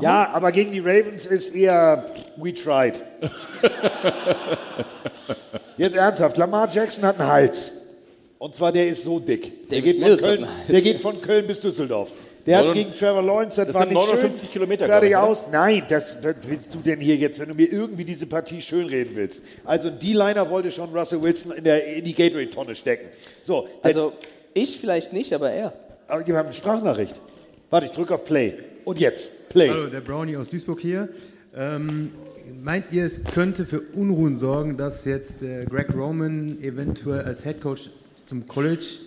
Ja, aber gegen die Ravens ist eher we tried. Jetzt ernsthaft, Lamar Jackson hat einen Hals. Und zwar der ist so dick. Der geht, von Köln, der geht von Köln bis Düsseldorf. Der hat gegen Trevor Lawrence, das, Das war nicht 59 schön. Kilometer, Fertig ich, aus. Nein, das willst du denn hier jetzt, wenn du mir irgendwie diese Partie schönreden willst. Also ein D-Liner wollte schon Russell Wilson in, der, in die Gatorade-Tonne stecken. So, Also, ich vielleicht nicht, aber er. aber wir haben eine Sprachnachricht. Warte, ich drücke auf Play. Und jetzt, Play. Hallo, der Brownie aus Duisburg hier. Ähm, meint ihr, es könnte für Unruhen sorgen, dass jetzt äh, Greg Roman eventuell als Head Coach zum College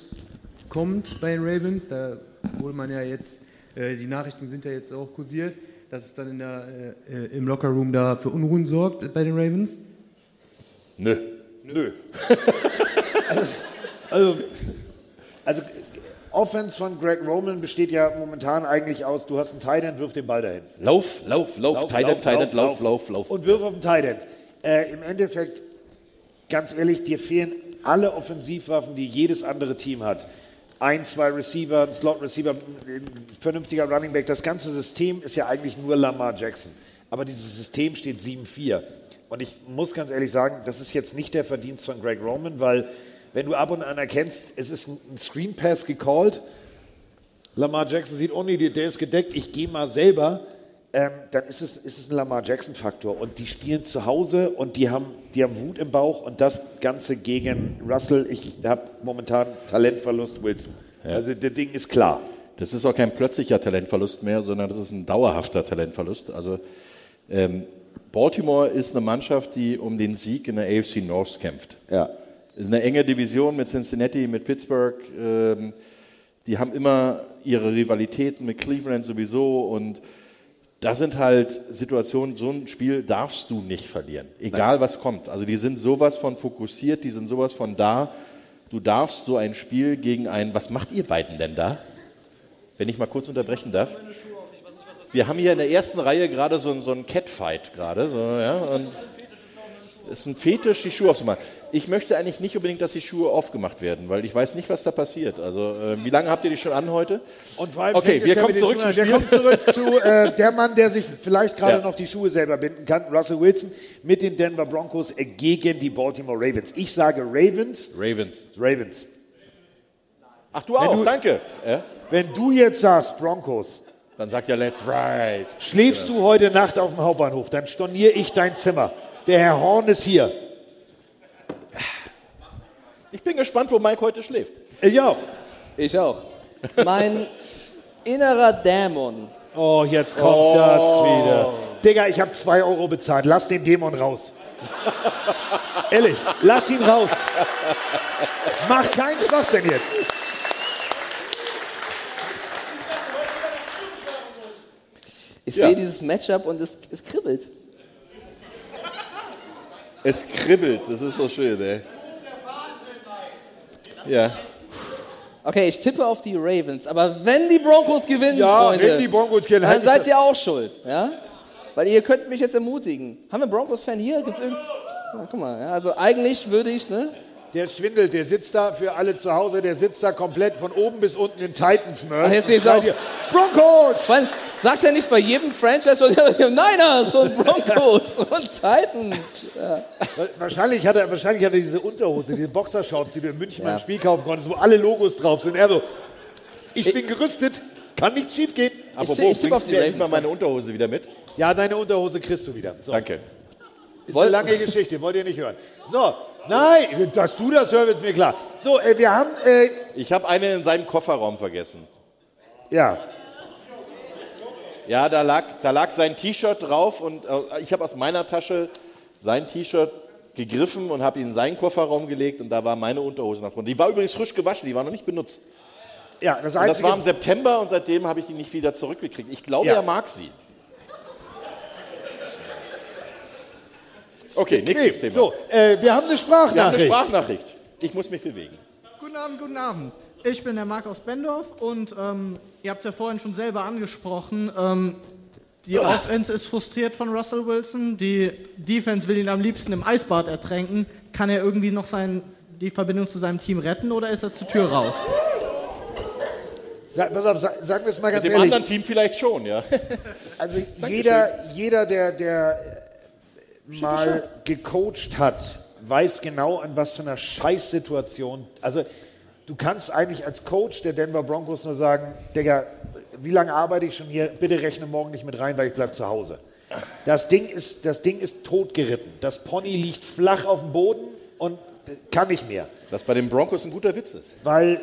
kommt bei den Ravens? Da wohl man ja jetzt, äh, die Nachrichten sind ja jetzt auch kursiert, dass es dann in der, äh, im Lockerroom da für Unruhen sorgt bei den Ravens? Nö. Nö. also, also, also, Offense von Greg Roman besteht ja momentan eigentlich aus, du hast einen Tight End, wirf den Ball dahin. Lauf, lauf, lauf, Tight End, Tight End, lauf, lauf, lauf. Und wirf auf den Tight End. Äh, Im Endeffekt, ganz ehrlich, dir fehlen alle Offensivwaffen, die jedes andere Team hat. Ein, zwei Receiver, ein Slot-Receiver, ein vernünftiger Running Back. Das ganze System ist ja eigentlich nur Lamar Jackson. Aber dieses System steht 7-4. Und ich muss ganz ehrlich sagen, das ist jetzt nicht der Verdienst von Greg Roman, weil wenn du ab und an erkennst, es ist ein Screen Pass gecallt, Lamar Jackson sieht, oh nee, der ist gedeckt, ich gehe mal selber, ähm, dann ist es, ist es ein Lamar Jackson-Faktor. Und die spielen zu Hause und die haben, die haben Wut im Bauch und das Ganze gegen Russell. Ich habe momentan Talentverlust, Wilson. Also das Ding ist klar. Das ist auch kein plötzlicher Talentverlust mehr, sondern das ist ein dauerhafter Talentverlust. Also ähm, Baltimore ist eine Mannschaft, die um den Sieg in der AFC North kämpft. Ja. Eine enge Division mit Cincinnati, mit Pittsburgh. Ähm, die haben immer ihre Rivalitäten mit Cleveland sowieso und da sind halt Situationen, so ein Spiel darfst du nicht verlieren, egal was kommt. Also die sind sowas von fokussiert, die sind sowas von da. Du darfst so ein Spiel gegen ein, was macht ihr beiden denn da? Wenn ich mal kurz unterbrechen darf. Wir haben hier in der ersten Reihe gerade so, ein- so einen Catfight gerade, so, ja, und es ist ein Fetisch, die Schuhe aufzumachen. Ich möchte eigentlich nicht unbedingt, dass die Schuhe aufgemacht werden, weil ich weiß nicht, was da passiert. Also, äh, wie lange habt ihr die schon an heute? Und vor allem okay, wir ja kommen zurück. Wir kommen zurück zu äh, der Mann, der sich vielleicht gerade Ja. noch die Schuhe selber binden kann, Russell Wilson, mit den Denver Broncos gegen die Baltimore Ravens. Ich sage Ravens. Ravens. Ravens. Ach, du auch, danke. Ja? Wenn du jetzt sagst Broncos, Dann sagt ja Let's Ride. schläfst du heute Nacht auf dem Hauptbahnhof, dann storniere ich dein Zimmer. Der Herr Horn ist hier. Ich bin gespannt, wo Mike heute schläft. Ich auch. Ich auch. Mein innerer Dämon. Oh, jetzt kommt Oh. das wieder. Digga, ich habe zwei Euro bezahlt. Lass den Dämon raus. Ehrlich, lass ihn raus. Mach keinen Schwachsinn jetzt. Ich Ja. sehe dieses Matchup und es, es kribbelt. Es kribbelt, das ist so schön, ey. Ja. Okay, ich tippe auf die Ravens, aber wenn die Broncos gewinnen, Ja, Freunde, wenn die Broncos gewinnen, dann seid das- ihr auch schuld, ja? Weil ihr könnt mich jetzt ermutigen. Haben wir einen Broncos-Fan hier? Gibt's irgend... Ja, guck mal, ja, also eigentlich würde ich, ne? Der schwindelt, der sitzt da für alle zu Hause, der sitzt da komplett von oben bis unten in Titans-Merch. Ach, jetzt und sehe schreit auch. Broncos! Allem, sagt er nicht bei jedem Franchise schon Niners und Broncos und Titans? Ja. Wahrscheinlich hat, er, wahrscheinlich hat er diese Unterhose, diese Boxershorts, die du in München Ja. beim Spiel kaufen konntest, wo alle Logos drauf sind. Er so, ich bin gerüstet, kann nicht schief gehen. Apropos, bringst du mir endlich mal meine Unterhose wieder mit? Ja, deine Unterhose kriegst du wieder. So. Danke. Ist eine lange Geschichte, wollt ihr nicht hören. So, nein, dass du das hörst, ist mir klar. So, äh, wir haben, äh, Ich habe eine in seinem Kofferraum vergessen. ja, Ja, da lag, da lag sein T-Shirt drauf und äh, ich habe aus meiner Tasche sein T-Shirt gegriffen und habe ihn in seinen Kofferraum gelegt und da war meine Unterhose noch drin. Die war übrigens frisch gewaschen, die war noch nicht benutzt. ja, das Und das Einzige... war im September und seitdem habe ich die nicht wieder zurückgekriegt. Ich glaube, Ja. er mag sie. Okay, Okay, nächstes Thema. So, äh, wir haben eine Wir haben Sprachnachricht. eine Sprachnachricht. Ich muss mich bewegen. Guten Abend, guten Abend. Ich bin der Marc aus Bendorf und ähm, ihr habt ja vorhin schon selber angesprochen, ähm, die Offense ist frustriert von Russell Wilson, die Defense will ihn am liebsten im Eisbad ertränken. Kann er irgendwie noch sein, die Verbindung zu seinem Team retten oder ist er zur Tür raus? Sag, pass auf, sag, sagen wir es mal ganz Mit dem ehrlich. anderen Team vielleicht schon, ja. Also jeder, jeder, der, der mal gecoacht hat, weiß genau, an was für einer Scheißsituation. Also du kannst eigentlich als Coach der Denver Broncos nur sagen, Digga, wie lange arbeite ich schon hier? Bitte rechne morgen nicht mit rein, weil ich bleib zu Hause. Das Ding ist, das Ding ist totgeritten. Das Pony liegt flach auf dem Boden und kann nicht mehr. Was bei den Broncos ein guter Witz ist. Weil.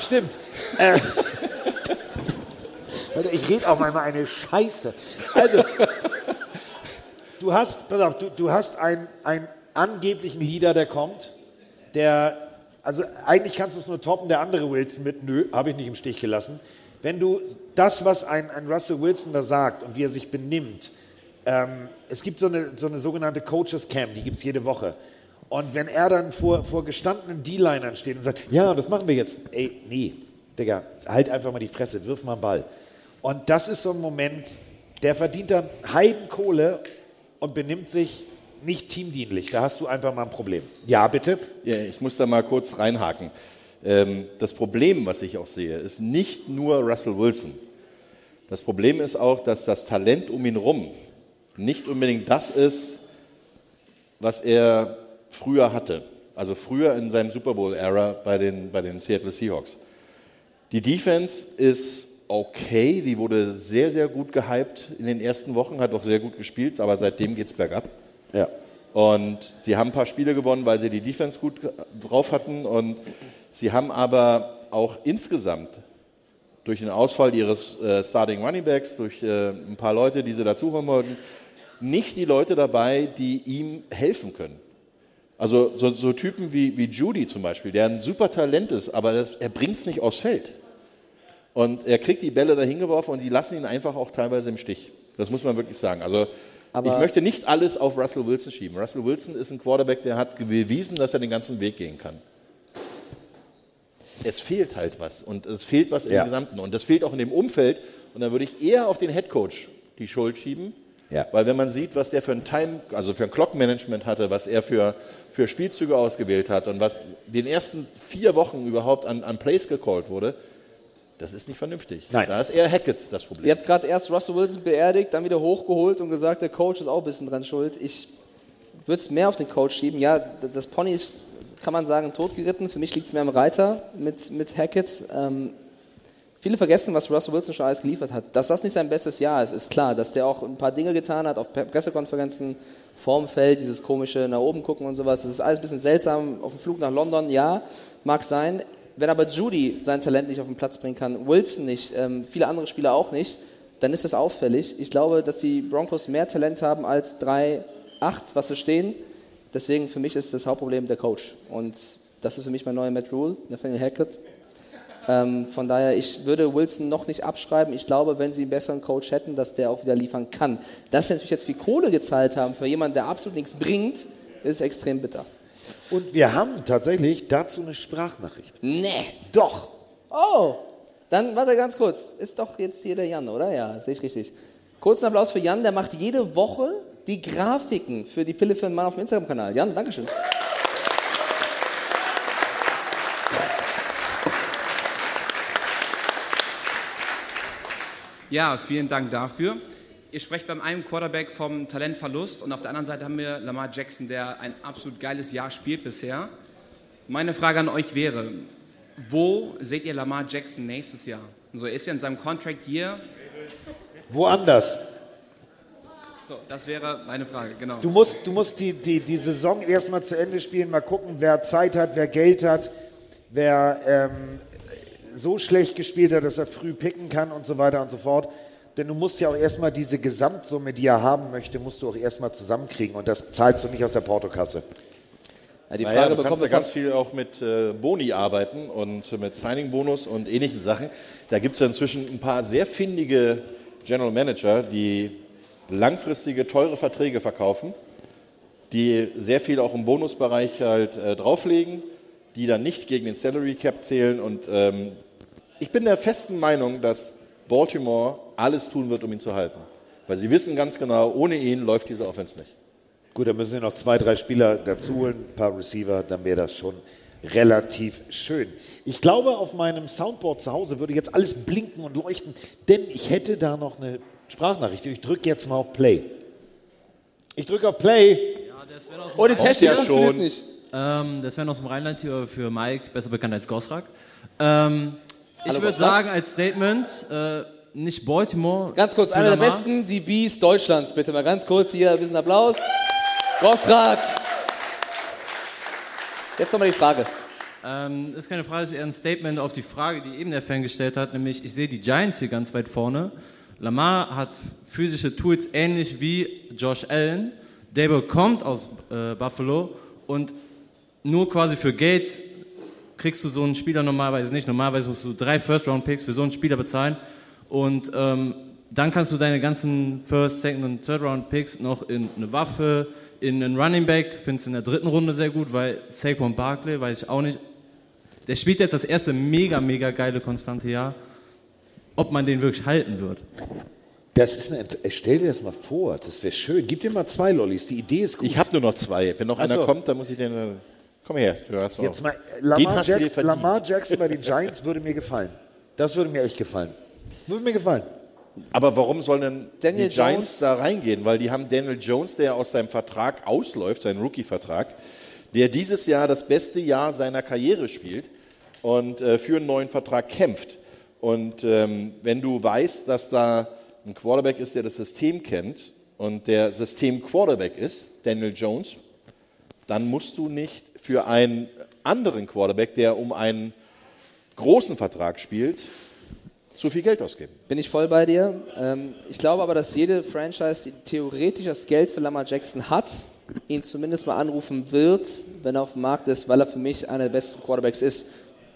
Stimmt. Äh, ich rede auch manchmal eine Scheiße. Also, du hast, pass auf, du, du hast einen, einen angeblichen Leader, der kommt, der, also eigentlich kannst du es nur toppen, der andere Wilson mit, nö, habe ich nicht im Stich gelassen. Wenn du das, was ein, ein Russell Wilson da sagt und wie er sich benimmt, ähm, es gibt so eine, so eine sogenannte Coaches Camp, die gibt es jede Woche. Und wenn er dann vor, vor gestandenen D-Linern steht und sagt, ja, das machen wir jetzt. Ey, nee, Digga, halt einfach mal die Fresse, wirf mal einen Ball. Und das ist so ein Moment, der verdient dann Heidenkohle und benimmt sich nicht teamdienlich. Da hast du einfach mal ein Problem. Ja, bitte? Ja, ich muss da mal kurz reinhaken. Ähm, das Problem, was ich auch sehe, ist nicht nur Russell Wilson. Das Problem ist auch, dass das Talent um ihn rum nicht unbedingt das ist, was er früher hatte. Also früher in seinem Super Bowl-Ära bei den, bei den Seattle Seahawks. Die Defense ist okay, die wurde sehr, sehr gut gehypt in den ersten Wochen, hat auch sehr gut gespielt, aber seitdem geht es bergab. Ja. Und sie haben ein paar Spiele gewonnen, weil sie die Defense gut drauf hatten. Und sie haben aber auch insgesamt durch den Ausfall ihres äh, Starting Running Backs, durch äh, ein paar Leute, die sie dazu holen wollten, nicht die Leute dabei, die ihm helfen können. Also so, so Typen wie, wie Judy zum Beispiel, der ein super Talent ist, aber das, er bringt es nicht aufs Feld. Und er kriegt die Bälle dahin geworfen und die lassen ihn einfach auch teilweise im Stich. Das muss man wirklich sagen. Also Aber- ich möchte nicht alles auf Russell Wilson schieben. Russell Wilson ist ein Quarterback, der hat bewiesen, dass er den ganzen Weg gehen kann. Es fehlt halt was und es fehlt was Ja. im Gesamten und das fehlt auch in dem Umfeld und dann würde ich eher auf den Headcoach die Schuld schieben, Ja. weil wenn man sieht, was der für ein Time, also für ein Clock-Management hatte, was er für, für Spielzüge ausgewählt hat und was den ersten vier Wochen überhaupt an, an Plays gecallt wurde, das ist nicht vernünftig. Nein. Da ist eher Hackett das Problem. Ihr habt gerade erst Russell Wilson beerdigt, dann wieder hochgeholt und gesagt, der Coach ist auch ein bisschen dran schuld. Ich würde es mehr auf den Coach schieben. Ja, das Pony ist, kann man sagen, totgeritten. Für mich liegt es mehr am Reiter mit, mit Hackett. Ähm, Viele vergessen, was Russell Wilson schon alles geliefert hat. Dass das nicht sein bestes Jahr ist, ist klar. Dass der auch ein paar Dinge getan hat auf Pre- Pressekonferenzen, vorm Feld, dieses komische nach oben gucken und sowas. Das ist alles ein bisschen seltsam. Auf dem Flug nach London, ja, mag sein. Wenn aber Judy sein Talent nicht auf den Platz bringen kann, Wilson nicht, ähm, viele andere Spieler auch nicht, dann ist das auffällig. Ich glaube, dass die Broncos mehr Talent haben als 3-8, was sie stehen. Deswegen für mich ist das Hauptproblem der Coach. Und das ist für mich mein neuer Matt Rule, Nathaniel Hackett. Ähm, von daher, ich würde Wilson noch nicht abschreiben. Ich glaube, wenn sie einen besseren Coach hätten, dass der auch wieder liefern kann. Dass sie natürlich jetzt viel Kohle gezahlt haben für jemanden, der absolut nichts bringt, ist extrem bitter. Und wir haben tatsächlich dazu eine Sprachnachricht. Nee. Doch. Oh, dann warte ganz kurz. Ist doch jetzt hier der Jan, oder? Ja, sehe ich richtig. Kurzen Applaus für Jan, der macht jede Woche die Grafiken für die Pille für den Mann auf dem Instagram-Kanal. Jan, Dankeschön. Ja, vielen Dank dafür. Ihr sprecht beim einen Quarterback vom Talentverlust und auf der anderen Seite haben wir Lamar Jackson, der ein absolut geiles Jahr spielt bisher. Meine Frage an euch wäre, wo seht ihr Lamar Jackson nächstes Jahr? Also er ist ja in seinem Contract Year. Woanders. So, das wäre meine Frage, genau. Du musst, du musst die, die, die Saison erstmal zu Ende spielen, mal gucken, wer Zeit hat, wer Geld hat, wer ähm, so schlecht gespielt hat, dass er früh picken kann und so weiter und so fort. Denn du musst ja auch erstmal diese Gesamtsumme, die er haben möchte, musst du auch erstmal zusammenkriegen und das zahlst du nicht aus der Portokasse. die naja, Frage du kannst ja ganz viel auch mit äh, Boni arbeiten und mit Signing-Bonus und ähnlichen Sachen. Da gibt es ja inzwischen ein paar sehr findige General Manager, die langfristige, teure Verträge verkaufen, die sehr viel auch im Bonusbereich halt äh, drauflegen, die dann nicht gegen den Salary Cap zählen. Und ähm, ich bin der festen Meinung, dass Baltimore alles tun wird, um ihn zu halten. Weil sie wissen ganz genau, ohne ihn läuft diese Offense nicht. Gut, dann müssen wir noch zwei, drei Spieler dazu holen, ein paar Receiver, dann wäre das schon relativ schön. Ich glaube, auf meinem Soundboard zu Hause würde jetzt alles blinken und leuchten, denn ich hätte da noch eine Sprachnachricht. Ich drücke jetzt mal auf Play. Ich drücke auf Play. Oh, die Technik funktioniert nicht. Ähm, der Sven aus dem Rheinland hier für Mike, besser bekannt als Gosrak. Ähm, ich würde sagen, als Statement, äh, nicht Baltimore. Ganz kurz, einer der besten DBs Deutschlands, bitte mal ganz kurz hier ein bisschen Applaus. Rostrak. Jetzt nochmal die Frage. Ähm, ist keine Frage, ist eher ein Statement auf die Frage, die eben der Fan gestellt hat, nämlich ich sehe die Giants hier ganz weit vorne. Lamar hat physische Tools ähnlich wie Josh Allen. Dable kommt aus äh, Buffalo und nur quasi für Geld kriegst du so einen Spieler normalerweise nicht. Normalerweise musst du drei First-Round-Picks für so einen Spieler bezahlen und ähm, dann kannst du deine ganzen First, Second und Third-Round-Picks noch in eine Waffe, in einen Running Back, findest du in der dritten Runde sehr gut, weil Saquon Barkley, weiß ich auch nicht, der spielt jetzt das erste mega, mega geile, konstante Jahr. Ob man den wirklich halten wird. Das ist eine, stell dir das mal vor, das wäre schön. Gib dir mal zwei Lollis, die Idee ist gut. Ich habe nur noch zwei. Wenn noch Ach einer so. kommt, dann muss ich den. äh, Komm her. Du hast Jetzt auch- mal, Den Lamar, hast du dir Jackson. Lamar Jackson bei den Giants würde mir gefallen. Das würde mir echt gefallen. Würde mir gefallen. Aber warum sollen denn Daniel die Giants Jones- da reingehen? Weil die haben Daniel Jones, der aus seinem Vertrag ausläuft, seinen Rookie-Vertrag, der dieses Jahr das beste Jahr seiner Karriere spielt und äh, für einen neuen Vertrag kämpft. Und ähm, wenn du weißt, dass da ein Quarterback ist, der das System kennt und der System-Quarterback ist, Daniel Jones, dann musst du nicht für einen anderen Quarterback, der um einen großen Vertrag spielt, zu viel Geld ausgeben. Bin ich voll bei dir. Ähm, ich glaube aber, dass jede Franchise, die theoretisch das Geld für Lamar Jackson hat, ihn zumindest mal anrufen wird, wenn er auf dem Markt ist, weil er für mich einer der besten Quarterbacks ist.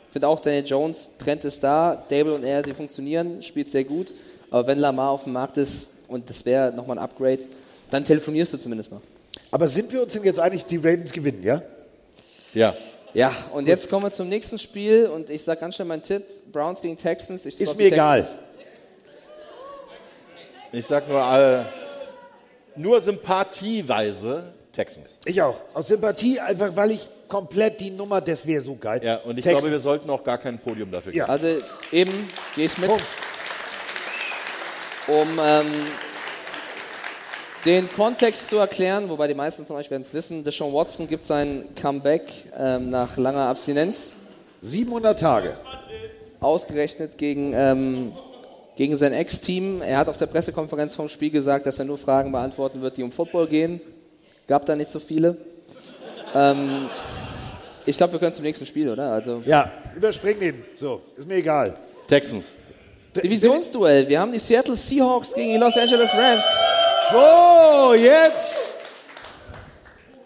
Ich finde auch Daniel Jones, Trend ist da, Dable und er, sie funktionieren, spielt sehr gut. Aber wenn Lamar auf dem Markt ist und das wäre nochmal ein Upgrade, dann telefonierst du zumindest mal. Aber sind wir uns denn jetzt einig, die Ravens gewinnen, ja? Ja. Ja, und jetzt kommen wir zum nächsten Spiel und ich sage ganz schnell meinen Tipp: Browns gegen Texans. Ich Ist mir egal. Ich sag nur, äh, nur sympathieweise Texans. Ich auch. Aus Sympathie, einfach weil ich komplett die Nummer, das wäre so geil. Ja, und ich Texans. glaube, wir sollten auch gar kein Podium dafür geben. Also eben gehe ich mit. Um ähm, den Kontext zu erklären, wobei die meisten von euch werden es wissen, Deshaun Watson gibt sein Comeback ähm, nach langer Abstinenz. 700 Tage. ausgerechnet gegen, ähm, gegen sein Ex-Team. Er hat auf der Pressekonferenz vom Spiel gesagt, dass er nur Fragen beantworten wird, die um Football gehen. Gab da nicht so viele. Ähm, ich glaube, wir können zum nächsten Spiel, oder? Also Ja, überspring den. So, ist mir egal. Texans. Divisionsduell. Wir haben die Seattle Seahawks gegen die Los Angeles Rams. So, jetzt.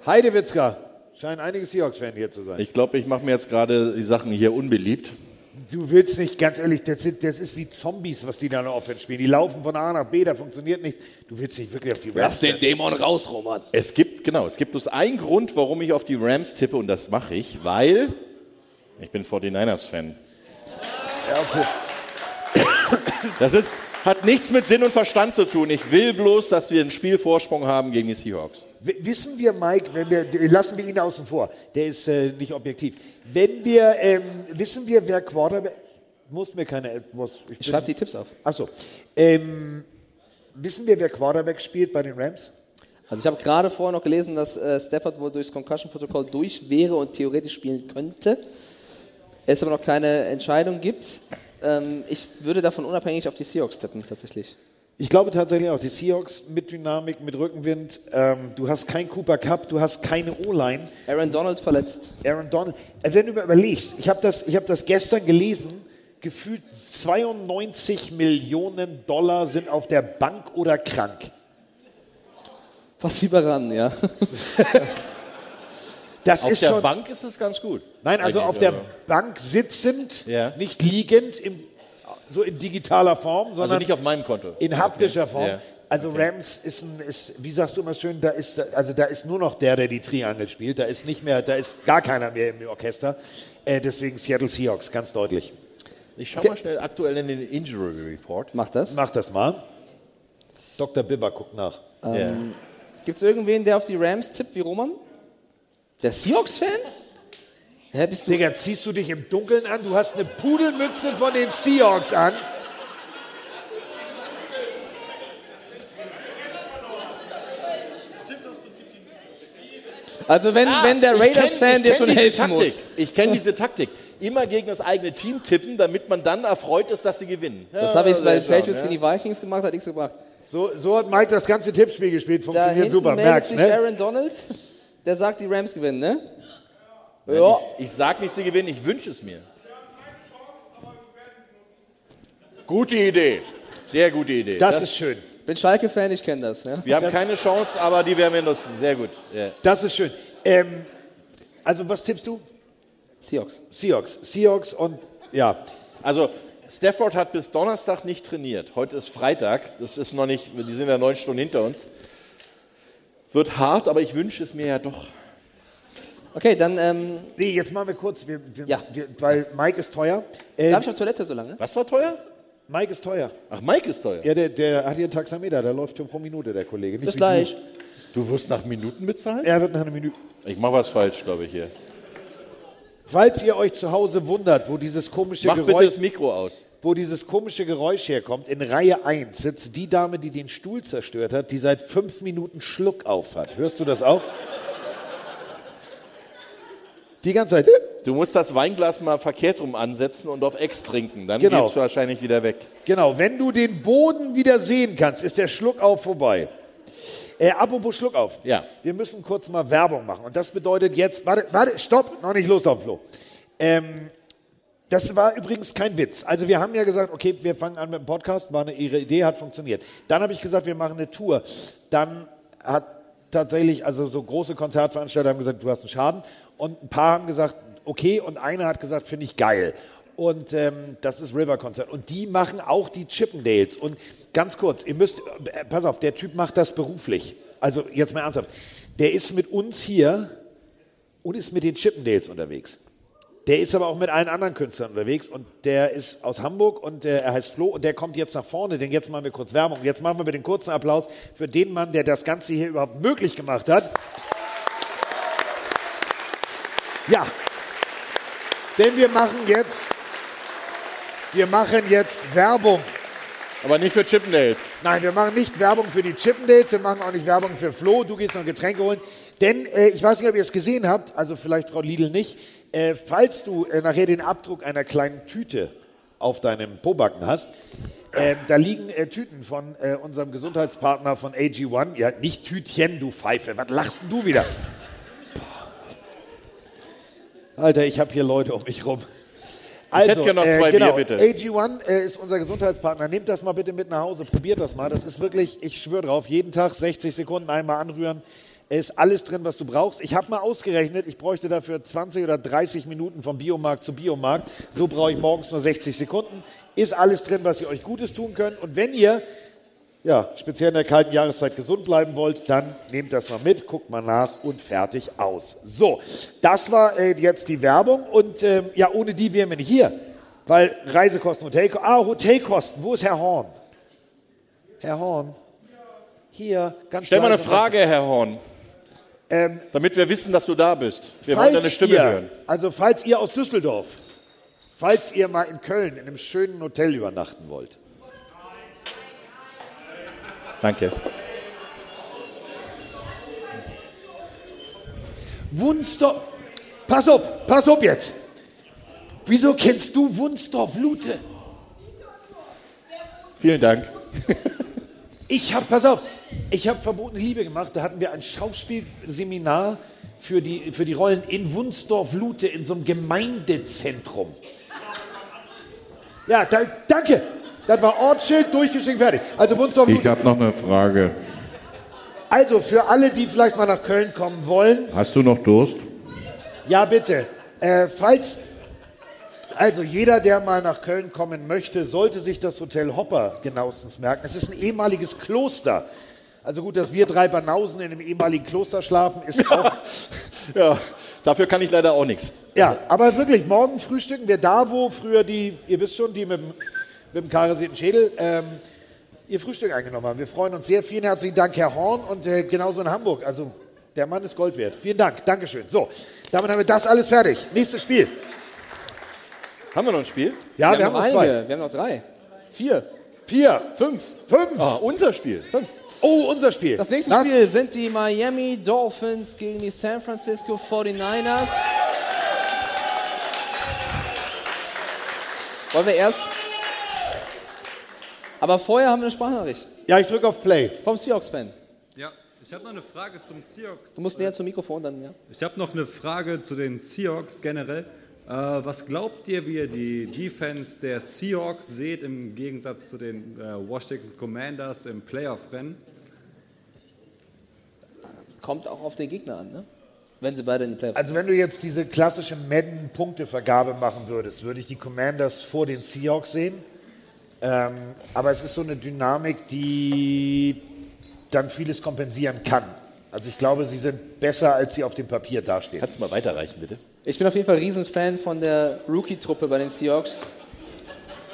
Heidewitzka. Scheinen einige Seahawks-Fans hier zu sein. Ich glaube, ich mache mir jetzt gerade die Sachen hier unbeliebt. Du willst nicht, ganz ehrlich, das, sind, das ist wie Zombies, was die da noch Offense spielen. Die laufen von A nach B, da funktioniert nicht. Du willst nicht wirklich auf die Rams setzen. Dämon raus, Roman. Es gibt, genau, es gibt bloß einen Grund, warum ich auf die Rams tippe und das mache ich, weil ich bin 49ers-Fan. Ja, okay. Das ist, hat nichts mit Sinn und Verstand zu tun. Ich will bloß, dass wir einen Spielvorsprung haben gegen die Seahawks. W- Wissen wir, Mike, wenn wir, lassen wir ihn außen vor, der ist äh, nicht objektiv. Wenn wir, ähm, wissen wir, wer Quarterback, muss mir keine, muss, ich, Ich schreibe die Tipps auf. Achso, ähm, wissen wir, wer Quarterback spielt bei den Rams? Also ich habe gerade vorher noch gelesen, dass äh, Stafford wohl durchs Concussion-Protokoll durch wäre und theoretisch spielen könnte. Es aber noch keine Entscheidung gibt. Ähm, ich würde davon unabhängig auf die Seahawks tippen, tatsächlich. Ich glaube tatsächlich auch, die Seahawks mit Dynamik, mit Rückenwind. Ähm, du hast kein Cooper Cup, du hast keine O-Line. Aaron Donald verletzt. Aaron Donald. Äh, wenn du mal überlegst, ich habe das, ich hab das gestern gelesen, gefühlt 92 Millionen Dollar sind auf der Bank oder krank. Fast überran, ja. Das Auf ist der schon, Bank ist es ganz gut. Nein, also auf der Bank sitzend, Ja. nicht liegend, im, so in digitaler Form, sondern Also nicht auf meinem Konto. in haptischer Okay. Form. Ja. Also Rams ist, ein, ist, wie sagst du immer schön, da ist, also da ist nur noch der, der die Triangel spielt. Da ist nicht mehr, da ist gar keiner mehr im Orchester. Äh, deswegen Seattle Seahawks, ganz deutlich. Ich schau mal schnell aktuell in den Injury Report. Mach das. Mach das mal. Dr. Bibber guckt nach. Ähm, Gibt es irgendwen, der auf die Rams tippt wie Roman? Der Seahawks-Fan? Hä, bist du... Digga, ziehst du dich im Dunkeln an? Du hast eine Pudelmütze von den Seahawks an. Also wenn, Ah, wenn der Raiders-Fan dir schon helfen Taktik. muss. Ich kenne diese Taktik. Immer gegen das eigene Team tippen, damit man dann erfreut ist, dass sie gewinnen. Das Ja, habe ich bei Patriots gegen die Vikings gemacht, hat nichts gebracht. So, so hat Mike das ganze Tippspiel gespielt. Da Funktioniert hinten super. meldet Merkst, sich ne? Aaron Donald, der sagt, die Rams gewinnen, ne? Nein, Ja. Ich, ich sage nicht, sie gewinnen, ich wünsche es mir. Gute Idee. Sehr gute Idee. Das ist schön. Bin Schalke-Fan, ich kenne das. Ja? Wir haben keine Chance, aber die werden wir nutzen. Sehr gut. Ja. Das ist schön. Ähm, also was tippst du? Seahawks. Seahawks. Seahawks und ja. Also Stafford hat bis Donnerstag nicht trainiert. Heute ist Freitag. Das ist noch nicht, die sind ja neun Stunden hinter uns. Wird hart, aber ich wünsche es mir ja doch. Okay, dann. Ähm, nee, jetzt machen wir kurz, wir, wir, Ja. wir, weil Mike ist teuer. Ähm, Darf ich auf Toilette so lange? Was war teuer? Mike ist teuer. Ach, Mike ist teuer. Ja, der, der hat hier einen Taxameter, der läuft pro Minute, der Kollege. Nicht Bis gleich. Du wirst nach Minuten bezahlt? Er wird nach einer Minute. Ich mache was falsch, glaube ich hier. Falls ihr euch zu Hause wundert, wo dieses komische Mach bitte Geräusch, das Mikro aus. Wo dieses komische Geräusch herkommt, in Reihe 1 sitzt die Dame, die den Stuhl zerstört hat, die seit fünf Minuten Schluck auf hat. Hörst du das auch? Die ganze Zeit. Du musst das Weinglas mal verkehrt rum ansetzen und auf Ex trinken. Dann Genau. geht's wahrscheinlich wieder weg. Genau, wenn du den Boden wieder sehen kannst, ist der Schluckauf vorbei. Äh, apropos Schluckauf. Ja. Wir müssen kurz mal Werbung machen. Und das bedeutet jetzt, warte, warte, stopp, noch nicht loslaufen, Flo. Ähm, das war übrigens kein Witz. Also wir haben ja gesagt, okay, wir fangen an mit dem Podcast, war eine ihre Idee, hat funktioniert. Dann habe ich gesagt, wir machen eine Tour. Dann hat tatsächlich, also so große Konzertveranstalter haben gesagt, du hast einen Schaden. Und ein paar haben gesagt, okay. Und einer hat gesagt, finde ich geil. Und ähm, das ist River Concert. Und die machen auch die Chippendales. Und ganz kurz, ihr müsst, äh, pass auf, der Typ macht das beruflich. Also jetzt mal ernsthaft. Der ist mit uns hier und ist mit den Chippendales unterwegs. Der ist aber auch mit allen anderen Künstlern unterwegs und der ist aus Hamburg und äh, er heißt Flo und der kommt jetzt nach vorne, denn jetzt machen wir kurz Werbung. Jetzt machen wir mit den kurzen Applaus für den Mann, der das Ganze hier überhaupt möglich gemacht hat. Ja, denn wir machen jetzt, wir machen jetzt Werbung. Aber nicht für Chippendales. Nein, wir machen nicht Werbung für die Chippendales, wir machen auch nicht Werbung für Flo. Du gehst noch Getränke holen. Denn äh, ich weiß nicht, ob ihr es gesehen habt, also vielleicht Frau Lidl nicht, äh, falls du äh, nachher den Abdruck einer kleinen Tüte auf deinem Pobacken hast. Ähm, da liegen äh, Tüten von äh, unserem Gesundheitspartner von AG1. Ja, nicht Tütchen, du Pfeife. Was lachst denn du wieder? Alter, ich habe hier Leute um mich rum. Also, hätte gerne noch zwei genau, Bier, bitte. AG1 äh, ist unser Gesundheitspartner. Nehmt das mal bitte mit nach Hause. Probiert das mal. Das ist wirklich, ich schwöre drauf, jeden Tag 60 Sekunden einmal anrühren. Es ist alles drin, was du brauchst. Ich habe mal ausgerechnet, ich bräuchte dafür 20 oder 30 Minuten vom Biomarkt zu Biomarkt. So brauche ich morgens nur 60 Sekunden. Ist alles drin, was ihr euch Gutes tun könnt. Und wenn ihr ja, speziell in der kalten Jahreszeit gesund bleiben wollt, dann nehmt das mal mit, guckt mal nach und fertig aus. So, das war äh, jetzt die Werbung und ähm, ja, ohne die wären wir nicht hier, weil Reisekosten, Hotelkosten, ah, Hotelkosten, wo ist Herr Horn? Herr Horn, hier, ganz Stell mal eine Frage, Herr Horn. Ähm, damit wir wissen, dass du da bist. Wir wollen deine Stimme ihr, hören. Also falls ihr aus Düsseldorf, falls ihr mal in Köln in einem schönen Hotel übernachten wollt, Danke. Wunstorf. Pass auf, pass auf jetzt. Wieso kennst du Wunstorf-Lute? Vielen Dank. Ich habe, pass auf, ich habe verbotene Liebe gemacht. Da hatten wir ein Schauspielseminar für die, für die Rollen in Wunstorf-Lute in so einem Gemeindezentrum. Ja, da, danke. Das war Ortsschild, durchgeschrieben, fertig. Also Wunstorf-Lute. Ich habe noch eine Frage. Also für alle, die vielleicht mal nach Köln kommen wollen, Hast du noch Durst? Ja, bitte. Äh, falls, also jeder, der mal nach Köln kommen möchte, sollte sich das Hotel Hopper genauestens merken. Es ist ein ehemaliges Kloster. Also gut, dass wir drei Banausen in einem ehemaligen Kloster schlafen, ist auch. ja, dafür kann ich leider auch nichts. Ja, aber wirklich, morgen frühstücken wir da, wo früher die, ihr wisst schon, die mit dem, mit dem karisierten Schädel, ähm, ihr Frühstück eingenommen haben. Wir freuen uns sehr. Vielen herzlichen Dank, Herr Horn, und äh, genauso in Hamburg. Also, der Mann ist Gold wert. Vielen Dank, Dankeschön. So, damit haben wir das alles fertig. Nächstes Spiel. Haben wir noch ein Spiel? Ja, wir, haben, noch zwei. Wir haben noch drei. Vier. Vier. Fünf. Fünf. Ah, unser Spiel. Fünf. Oh, unser Spiel. Das nächste Das- Spiel sind die Miami Dolphins gegen die San Francisco 49ers. Wollen wir erst. Aber vorher haben wir eine Sprachnachricht. Ja, ich drücke auf Play. Vom Seahawks-Fan. Ja, ich habe noch eine Frage zum Seahawks. Du musst näher zum Mikrofon dann, ja. Ich habe noch eine Frage zu den Seahawks generell. Äh, was glaubt ihr, wie ihr die Defense der Seahawks seht im Gegensatz zu den äh, Washington Commanders im Playoff-Rennen? Kommt auch auf den Gegner an, ne? Wenn sie beide in die Playoffs Also wenn du jetzt diese klassische Madden-Punktevergabe machen würdest, würde ich die Commanders vor den Seahawks sehen. Ähm, aber es ist so eine Dynamik, die dann vieles kompensieren kann. Also ich glaube, sie sind besser, als sie auf dem Papier dastehen. Kannst du mal weiterreichen, bitte? Ich bin auf jeden Fall Riesenfan von der Rookie-Truppe bei den Seahawks.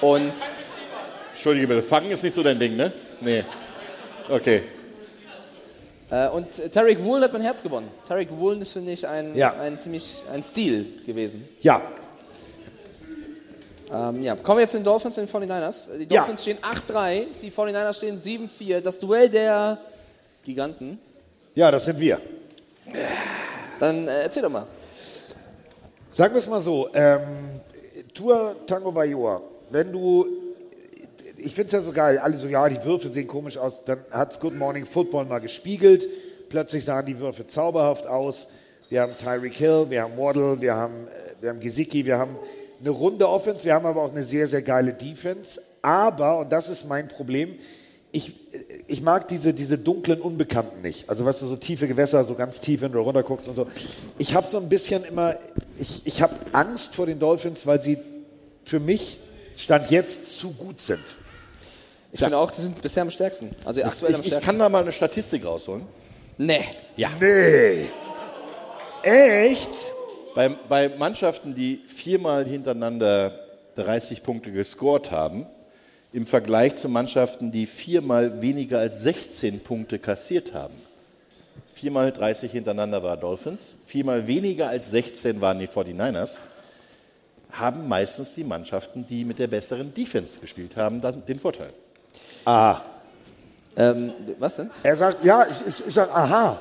Und Entschuldige bitte, Fangen ist nicht so dein Ding, ne? Nee. Okay. Äh, und Tarek Woolen hat mein Herz gewonnen. Tarek Woolen ist, finde ich, ein, Ja. ein ziemlich ein Stil gewesen. Ja. Ähm, ja. Kommen wir jetzt zu den Dolphins und den 49ers. Die Ja. Dolphins stehen 8-3, die 49ers stehen 7-4. Das Duell der Giganten. Ja, das sind wir. Dann äh, erzähl doch mal. Sagen wir es mal so, ähm, Tour Tango Vajor, wenn du, ich finde es ja so geil, alle so, ja, die Würfe sehen komisch aus, dann hat Good Morning Football mal gespiegelt, plötzlich sahen die Würfe zauberhaft aus, wir haben Tyreek Hill, wir haben Waddle, wir haben, äh, wir haben Gesicki, wir haben eine runde Offense, wir haben aber auch eine sehr, sehr geile Defense, aber, und das ist mein Problem, ich, ich mag diese, diese dunklen Unbekannten nicht. Also, weißt du, so tiefe Gewässer, so ganz tief, wenn du runter guckst und so. Ich habe so ein bisschen immer, ich, ich habe Angst vor den Dolphins, weil sie für mich Stand jetzt zu gut sind. Ich finde auch, die sind bisher am stärksten. Also aktuell am Ich, ich stärksten. kann da mal eine Statistik rausholen. Nee. Ja. Nee. Echt? Bei, bei Mannschaften, die viermal hintereinander 30 Punkte gescored haben, im Vergleich zu Mannschaften, die viermal weniger als 16 Punkte kassiert haben. Viermal 30 hintereinander war Dolphins, viermal weniger als 16 waren die 49ers, haben meistens die Mannschaften, die mit der besseren Defense gespielt haben, dann den Vorteil. Ah. Ähm, was denn? Er sagt, ja, ich, ich, ich sage, aha.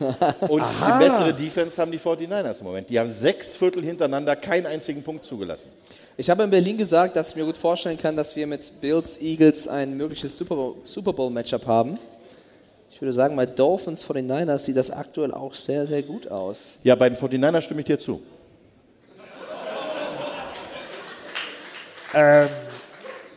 Und Aha. die bessere Defense haben die 49ers im Moment. Die haben sechs Viertel hintereinander keinen einzigen Punkt zugelassen. Ich habe in Berlin gesagt, dass ich mir gut vorstellen kann, dass wir mit Bills Eagles ein mögliches Super Bowl, Super Bowl Matchup haben. Ich würde sagen, bei Dolphins 49ers sieht das aktuell auch sehr, sehr gut aus. Ja, bei den 49ers stimme ich dir zu. Ähm,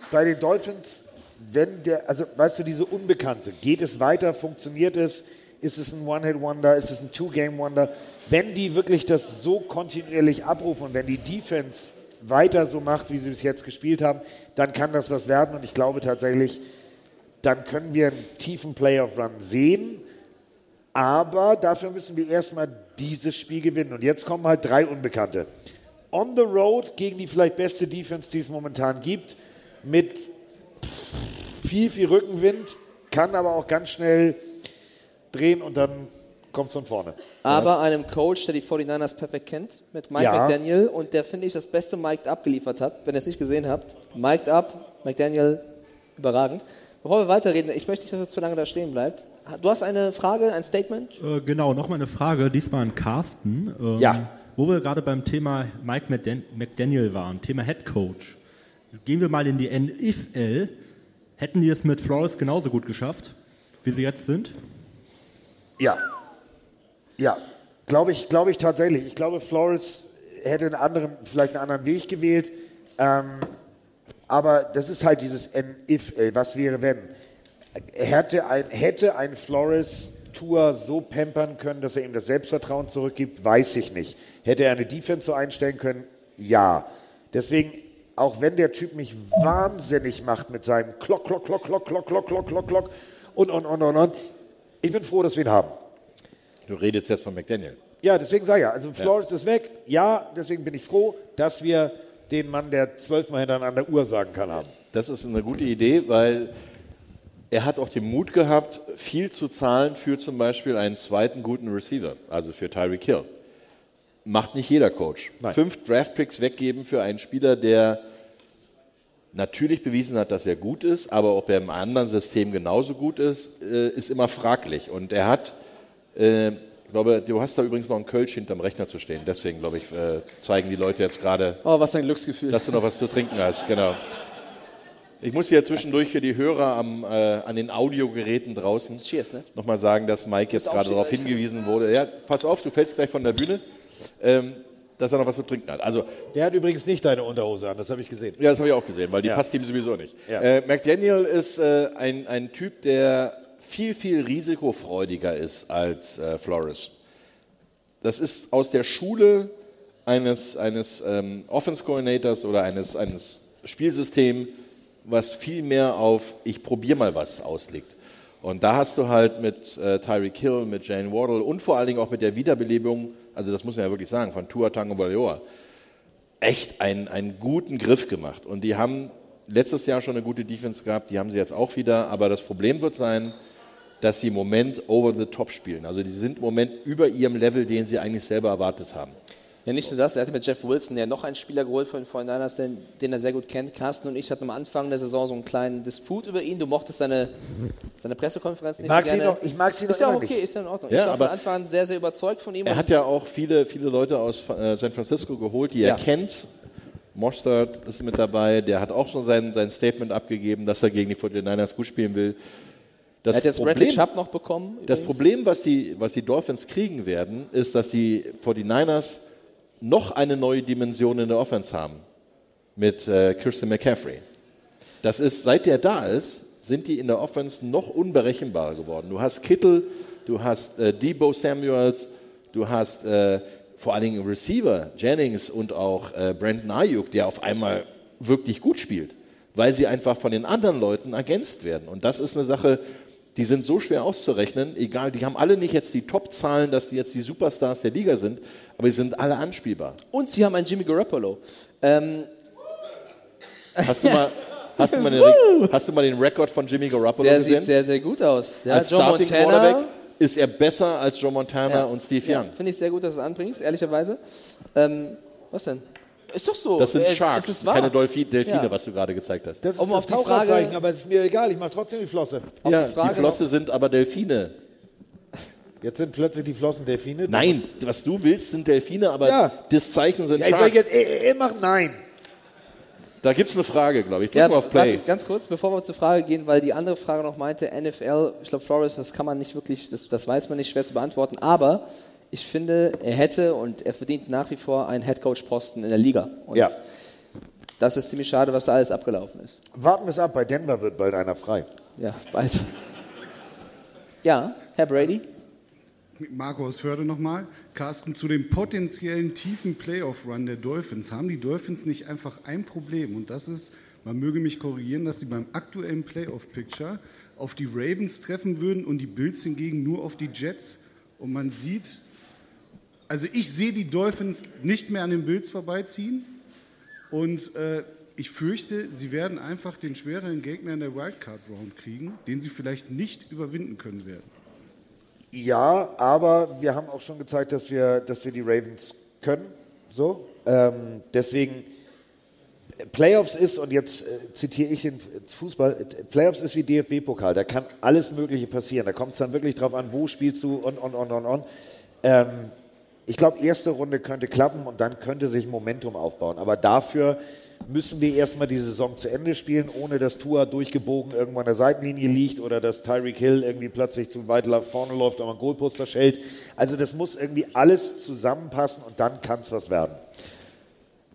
bei den Dolphins, wenn der, also weißt du, diese Unbekannte, geht es weiter, funktioniert es, ist es ein One-Hit-Wonder, ist es ein Two-Game-Wonder? Wenn die wirklich das so kontinuierlich abrufen und wenn die Defense weiter so macht, wie sie bis jetzt gespielt haben, dann kann das was werden. Und ich glaube tatsächlich, dann können wir einen tiefen Playoff-Run sehen, aber dafür müssen wir erstmal dieses Spiel gewinnen. Und jetzt kommen halt drei Unbekannte. On the road gegen die vielleicht beste Defense, die es momentan gibt, mit viel, viel Rückenwind, kann aber auch ganz schnell drehen und dann kommt es von vorne. Aber einem Coach, der die 49ers perfekt kennt, mit Mike Ja. McDaniel und der, finde ich, das beste Mic'd Up geliefert hat. Wenn ihr es nicht gesehen habt, Mic'd Up, McDaniel, überragend. Bevor wir weiterreden, ich möchte nicht, dass es zu lange da stehen bleibt. Du hast eine Frage, ein Statement? Äh, genau, nochmal eine Frage, diesmal an Carsten. Ähm, Ja. Wo wir gerade beim Thema Mike McDan McDaniel waren, Thema Head Coach. Gehen wir mal in die NFL. Hätten die es mit Flores genauso gut geschafft, wie sie jetzt sind? Ja. Ja, glaube ich, glaube ich tatsächlich. Ich glaube, Flores hätte einen anderen, vielleicht einen anderen Weg gewählt. Ähm, aber das ist halt dieses N-If, was wäre wenn? Hätte ein, hätte ein Flores Tour so pampern können, dass er ihm das Selbstvertrauen zurückgibt, weiß ich nicht. Hätte er eine Defense so einstellen können? Ja. Deswegen, auch wenn der Typ mich wahnsinnig macht mit seinem Klock, Klock, Klock, Klock, Klock, Klock, Klock, Klock, Klock und, und, und, und, und. Ich bin froh, dass wir ihn haben. Du redest jetzt von McDaniel. Ja, deswegen sage ich ja, also Flores ist weg. Ja, deswegen bin ich froh, dass wir den Mann, der zwölfmal hintereinander Uhr sagen kann, haben. Das ist eine gute Idee, weil er hat auch den Mut gehabt, viel zu zahlen für zum Beispiel einen zweiten guten Receiver, also für Tyreek Hill. Macht nicht jeder Coach. Nein. Fünf Draftpicks weggeben für einen Spieler, der natürlich bewiesen hat, dass er gut ist, aber ob er im anderen System genauso gut ist, äh, ist immer fraglich. Und er hat, äh, ich glaube, du hast da übrigens noch einen Kölsch hinterm Rechner zu stehen. Deswegen, glaube ich, äh, zeigen die Leute jetzt gerade, Oh, was ein Glücksgefühl. dass du noch was zu trinken hast. Genau. Ich muss hier zwischendurch für die Hörer am, äh, an den Audiogeräten draußen Cheers, ne? nochmal sagen, dass Mike jetzt gerade darauf kann hingewiesen wurde. Ja, pass auf, du fällst gleich von der Bühne, ähm, dass er noch was zu trinken hat. Also, Der hat übrigens nicht deine Unterhose an, das habe ich gesehen. ja, das habe ich auch gesehen, weil die Ja. passt ihm sowieso nicht. Ja. Äh, McDaniel ist äh, ein, ein Typ, der viel, viel risikofreudiger ist als äh, Flores. Das ist aus der Schule eines, eines ähm, Offense Coordinators oder eines, eines Spielsystems, was viel mehr auf ich probiere mal was auslegt. Und da hast du halt mit äh, Tyreek Hill, mit Jane Waddle und vor allen Dingen auch mit der Wiederbelebung, also das muss man ja wirklich sagen, von Tua Tango Valoa, echt einen, einen guten Griff gemacht. Und die haben letztes Jahr schon eine gute Defense gehabt, die haben sie jetzt auch wieder. Aber das Problem wird sein, dass sie im Moment over the top spielen. Also die sind im Moment über ihrem Level, den sie eigentlich selber erwartet haben. Ja, nicht nur das, er hatte mit Jeff Wilson ja noch einen Spieler geholt von den 49ers, den, den er sehr gut kennt. Carsten und ich hatten am Anfang der Saison so einen kleinen Disput über ihn. Du mochtest seine, seine Pressekonferenz nicht mag so sie gerne. noch- ich mag sie Ist noch ja immer okay, nicht. ist ja in Ordnung. Ja, ich war von Anfang an sehr, sehr überzeugt von ihm. Er hat ja auch viele, viele Leute aus äh, San Francisco geholt, die Ja. er kennt. Mostert ist mit dabei, der hat auch schon sein, sein Statement abgegeben, dass er gegen die 49ers gut spielen will. Das er hat jetzt Bradley Chubb noch bekommen. Das übrigens. Problem, was die, was die Dolphins kriegen werden, ist, dass die 49ers noch eine neue Dimension in der Offense haben mit äh, Christian McCaffrey. Das ist, seit der da ist, sind die in der Offense noch unberechenbarer geworden. Du hast Kittel, du hast äh, Debo Samuels, du hast äh, vor allen Dingen Receiver, Jennings und auch äh, Brandon Ayuk, der auf einmal wirklich gut spielt, weil sie einfach von den anderen Leuten ergänzt werden. Und das ist eine Sache, die sind so schwer auszurechnen, egal, die haben alle nicht jetzt die Top-Zahlen, dass die jetzt die Superstars der Liga sind, aber sie sind alle anspielbar. Und sie haben einen Jimmy Garoppolo. Ähm, Hast du mal, hast du mal, den, hast du mal den Rekord von Jimmy Garoppolo der gesehen? sieht sehr, sehr gut aus. Ja, als Joe Starting Montana. Quarterback ist er besser als Joe Montana Ja. und Steve Ja, Young. Finde ich sehr gut, dass du es anbringst, ehrlicherweise. Ähm, was denn? Ist doch so. Das sind Es- Sharks, es ist wahr. keine Delfi Delfine, Ja. was du gerade gezeigt hast. Das ist Um das auf die Frage- aber es ist mir egal, ich mache trotzdem die Flosse. Auf ja, die Frage Flosse sind aber Delfine. Jetzt sind plötzlich die Flossen Delfine? Nein, was du willst, sind Delfine, aber Ja. das Zeichen sind Ja, ich soll Sharks. jetzt eh, eh machen? Nein. Da gibt es eine Frage, glaube ich. Drück Ja, mal auf Play. warte, ganz kurz, bevor wir zur Frage gehen, weil die andere Frage noch meinte, NFL, ich glaube, Flores, das kann man nicht wirklich, das, das weiß man nicht, schwer zu beantworten, aber ich finde, er hätte und er verdient nach wie vor einen Headcoach-Posten in der Liga. Und Ja. das ist ziemlich schade, was da alles abgelaufen ist. Warten wir es ab, bei Denver wird bald einer frei. Ja, bald. Ja, Herr Brady? Marco aus Förde nochmal. Carsten, zu dem potenziellen tiefen Playoff-Run der Dolphins. Haben die Dolphins nicht einfach ein Problem? Und das ist, man möge mich korrigieren, dass sie beim aktuellen Playoff-Picture auf die Ravens treffen würden und die Bills hingegen nur auf die Jets. Und man sieht, also ich sehe die Dolphins nicht mehr an den Bills vorbeiziehen. Und äh, ich fürchte, sie werden einfach den schwereren Gegner in der Wildcard-Round kriegen, den sie vielleicht nicht überwinden können werden. Ja, aber wir haben auch schon gezeigt, dass wir, dass wir die Ravens können. So. Ähm, deswegen, Playoffs ist, und jetzt äh, zitiere ich den Fußball, Playoffs ist wie DFB-Pokal, da kann alles Mögliche passieren. Da kommt es dann wirklich drauf an, wo spielst du und, und, und, und, und. Ähm, ich glaube, erste Runde könnte klappen und dann könnte sich Momentum aufbauen. Aber dafür müssen wir erstmal die Saison zu Ende spielen, ohne dass Tua durchgebogen irgendwo an der Seitenlinie liegt oder dass Tyreek Hill irgendwie plötzlich zu weit nach vorne läuft, aber ein Goalposter schält. Also das muss irgendwie alles zusammenpassen und dann kann es was werden.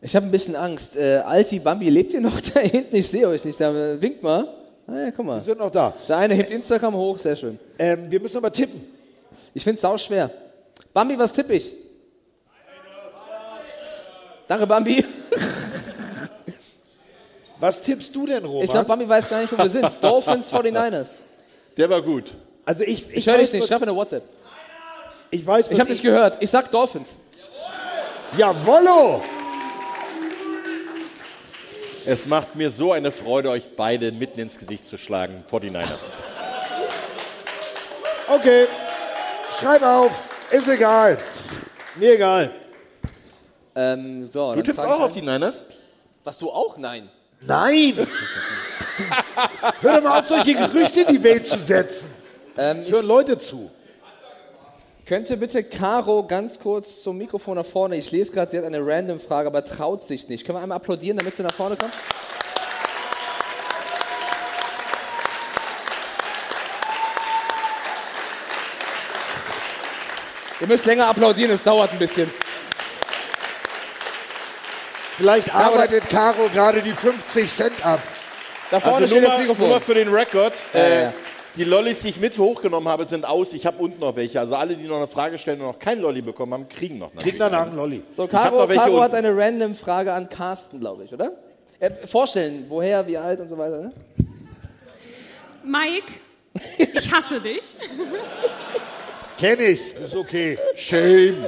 Ich habe ein bisschen Angst. Äh, Alti, Bambi, lebt ihr noch da hinten? Ich sehe euch nicht. Da, winkt mal. Ah, ja, guck mal. Wir sind noch da. Der eine hebt Instagram hoch, sehr schön. Ähm, wir müssen aber tippen. Ich finde es sau schwer. Bambi, was tippe ich? Danke, Bambi. Was tippst du denn, Roman? Ich glaube, Bambi weiß gar nicht, wo wir sind. Dolphins 49ers. Der war gut. Also ich, Ich, höre weiß, dich nicht, was- schreib mir eine WhatsApp. Ich weiß, Ich habe dich gehört. Ich sag Dolphins. Jawollo! Es macht mir so eine Freude, euch beide mitten ins Gesicht zu schlagen, 49ers. Okay, schreib auf. Ist egal. Mir egal. Ähm, so, Du dann tippst auch auf die Niners? Was, du auch? Nein. Nein! Hör doch mal auf, solche Gerüchte in die Welt zu setzen. Ähm, Es hören Leute zu. Könnte bitte Caro ganz kurz zum Mikrofon nach vorne? Ich lese gerade, sie hat eine random Frage, aber traut sich nicht. Können wir einmal applaudieren, damit sie nach vorne kommt? Ihr müsst länger applaudieren, es dauert ein bisschen. Vielleicht arbeitet Caro gerade die 50 Cent ab. Da vorne also steht nur das mal, Mikrofon. nur für den Rekord. Ja, äh, ja. Die Lollis, die ich mit hochgenommen habe, sind aus. Ich habe unten noch welche. Also alle, die noch eine Frage stellen und noch kein Lolli bekommen haben, kriegen noch. Kriegen danach einen Lolli. So, Caro, noch welche Caro hat eine random Frage an Carsten, glaube ich, oder? Äh, vorstellen, woher, wie alt und so weiter. Ne? Mike, ich hasse dich. Kenn ich, ist okay. Shame.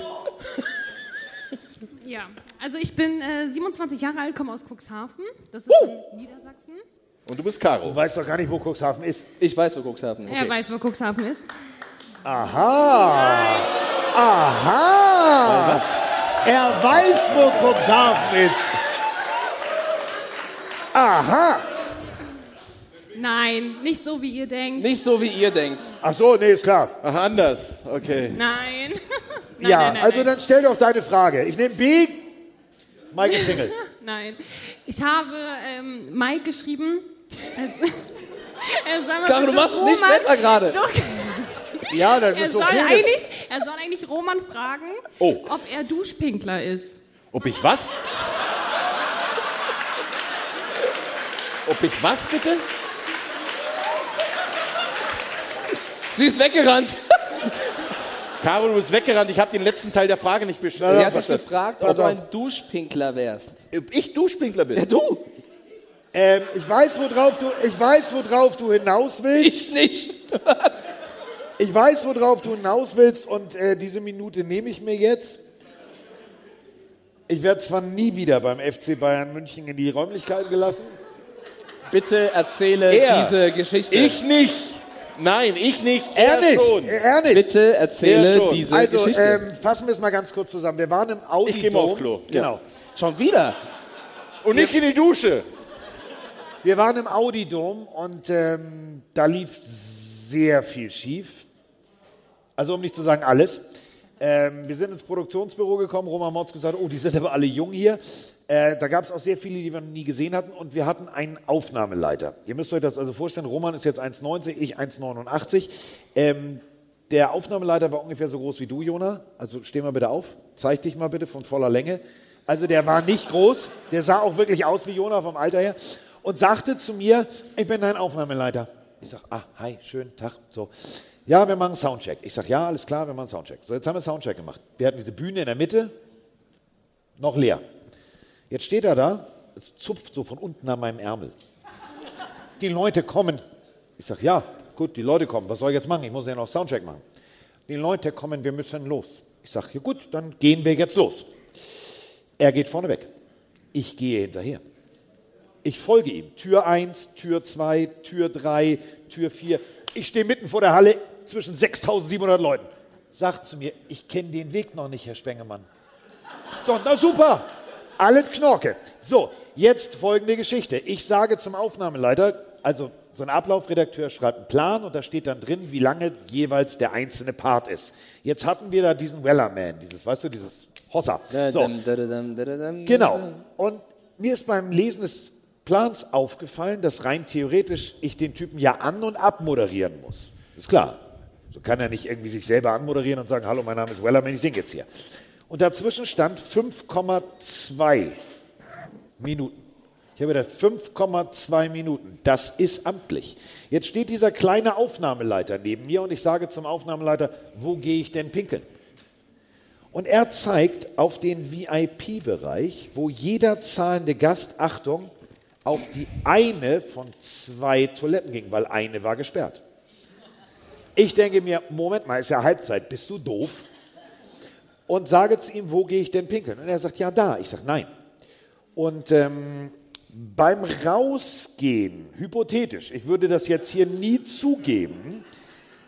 Ja, also ich bin äh, 27 Jahre alt, komme aus Cuxhaven. Das ist in Niedersachsen. Und du bist Caro. Du weißt doch gar nicht, wo Cuxhaven ist. Ich weiß, wo Cuxhaven Er weiß, wo Cuxhaven ist. Aha. Aha. Was? Er weiß, wo Cuxhaven ist. Aha. Nein, nicht so, wie ihr denkt. Nicht so, wie ihr denkt. Ach so, nee, ist klar. Ach, anders. Okay. Nein. nein ja, nein, nein, also nein. dann stell doch deine Frage. Ich nehme B. Mike ist Single. Nein. Ich habe ähm, Mike geschrieben. Also, äh, Caro, du bitte, machst es nicht besser gerade. Ja, das er, ist soll okay. Eigentlich, er soll eigentlich Roman fragen, Oh. ob er Duschpinkler ist. Ob ich was? Ob ich was bitte? Sie ist weggerannt. Caro, du bist weggerannt. Ich habe den letzten Teil der Frage nicht Sie beschrieben. hat dich gefragt, ob du ein Duschpinkler wärst. Ob ich Duschpinkler bin? Ja, du. ähm, ich weiß, worauf du, ich weiß, worauf du hinaus willst. Ich nicht. Ich weiß, worauf du hinaus willst und äh, diese Minute nehme ich mir jetzt. Ich werde zwar nie wieder beim FC Bayern München in die Räumlichkeiten gelassen. Bitte erzähle Er. diese Geschichte. Ich nicht. Nein, ich nicht. Er nicht. schon. Er nicht. Bitte Er erzähle diese Also Geschichte. ähm, fassen wir es mal ganz kurz zusammen. Wir waren im Audidom. Ich geh mal auf Klo. Genau. Schon wieder? Und nicht in die Dusche. Wir waren im Audi-Dom und ähm, da lief sehr viel schief. Also um nicht zu sagen alles. Ähm, wir sind ins Produktionsbüro gekommen. Roman Motz gesagt, oh, die sind aber alle jung hier. Äh, da gab es auch sehr viele, die wir noch nie gesehen hatten. Und wir hatten einen Aufnahmeleiter. Ihr müsst euch das also vorstellen. Roman ist jetzt 1,90, ich 1,89. Ähm, der Aufnahmeleiter war ungefähr so groß wie du, Jona. Also steh mal bitte auf. Zeig dich mal bitte von voller Länge. Also der war nicht groß. Der sah auch wirklich aus wie Jona vom Alter her. Und sagte zu mir, ich bin dein Aufnahmeleiter. Ich sag, ah, hi, schönen Tag. So. Ja, wir machen Soundcheck. Ich sag, ja, alles klar, wir machen Soundcheck. So, jetzt haben wir Soundcheck gemacht. Wir hatten diese Bühne in der Mitte, noch leer. Jetzt steht er da, es zupft so von unten an meinem Ärmel. Die Leute kommen. Ich sag, ja, gut, die Leute kommen. Was soll ich jetzt machen? Ich muss ja noch Soundcheck machen. Die Leute kommen, wir müssen los. Ich sag, ja gut, dann gehen wir jetzt los. Er geht vorne weg. Ich gehe hinterher. Ich folge ihm. Tür 1, Tür 2, Tür 3, Tür 4. Ich stehe mitten vor der Halle zwischen 6700 Leuten. Sagt zu mir, ich kenne den Weg noch nicht, Herr Spengemann. So, na super. Alles Knorke. So, jetzt folgende Geschichte. Ich sage zum Aufnahmeleiter, also so ein Ablaufredakteur schreibt einen Plan und da steht dann drin, wie lange jeweils der einzelne Part ist. Jetzt hatten wir da diesen Wellerman, dieses, weißt du, dieses Hossa. So, genau. Und mir ist beim Lesen des Plans aufgefallen, dass rein theoretisch ich den Typen ja an- und abmoderieren muss. Ist klar. So kann er nicht irgendwie sich selber anmoderieren und sagen, hallo, mein Name ist Wellerman, ich singe jetzt hier. Und dazwischen stand 5,2 Minuten. Ich habe gedacht, 5,2 Minuten, das ist amtlich. Jetzt steht dieser kleine Aufnahmeleiter neben mir und ich sage zum Aufnahmeleiter, wo gehe ich denn pinkeln? Und er zeigt auf den VIP-Bereich, wo jeder zahlende Gast, Achtung, auf die eine von zwei Toiletten ging, weil eine war gesperrt. Ich denke mir, Moment mal, ist ja Halbzeit, bist du doof? Und sage zu ihm, wo gehe ich denn pinkeln? Und er sagt, ja, da. Ich sage, nein. Und ähm, beim Rausgehen, hypothetisch, ich würde das jetzt hier nie zugeben,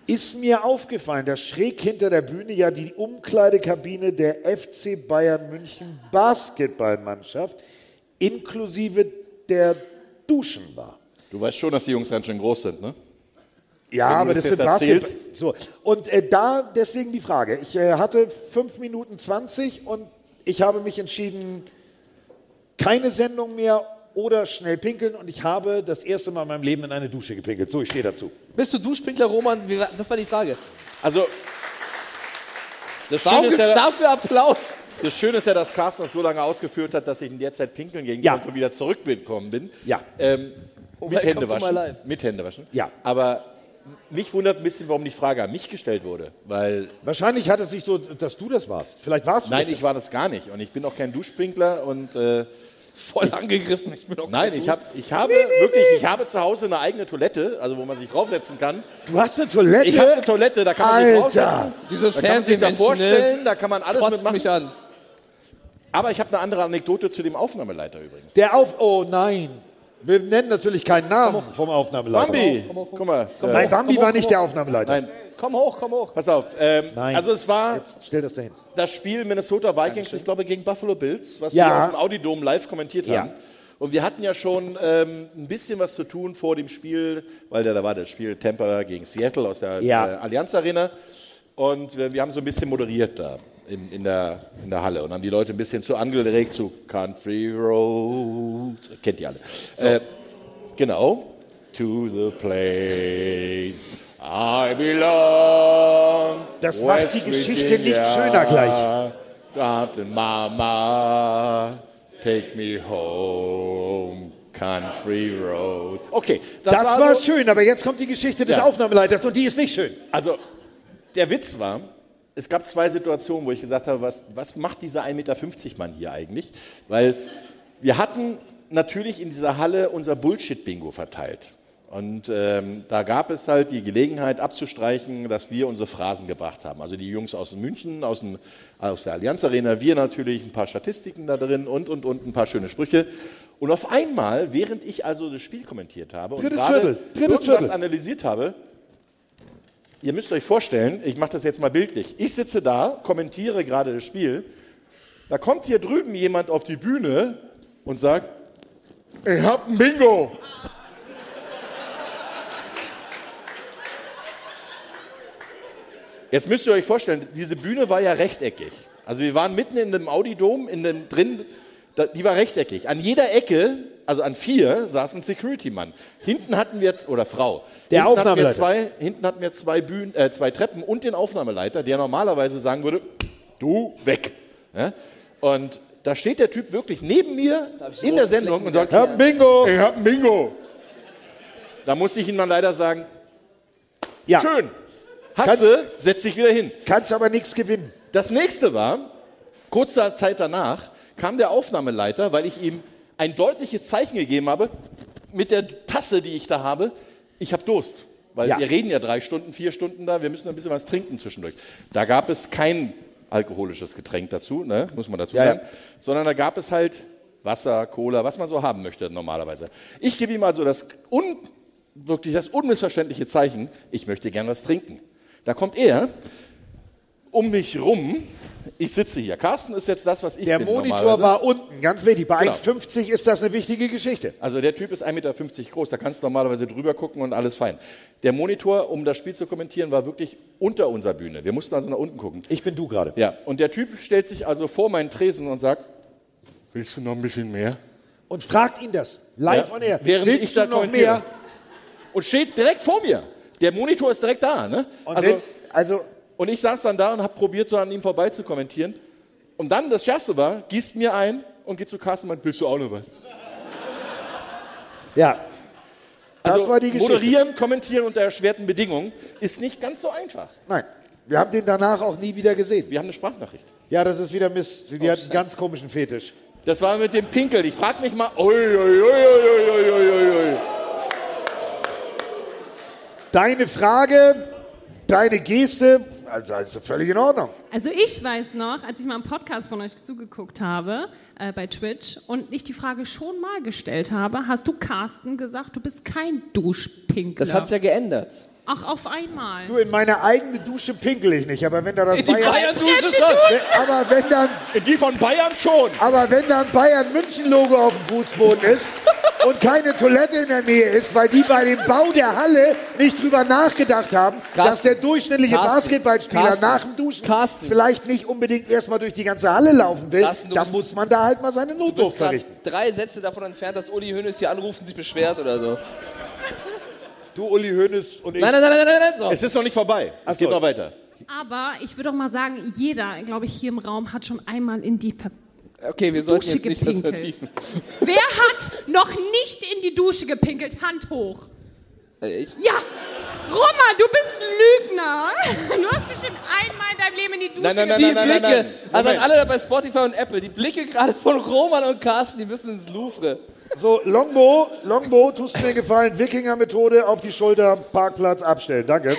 ist mir aufgefallen, dass schräg hinter der Bühne ja die Umkleidekabine der FC Bayern München Basketballmannschaft inklusive der Duschen war. Du weißt schon, dass die Jungs ganz schön groß sind, ne? Ja, aber das sind Basketball. So. Und äh, da deswegen die Frage. Ich äh, hatte 5 Minuten 20 und ich habe mich entschieden, keine Sendung mehr oder schnell pinkeln und ich habe das erste Mal in meinem Leben in eine Dusche gepinkelt. So, ich stehe dazu. Bist du Duschpinkler, Roman? Das war die Frage. Also, das Warum Schöne ist gibt's ja, dafür Applaus? Das Schöne ist ja, dass Carsten das so lange ausgeführt hat, dass ich in der Zeit pinkeln gehen Ja. konnte und wieder zurückgekommen bin. Ja. Ähm, Oh, mit Händewaschen. life. Mit Händewaschen. Ja. Aber mich wundert ein bisschen, warum die Frage an mich gestellt wurde. Weil Wahrscheinlich hat es sich so, dass du das warst. Vielleicht warst du Nein, das. ich war das gar nicht. Und ich bin auch kein Duschsprinkler und äh, Voll angegriffen. Ich bin auch Nein, ich, hab, ich habe wirklich, ich habe zu Hause eine eigene Toilette, also wo man sich draufsetzen kann. Du hast eine Toilette? Ich habe eine Toilette, da kann man sich Alter. draufsetzen. Diese da kann man sich da Fernsehmenschen, vorstellen, ne? da kann man alles Kotzt mitmachen. mich an. Aber ich habe eine andere Anekdote zu dem Aufnahmeleiter übrigens. Der auf. Oh nein. Wir nennen natürlich keinen Namen vom Aufnahmeleiter. Bambi, guck mal. äh, Nein, Bambi war nicht der Aufnahmeleiter. Nein, Komm hoch, komm hoch. pass auf. Ähm, Nein. Also es war Jetzt stell das dahin. das Spiel Minnesota Vikings, ich glaube gegen Buffalo Bills, was Ja. wir aus dem Audidom live kommentiert Ja. haben. Und wir hatten ja schon ähm, ein bisschen was zu tun vor dem Spiel, weil da, da war das Spiel Tampa gegen Seattle aus der Ja. äh, Allianz Arena. Und äh, wir haben so ein bisschen moderiert da in, in, der, in der Halle und haben die Leute ein bisschen zu angeregt zu Country Roads. Kennt ihr alle. Äh, genau. To the place I belong. Das macht die Geschichte nicht schöner gleich. Captain Mama, take me home, country road. Okay, das, Das, war, so- schön, aber jetzt kommt die Geschichte des Ja. Aufnahmeleiters und die ist nicht schön. Also, der Witz war, es gab zwei Situationen, wo ich gesagt habe, was, was macht dieser 1,50 Meter Mann hier eigentlich? Weil wir hatten natürlich in dieser Halle unser Bullshit-Bingo verteilt. Und ähm, da gab es halt die Gelegenheit abzustreichen, dass wir unsere Phrasen gebracht haben. Also die Jungs aus München, aus, dem, aus der Allianz Arena, wir natürlich, ein paar Statistiken da drin und, und, und ein paar schöne Sprüche. Und auf einmal, während ich also das Spiel kommentiert habe Drittes und gerade Viertel, drittes irgendwas Viertel. analysiert habe, Ihr müsst euch vorstellen, ich mache das jetzt mal bildlich. Ich sitze da, kommentiere gerade das Spiel Da kommt hier drüben jemand auf die Bühne und sagt, ich hab ein Bingo. Jetzt müsst ihr euch vorstellen, diese Bühne war ja rechteckig. Also wir waren mitten in dem Audi-Dom, in dem drin, die war rechteckig. An jeder Ecke, also an vier, saß ein Security-Mann. Hinten hatten wir, oder Frau. Der hinten hatten wir Aufnahmeleiter. zwei, hinten hatten wir zwei, Bühnen, äh, zwei Treppen und den Aufnahmeleiter, der normalerweise sagen würde, du weg. Ja? Und da steht der Typ wirklich neben mir in der Sendung und sagt, Ich hab ein Bingo. Ich hab ein Bingo. Da musste ich ihm dann leider sagen, Ja. schön, hast du, setz dich wieder hin. Kannst aber nichts gewinnen. Das nächste war, kurzer Zeit danach, kam der Aufnahmeleiter, weil ich ihm ein deutliches Zeichen gegeben habe, mit der Tasse, die ich da habe, ich habe Durst. Weil Ja. wir reden ja drei Stunden, vier Stunden da, wir müssen ein bisschen was trinken zwischendurch. Da gab es kein alkoholisches Getränk dazu, ne, muss man dazu Ja, ja. sagen, sondern da gab es halt Wasser, Cola, was man so haben möchte normalerweise. Ich gebe ihm also das un, wirklich das unmissverständliche Zeichen, ich möchte gern was trinken. Da kommt er um mich rum, ich sitze hier. Carsten ist jetzt das, was ich Der bin Monitor war unten, ganz wichtig. Bei Genau. 1,50 ist das eine wichtige Geschichte. Also der Typ ist 1,50 Meter groß, da kannst du normalerweise drüber gucken und alles fein. Der Monitor, um das Spiel zu kommentieren, war wirklich unter unserer Bühne. Wir mussten also nach unten gucken. Ich bin du gerade. Ja, und der Typ stellt sich also vor meinen Tresen und sagt, willst du noch ein bisschen mehr? Und fragt ihn das. Live Ja, on air. Während Willst ich da du noch kommentiere. mehr? Und steht direkt vor mir. Der Monitor ist direkt da. Ne? Und also, wenn- also und ich saß dann da und habe probiert, so an ihm vorbei zu kommentieren. Und dann, das Schärfste war, gießt mir ein und geht zu Carsten und meint, willst du auch noch was? Ja. Das also, war die Geschichte. Moderieren, kommentieren unter erschwerten Bedingungen ist nicht ganz so einfach. Nein. Wir haben den danach auch nie wieder gesehen. Wir haben eine Sprachnachricht. Ja, das ist wieder Mist. Die oh, hat einen ganz komischen Fetisch. Das war mit dem Pinkel. Ich frage mich mal. Oi, oi, oi, deine Frage, deine Geste, also, also völlig in Ordnung. Also ich weiß noch, als ich mal einen Podcast von euch zugeguckt habe äh, bei Twitch und ich die Frage schon mal gestellt habe, hast du Carsten gesagt, du bist kein Duschpinkler. Das hat sich ja geändert. Ach, auf einmal. Du, in meine eigene Dusche pinkel ich nicht, aber wenn da das In die Bayern... Bayern-Dusche schon. Wenn- Aber wenn dann... In die von Bayern schon. Aber wenn dann Bayern-München-Logo auf dem Fußboden ist und keine Toilette in der Nähe ist, weil die bei dem Bau der Halle nicht drüber nachgedacht haben, dass der durchschnittliche Carsten, Basketballspieler Carsten, nach dem Duschen vielleicht nicht unbedingt erstmal durch die ganze Halle laufen will, Carsten, dann bist- muss man da halt mal seine Du Notdurft verrichten. drei Sätze davon entfernt, dass Uli Hoeneß hier anruft und sich beschwert oder so. Du, Uli Hoeneß und ich... Nein, nein, nein, nein, nein, nein. So. Es ist noch nicht vorbei. Ach Es geht so. noch weiter. Aber ich würde auch mal sagen, jeder, glaube ich, hier im Raum hat schon einmal in die Ver Okay, wir sollten Dusche jetzt nicht das gepinkelt. vertiefen. Wer hat noch nicht in die Dusche gepinkelt? Hand hoch. Ich? Ja, Roman, du bist ein Lügner. Du hast bestimmt einmal in deinem Leben in die Dusche Nein, nein, nein, Die nein, nein, Blicke, nein. also an alle bei Spotify und Apple, die Blicke gerade von Roman und Carsten, die müssen ins Louvre. So, Longbow, Longbow, tust du mir gefallen, Wikinger-Methode auf die Schulter, Parkplatz abstellen, danke.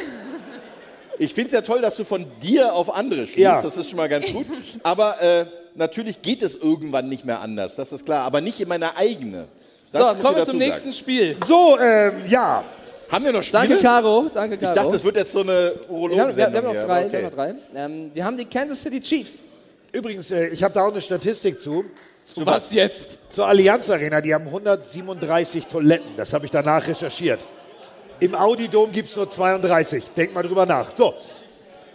Ich finde es ja toll, dass du von dir auf andere schließt. Ja. Das ist schon mal ganz gut. Aber äh, natürlich geht es irgendwann nicht mehr anders. Das ist klar. Aber nicht in meine eigene. Das So, kommen wir zum sagen. nächsten Spiel. So, ähm, ja. Haben wir noch Spiele? Danke, Caro. Danke, Ich Caro. dachte, das wird jetzt so eine wir haben, wir, haben noch drei. aber Wir, haben okay. noch drei. Ähm, wir haben die Kansas City Chiefs. Übrigens, äh, ich habe da auch eine Statistik zu. Zu was jetzt? Zur Allianz Arena, die haben 137 Toiletten. Das habe ich danach recherchiert. Im Audi-Dom gibt es nur 32. Denk mal drüber nach. So,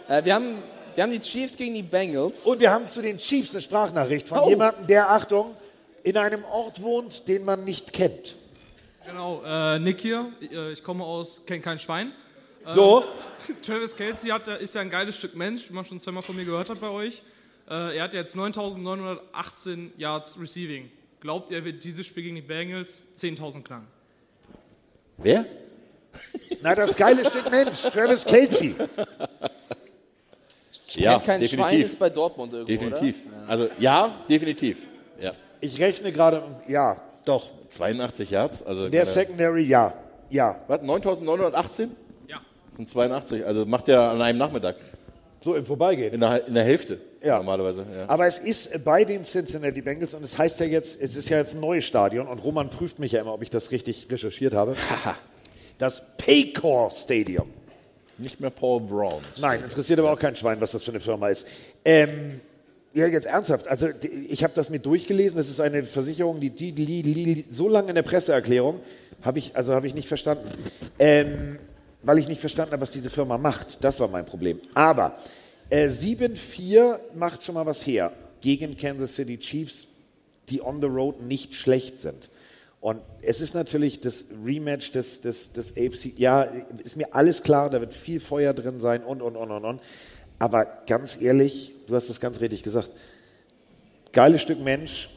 Äh, wir, haben, wir haben die Chiefs gegen die Bengals. und wir haben zu den Chiefs eine Sprachnachricht von Oh. jemandem, der, Achtung, in einem Ort wohnt, den man nicht kennt. Genau, äh, Nick hier. Äh, Ich komme aus, kenn kein Schwein. Ähm, So. Travis Kelsey hat, ist ja ein geiles Stück Mensch, wie man schon zweimal von mir gehört hat bei euch. Äh, er hat jetzt 9.918 Yards Receiving. Glaubt ihr, wird dieses Spiel gegen die Bengals 10.000 klang? Wer? Na, das geile Stück Mensch, Travis Kelsey. Ja, kein definitiv. Schwein ist bei Dortmund irgendwo, Definitiv. oder? Also ja, definitiv. Ja. Ich rechne gerade, ja, doch. 82 Yards. Also Der Secondary, ja. Ja. Was, 9.918? Ja. Und 82, also macht er an einem Nachmittag. So im Vorbeigehen. In der, in der Hälfte. Ja. Normalerweise. Ja. Aber es ist bei den Cincinnati Bengals und es heißt ja jetzt, es ist ja jetzt ein neues Stadion und Roman prüft mich ja immer, ob ich das richtig recherchiert habe. das Paycor Stadium. Nicht mehr Paul Brown. Nein, interessiert aber auch kein Schwein, was das für eine Firma ist. Ähm, Ja, jetzt ernsthaft. Also ich habe das mit durchgelesen. Das ist eine Versicherung, die, die, die, die so lange in der Presseerklärung habe ich also habe ich nicht verstanden, ähm, weil ich nicht verstanden habe, was diese Firma macht. Das war mein Problem. Aber äh, 7-4 macht schon mal was her gegen Kansas City Chiefs, die on the road nicht schlecht sind. Und es ist natürlich das Rematch des, des, des AFC. Ja, ist mir alles klar, da wird viel Feuer drin sein und, und, und, und, und. Aber ganz ehrlich, du hast es ganz richtig gesagt. Geiles Stück Mensch,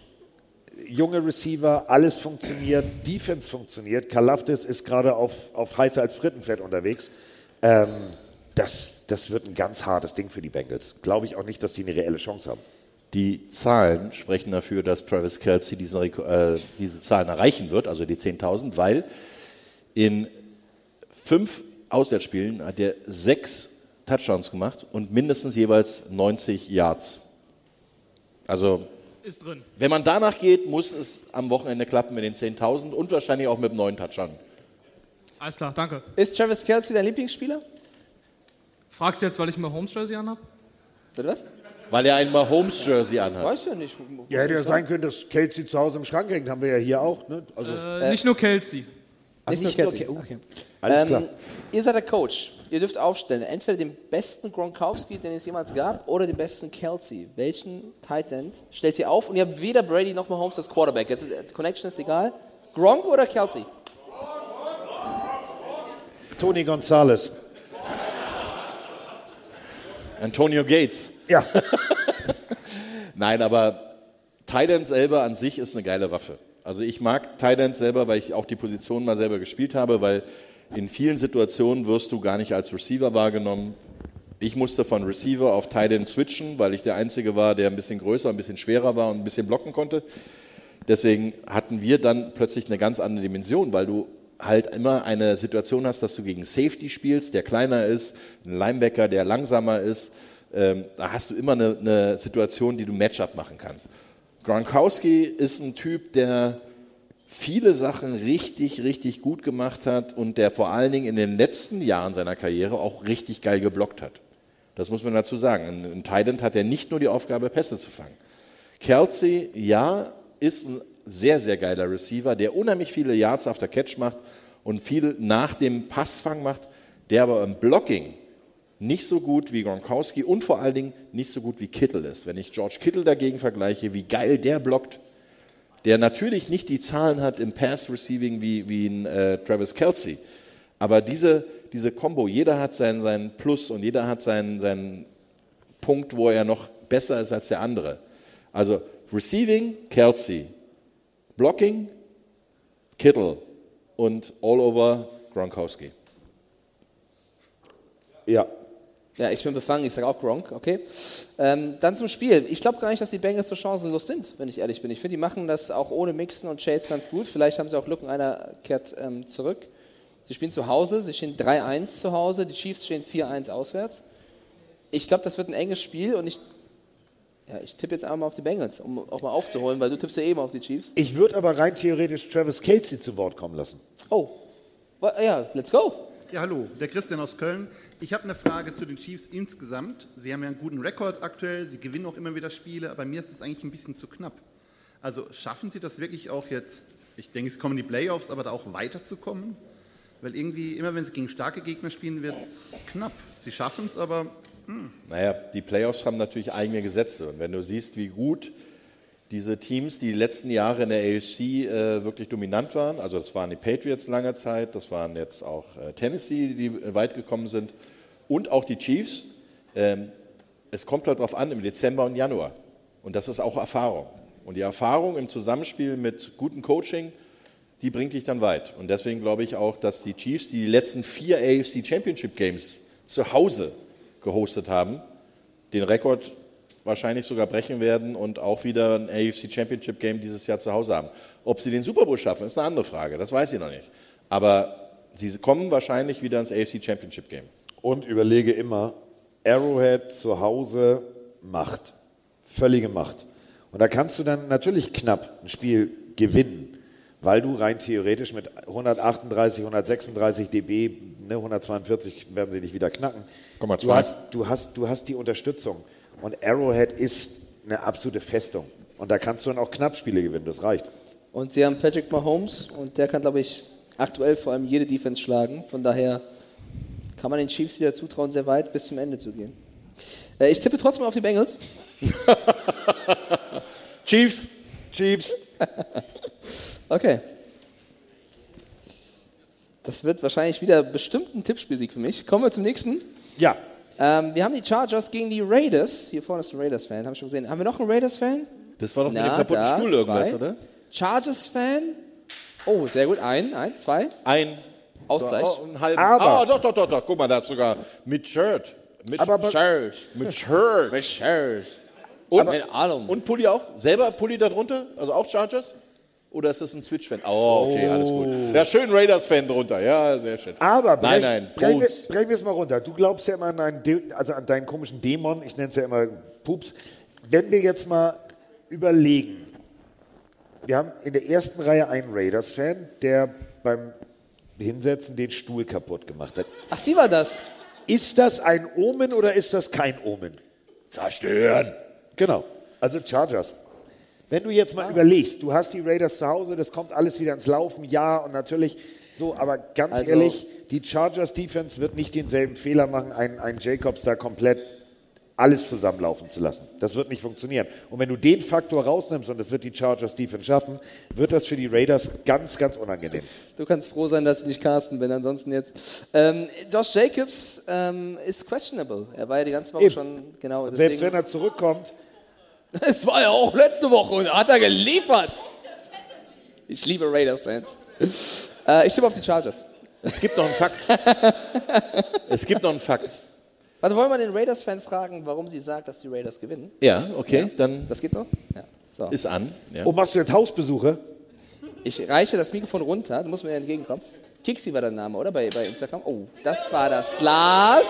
junge Receiver, alles funktioniert, Defense funktioniert. Kalafdis ist gerade auf, auf heißer als Frittenfett unterwegs. Ähm, das, das wird ein ganz hartes Ding für die Bengals. Glaube ich auch nicht, dass sie eine reelle Chance haben. Die Zahlen sprechen dafür, dass Travis Kelsey diesen, äh, diese Zahlen erreichen wird, also die 10.000, weil in fünf Auswärtsspielen hat er sechs Touchdowns gemacht und mindestens jeweils 90 Yards. Also, Ist drin. wenn man danach geht, muss es am Wochenende klappen mit den 10.000 und wahrscheinlich auch mit dem neuen Touchdown. Alles klar, danke. Ist Travis Kelsey dein Lieblingsspieler? Fragst du jetzt, weil ich mir Holmes Jersey anhab? Bitte was? Weil er ein Mahomes-Jersey anhat. Weiß ja nicht. Ja, hätte ja sein können, dass Kelsey zu Hause im Schrank hängt, haben wir ja hier auch. Ne? Also, Äh, nicht nur Kelsey. Ach, Nicht, nicht nur Kelsey. Ke- oh. Okay. Alles ähm, klar. Ihr seid der Coach. Ihr dürft aufstellen, entweder den besten Gronkowski, den es jemals gab, oder den besten Kelsey. Welchen Tight End stellt ihr auf? Und ihr habt weder Brady noch Mahomes als Quarterback. Jetzt ist, äh, Connection ist egal. Gronk oder Kelsey? Tony Gonzalez. Antonio Gates. Ja. Nein, aber Tight selber an sich ist eine geile Waffe. Also ich mag Tight selber, weil ich auch die Position mal selber gespielt habe, weil in vielen Situationen wirst du gar nicht als Receiver wahrgenommen. Ich musste von Receiver auf Tight End switchen, weil ich der Einzige war, der ein bisschen größer, ein bisschen schwerer war und ein bisschen blocken konnte. Deswegen hatten wir dann plötzlich eine ganz andere Dimension, weil du halt immer eine Situation hast, dass du gegen Safety spielst, der kleiner ist, ein Linebacker, der langsamer ist. Ähm, da hast du immer eine, eine Situation, die du Matchup machen kannst. Gronkowski ist ein Typ, der viele Sachen richtig, richtig gut gemacht hat und der vor allen Dingen in den letzten Jahren seiner Karriere auch richtig geil geblockt hat. Das muss man dazu sagen. Ein, ein Tight hat ja nicht nur die Aufgabe, Pässe zu fangen. Kelsey, ja, ist ein sehr, sehr geiler Receiver, der unheimlich viele Yards after Catch macht und viel nach dem Passfang macht, der aber im Blocking nicht so gut wie Gronkowski und vor allen Dingen nicht so gut wie Kittel ist. Wenn ich George Kittle dagegen vergleiche, wie geil der blockt, der natürlich nicht die Zahlen hat im Pass-Receiving wie, wie ein äh, Travis Kelsey, aber diese, diese Combo, jeder hat seinen, seinen Plus und jeder hat seinen, seinen Punkt, wo er noch besser ist als der andere. Also Receiving, Kelsey, Blocking, Kittle und all over Gronkowski. Ja. Ja, ich bin befangen, ich sage auch Gronk, okay. Ähm, dann zum Spiel. Ich glaube gar nicht, dass die Bengals so chancenlos sind, wenn ich ehrlich bin. Ich finde, die machen das auch ohne Mixon und Chase ganz gut. Vielleicht haben sie auch Lücken, einer kehrt ähm, zurück. Sie spielen zu Hause, sie stehen 3-1 zu Hause, die Chiefs stehen 4-1 auswärts. Ich glaube, das wird ein enges Spiel und ich, ja, ich tippe jetzt einmal mal auf die Bengals, um auch mal aufzuholen, weil du tippst ja eben auf die Chiefs. Ich würde aber rein theoretisch Travis Kelsey zu Wort kommen lassen. Oh, ja, let's go. Ja, hallo, der Christian aus Köln. Ich habe eine Frage zu den Chiefs insgesamt. Sie haben ja einen guten Rekord aktuell, sie gewinnen auch immer wieder Spiele, aber mir ist das eigentlich ein bisschen zu knapp. Also schaffen Sie das wirklich auch jetzt, ich denke, es kommen die Playoffs, aber da auch weiterzukommen? Weil irgendwie, immer wenn Sie gegen starke Gegner spielen, wird es knapp. Sie schaffen es, aber hm. Naja, die Playoffs haben natürlich eigene Gesetze. Und wenn du siehst, wie gut diese Teams, die die letzten Jahre in der AFC äh, wirklich dominant waren, also das waren die Patriots lange Zeit, das waren jetzt auch äh, Tennessee, die weit gekommen sind, und auch die Chiefs. Ähm, es kommt halt darauf an, im Dezember und Januar. Und das ist auch Erfahrung. Und die Erfahrung im Zusammenspiel mit gutem Coaching, die bringt dich dann weit. Und deswegen glaube ich auch, dass die Chiefs, die die letzten vier AFC Championship Games zu Hause gehostet haben, den Rekord wahrscheinlich sogar brechen werden und auch wieder ein AFC Championship Game dieses Jahr zu Hause haben. Ob sie den Super Bowl schaffen, ist eine andere Frage. Das weiß ich noch nicht. Aber sie kommen wahrscheinlich wieder ins AFC Championship Game. Und überlege immer, Arrowhead zu Hause Macht. Völlige Macht. Und da kannst du dann natürlich knapp ein Spiel gewinnen, weil du rein theoretisch mit 138, 136 dB, ne, 142 werden sie nicht wieder knacken. Du hast, du, hast, du hast die Unterstützung. Und Arrowhead ist eine absolute Festung. Und da kannst du dann auch Knappspiele gewinnen, das reicht. Und sie haben Patrick Mahomes und der kann, glaube ich, aktuell vor allem jede Defense schlagen. Von daher kann man den Chiefs wieder zutrauen, sehr weit bis zum Ende zu gehen. Äh, ich tippe trotzdem auf die Bengals. Chiefs. Chiefs. okay. Das wird wahrscheinlich wieder bestimmt ein Tippspielsieg für mich. Kommen wir zum nächsten. Ja. Ähm, wir haben die Chargers gegen die Raiders. Hier vorne ist ein Raiders-Fan, habe ich schon gesehen. Haben wir noch einen Raiders-Fan? Das war doch mit Na, dem kaputten Stuhl irgendwas, zwei. oder? Chargers-Fan. Oh, sehr gut. Ein, ein, zwei. Ein. Ausgleich. So, oh. Aber- Ah, doch, doch, doch, doch. Guck mal, da ist sogar mit Shirt. Mit Aber- aber- Shirt. Mit Shirt. Mit Shirt. Und, Aber- und Pulli auch? Selber Pulli darunter? Also auch Chargers? Oder ist das ein Switch-Fan? Oh, okay, alles gut. Ja, schön Raiders-Fan drunter. Ja, sehr schön. Aber nein, brech, nein, brechen, wir, brechen wir es mal runter. Du glaubst ja immer an, einen, also an deinen komischen Dämon, ich nenne es ja immer Pups. Wenn wir jetzt mal überlegen, wir haben in der ersten Reihe einen Raiders-Fan, der beim Hinsetzen den Stuhl kaputt gemacht hat. Ach, sie war das. Ist das ein Omen oder ist das kein Omen? Zerstören. Genau. Also Chargers. Wenn du jetzt mal überlegst, du hast die Raiders zu Hause, das kommt alles wieder ins Laufen, ja, und natürlich so, aber ganz Also- ehrlich, die Chargers Defense wird nicht denselben Fehler machen, einen, einen Jacobs da komplett alles zusammenlaufen zu lassen. Das wird nicht funktionieren. Und wenn du den Faktor rausnimmst, und das wird die Chargers Defense schaffen, wird das für die Raiders ganz, ganz unangenehm. Du kannst froh sein, dass ich nicht Carsten bin, ansonsten jetzt. Ähm, Josh Jacobs ähm, ist questionable. Er war ja die ganze Woche Eben. schon, genau. Und Deswegen, selbst wenn er zurückkommt, Es war ja auch letzte Woche und hat er geliefert. Ich liebe Raiders-Fans. Äh, ich tippe auf die Chargers. Es gibt noch einen Fakt. es gibt noch einen Fakt. Warte, wollen wir den Raiders-Fan fragen, warum sie sagt, dass die Raiders gewinnen? Ja, okay, dann Das geht noch? Ja. So. ist an. Ja. oh, machst du jetzt Hausbesuche? Ich reiche das Mikrofon runter, du musst mir entgegenkommen. Kixi war der Name, oder? Bei, bei Instagram. Oh, das war das Glas.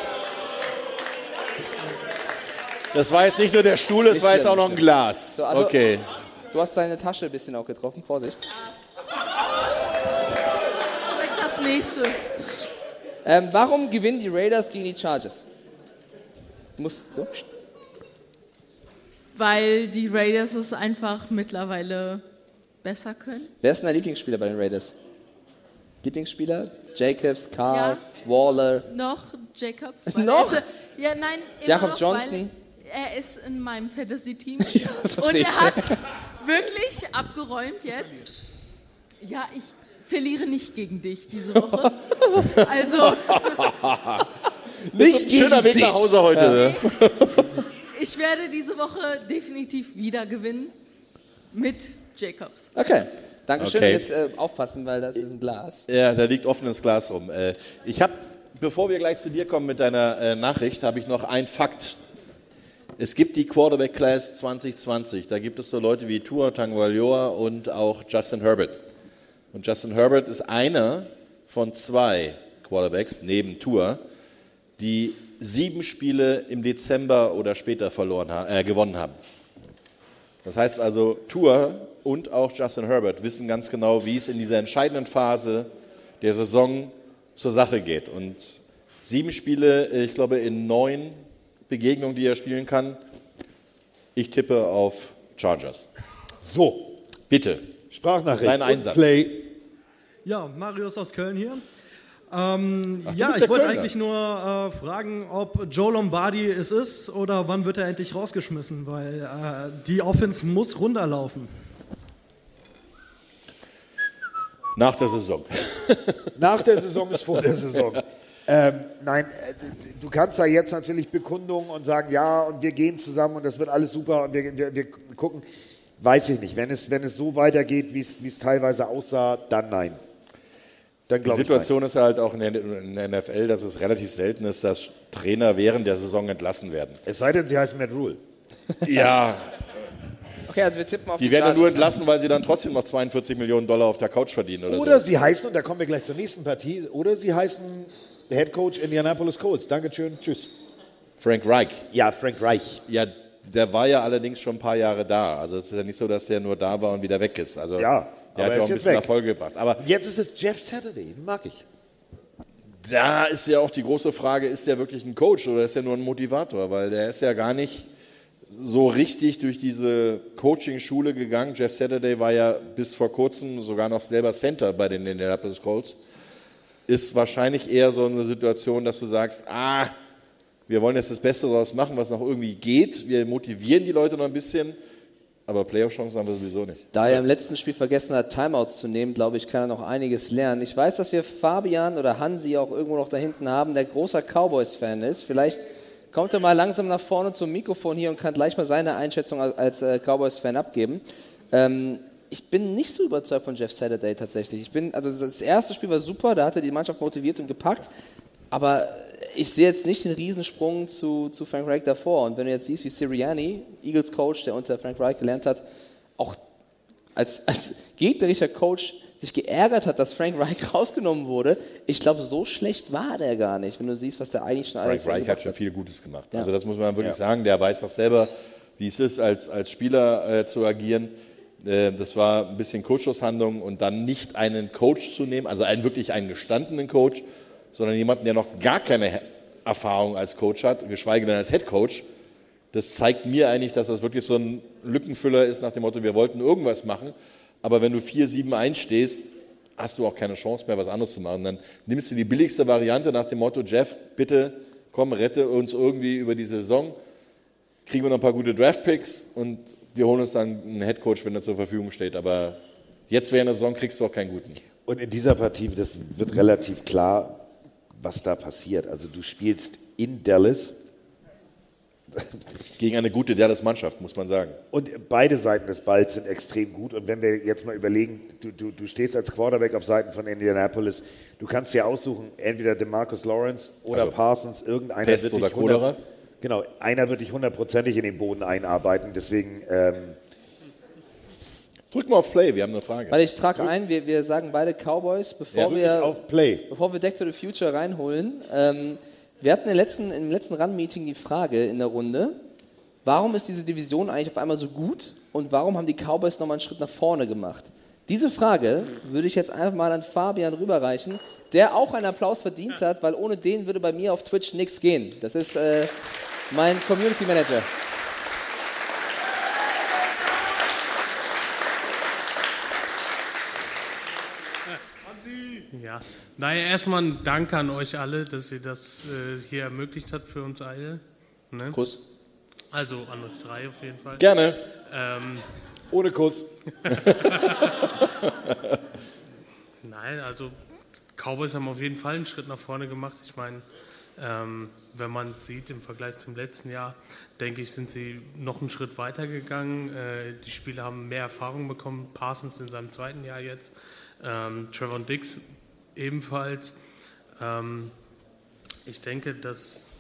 Das war jetzt nicht nur der Stuhl, es war jetzt auch noch ein. Glas. So, also- okay. Du hast deine Tasche ein bisschen auch getroffen, Vorsicht. Direkt das nächste. Ähm, warum gewinnen die Raiders gegen die Chargers? Du musst so. Weil die Raiders es einfach mittlerweile besser können. Wer ist denn dein Lieblingsspieler bei den Raiders? Lieblingsspieler? Jacobs, Carr, Waller. Noch Jacobs. Noch? Ist, ja, nein, Jakob noch, Johnson. Er ist in meinem Fantasy-Team. verstehe Und er hat wirklich abgeräumt jetzt. Ja, ich verliere nicht gegen dich diese Woche. Also, Nicht ein schöner Weg nach Hause heute. Ne? ich werde diese Woche definitiv wieder gewinnen mit Jacobs. Okay, Dankeschön. Okay. Jetzt äh, aufpassen, weil das ist ein Glas. Ja, da liegt offenes Glas rum. Äh, ich habe, bevor wir gleich zu dir kommen mit deiner äh, Nachricht, habe ich noch einen Fakt. Es gibt die Quarterback Class 2020. Da gibt es so Leute wie Tua Tagovailoa und auch Justin Herbert. Und Justin Herbert ist einer von zwei Quarterbacks neben Tua, die sieben Spiele im Dezember oder später verloren äh, gewonnen haben. Das heißt also, Tua und auch Justin Herbert wissen ganz genau, wie es in dieser entscheidenden Phase der Saison zur Sache geht. Und sieben Spiele, äh, ich glaube, in neun Begegnungen, die er spielen kann. Ich tippe auf Chargers. So. Bitte. Sprachnachricht. Dein und Einsatz. Play. Ja, Marius aus Köln hier. Ähm, Ach, ja, ich wollte Kölner. eigentlich nur äh, fragen, ob Joe Lombardi es ist oder wann wird er endlich rausgeschmissen, weil äh, die Offense muss runterlaufen. Nach der Saison. Nach der Saison ist vor der Saison. Ähm, nein, äh, du kannst da jetzt natürlich Bekundungen und sagen, ja, und wir gehen zusammen und das wird alles super und wir, wir, wir gucken. Weiß ich nicht. Wenn es, wenn es so weitergeht, wie es, wie es teilweise aussah, dann nein. Dann Die Situation ist halt auch in der, in der NFL, dass es relativ selten ist, dass Trainer während der Saison entlassen werden. Es sei denn, sie heißen Matt Rule. Ja, Okay, also wir tippen auf die, die werden nur Chargers. entlassen, weil sie dann trotzdem noch 42 Millionen Dollar auf der Couch verdienen oder, Oder so. sie heißen, und da kommen wir gleich zur nächsten Partie, oder sie heißen Head Coach Indianapolis Colts. Dankeschön, tschüss. Frank Reich. Ja, Frank Reich. Ja, der war ja allerdings schon ein paar Jahre da. Also es ist ja nicht so, dass der nur da war und wieder weg ist. Also Ja, der aber hat ja auch ein bisschen weg. Erfolg gebracht. Aber Jetzt ist es Jeff Saturday, den mag ich. da ist ja auch die große Frage, ist der wirklich ein Coach oder ist er nur ein Motivator? Weil der ist ja gar nicht so richtig durch diese Coaching-Schule gegangen. Jeff Saturday war ja bis vor kurzem sogar noch selber Center bei den Indianapolis Colts. Ist wahrscheinlich eher so eine Situation, dass du sagst, ah, wir wollen jetzt das Beste daraus machen, was noch irgendwie geht. Wir motivieren die Leute noch ein bisschen, aber Playoff-Chancen haben wir sowieso nicht. Da er im letzten Spiel vergessen hat, Timeouts zu nehmen, glaube ich, kann er noch einiges lernen. Ich weiß, dass wir Fabian oder Hansi auch irgendwo noch da hinten haben, der großer Cowboys-Fan ist. Vielleicht kommt er mal langsam nach vorne zum Mikrofon hier und kann gleich mal seine Einschätzung als, äh, Cowboys-Fan abgeben. Ähm, ich bin nicht so überzeugt von Jeff Saturday tatsächlich. Ich bin, also das erste Spiel war super, da hat er die Mannschaft motiviert und gepackt, aber ich sehe jetzt nicht den Riesensprung zu, zu Frank Reich davor. Und wenn du jetzt siehst, wie Sirianni, Eagles Coach, der unter Frank Reich gelernt hat, auch als, als gegnerischer Coach sich geärgert hat, dass Frank Reich rausgenommen wurde, ich glaube, so schlecht war der gar nicht, wenn du siehst, was der eigentlich schon Frank alles Reich hat schon viel Gutes gemacht. Also das muss man wirklich sagen. Der weiß auch selber, wie es ist, als, als Spieler äh, zu agieren. Äh, das war ein bisschen Coachshandlung und dann nicht einen Coach zu nehmen, also einen wirklich einen gestandenen Coach, sondern jemanden, der noch gar keine Erfahrung als Coach hat, geschweige denn als Head Coach. Das zeigt mir eigentlich, dass das wirklich so ein Lückenfüller ist nach dem Motto, wir wollten irgendwas machen, aber wenn du 4-7-1 stehst, hast du auch keine Chance mehr, was anderes zu machen. Dann nimmst du die billigste Variante nach dem Motto, Jeff, bitte komm, rette uns irgendwie über die Saison, kriegen wir noch ein paar gute Draftpicks und wir holen uns dann einen Headcoach, wenn er zur Verfügung steht. Aber jetzt während der Saison kriegst du auch keinen guten. Und in dieser Partie, das wird relativ klar, was da passiert. Also du spielst in Dallas. Gegen eine gute Dallas-Mannschaft, muss man sagen. Und beide Seiten des Balls sind extrem gut. Und wenn wir jetzt mal überlegen, du, du, du stehst als Quarterback auf Seiten von Indianapolis, du kannst dir aussuchen, entweder DeMarcus Lawrence oder Also, Parsons, irgendeiner Pest wird oder dich 100 Cholera? Genau, einer wird dich hundertprozentig in den Boden einarbeiten. Deswegen ähm, Drück mal auf Play, wir haben eine Frage. Weil ich trage ein, wir, wir sagen beide Cowboys, bevor Ja, wir auf Play. bevor wir Deck to the Future reinholen. Ähm, wir hatten im letzten, im letzten Run-Meeting die Frage in der Runde, warum ist diese Division eigentlich auf einmal so gut und warum haben die Cowboys nochmal einen Schritt nach vorne gemacht? Diese Frage würde ich jetzt einfach mal an Fabian rüberreichen, der auch einen Applaus verdient hat, weil ohne den würde bei mir auf Twitch nichts gehen. Das ist äh, mein Community Manager. Naja, erstmal ein Dank an euch alle, dass ihr das äh, hier ermöglicht habt für uns alle. Ne? Kuss. Also an euch drei auf jeden Fall. Gerne. Ähm, Ohne Kuss. Nein, also Cowboys haben auf jeden Fall einen Schritt nach vorne gemacht. Ich meine, ähm, wenn man es sieht im Vergleich zum letzten Jahr, denke ich, sind sie noch einen Schritt weiter gegangen. Äh, die Spieler haben mehr Erfahrung bekommen. Parsons in seinem zweiten Jahr jetzt. Ähm, Trevor Dix ebenfalls. Ähm, ich denke, dass,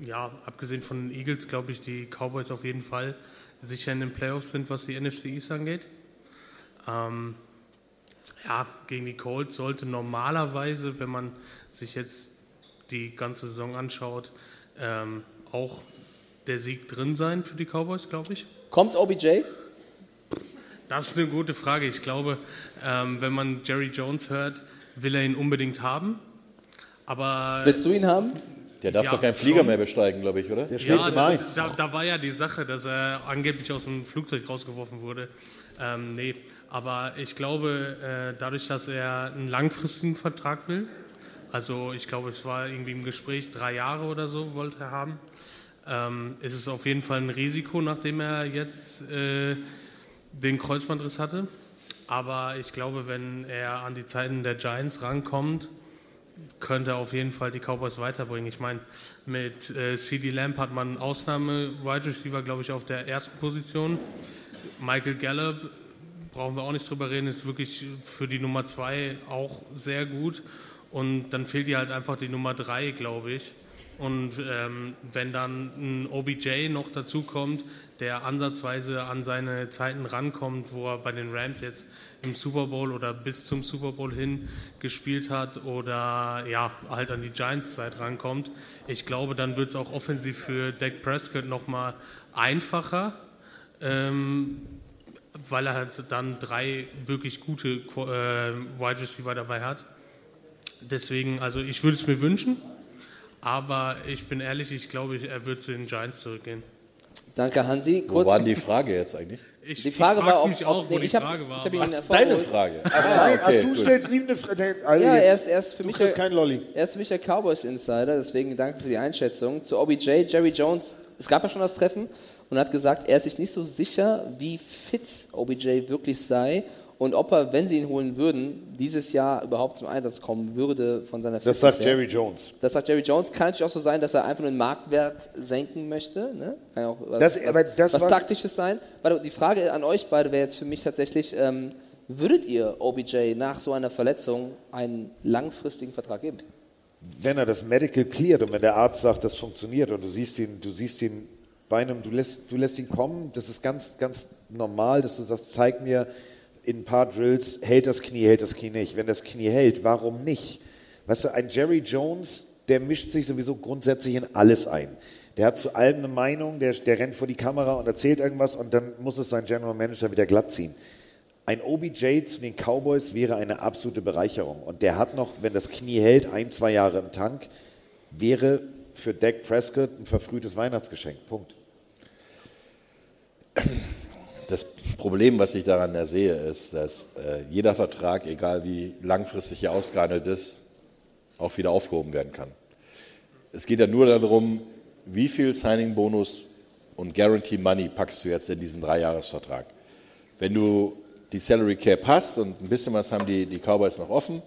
ja, abgesehen von den Eagles, glaube ich, die Cowboys auf jeden Fall sicher in den Playoffs sind, was die NFC East angeht. Ähm, ja, gegen die Colts sollte normalerweise, wenn man sich jetzt die ganze Saison anschaut, ähm, auch der Sieg drin sein für die Cowboys, glaube ich. Kommt OBJ? Das ist eine gute Frage. Ich glaube, ähm, wenn man Jerry Jones hört, will er ihn unbedingt haben. Aber Willst du ihn haben? Der darf Ja, doch keinen Flieger schon. mehr besteigen, glaube ich, oder? Der ja, da, da, da war ja die Sache, dass er angeblich aus dem Flugzeug rausgeworfen wurde. Ähm, nee, aber ich glaube, äh, dadurch, dass er einen langfristigen Vertrag will, also ich glaube, es war irgendwie im Gespräch, drei Jahre oder so wollte er haben, ähm, ist es auf jeden Fall ein Risiko, nachdem er jetzt äh, den Kreuzbandriss hatte. Aber ich glaube, wenn er an die Zeiten der Giants rankommt, könnte auf jeden Fall die Cowboys weiterbringen. Ich meine, mit äh, CD Lamp hat man einen Ausnahme-Wide Receiver, glaube ich, auf der ersten Position. Michael Gallup, brauchen wir auch nicht drüber reden, ist wirklich für die Nummer zwei auch sehr gut. Und dann fehlt ihr halt einfach die Nummer drei, glaube ich. Und ähm, wenn dann ein OBJ noch dazu kommt, der ansatzweise an seine Zeiten rankommt, wo er bei den Rams jetzt im Super Bowl oder bis zum Super Bowl hin gespielt hat oder ja, halt an die Giants-Zeit rankommt, ich glaube, dann wird es auch offensiv für Dak Prescott nochmal einfacher, ähm, weil er halt dann drei wirklich gute äh, Wide Receiver dabei hat. Deswegen, also ich würde es mir wünschen, aber ich bin ehrlich, ich glaube, er wird zu den Giants zurückgehen. Danke, Hansi. Wo war denn die Frage jetzt eigentlich? Ich, Die Frage ich war, ob- mich ob- auch, wo nee, die ich hab- Frage war. ich hab ihn aber- hervorgeholt. Deine Frage. Ach, Ah, nein, okay, du gut. stellst ihm eine Frage. Also ja, er ist, er ist für du mich kriegst der, keinen Lolli. Er ist für mich der Cowboys Insider, deswegen danke für die Einschätzung. Zu OBJ, Jerry Jones, es gab ja schon das Treffen und hat gesagt, er ist sich nicht so sicher, wie fit OBJ wirklich sei und ob er, wenn sie ihn holen würden, dieses Jahr überhaupt zum Einsatz kommen würde von seiner Das Fitness sagt her. Jerry Jones. Das sagt Jerry Jones. Kann natürlich auch so sein, dass er einfach nur den Marktwert senken möchte. Ne? Kann auch was, Das- was, das was Taktisches sein. Warte, die Frage an euch beide wäre jetzt für mich tatsächlich, ähm, würdet ihr OBJ nach so einer Verletzung einen langfristigen Vertrag geben? Wenn er das Medical cleart und wenn der Arzt sagt, das funktioniert und du siehst ihn, du siehst ihn bei einem, du lässt, du lässt ihn kommen, das ist ganz, ganz normal, dass du sagst, zeig mir in ein paar Drills, hält das Knie, hält das Knie nicht. Wenn das Knie hält, warum nicht? Weißt du, ein Jerry Jones, der mischt sich sowieso grundsätzlich in alles ein. Der hat zu allem eine Meinung, der, der rennt vor die Kamera und erzählt irgendwas und dann muss es sein General Manager wieder glatt ziehen. Ein OBJ zu den Cowboys wäre eine absolute Bereicherung. Und der hat noch, wenn das Knie hält, ein, zwei Jahre im Tank, wäre für Dak Prescott ein verfrühtes Weihnachtsgeschenk. Punkt. Das Problem, was ich daran ersehe, ist, dass äh, jeder Vertrag, egal wie langfristig er ausgehandelt ist, auch wieder aufgehoben werden kann. Es geht ja nur darum, wie viel Signing-Bonus und Guarantee Money packst du jetzt in diesen Dreijahresvertrag. Wenn du die Salary Cap hast und ein bisschen was haben die, die Cowboys noch offen,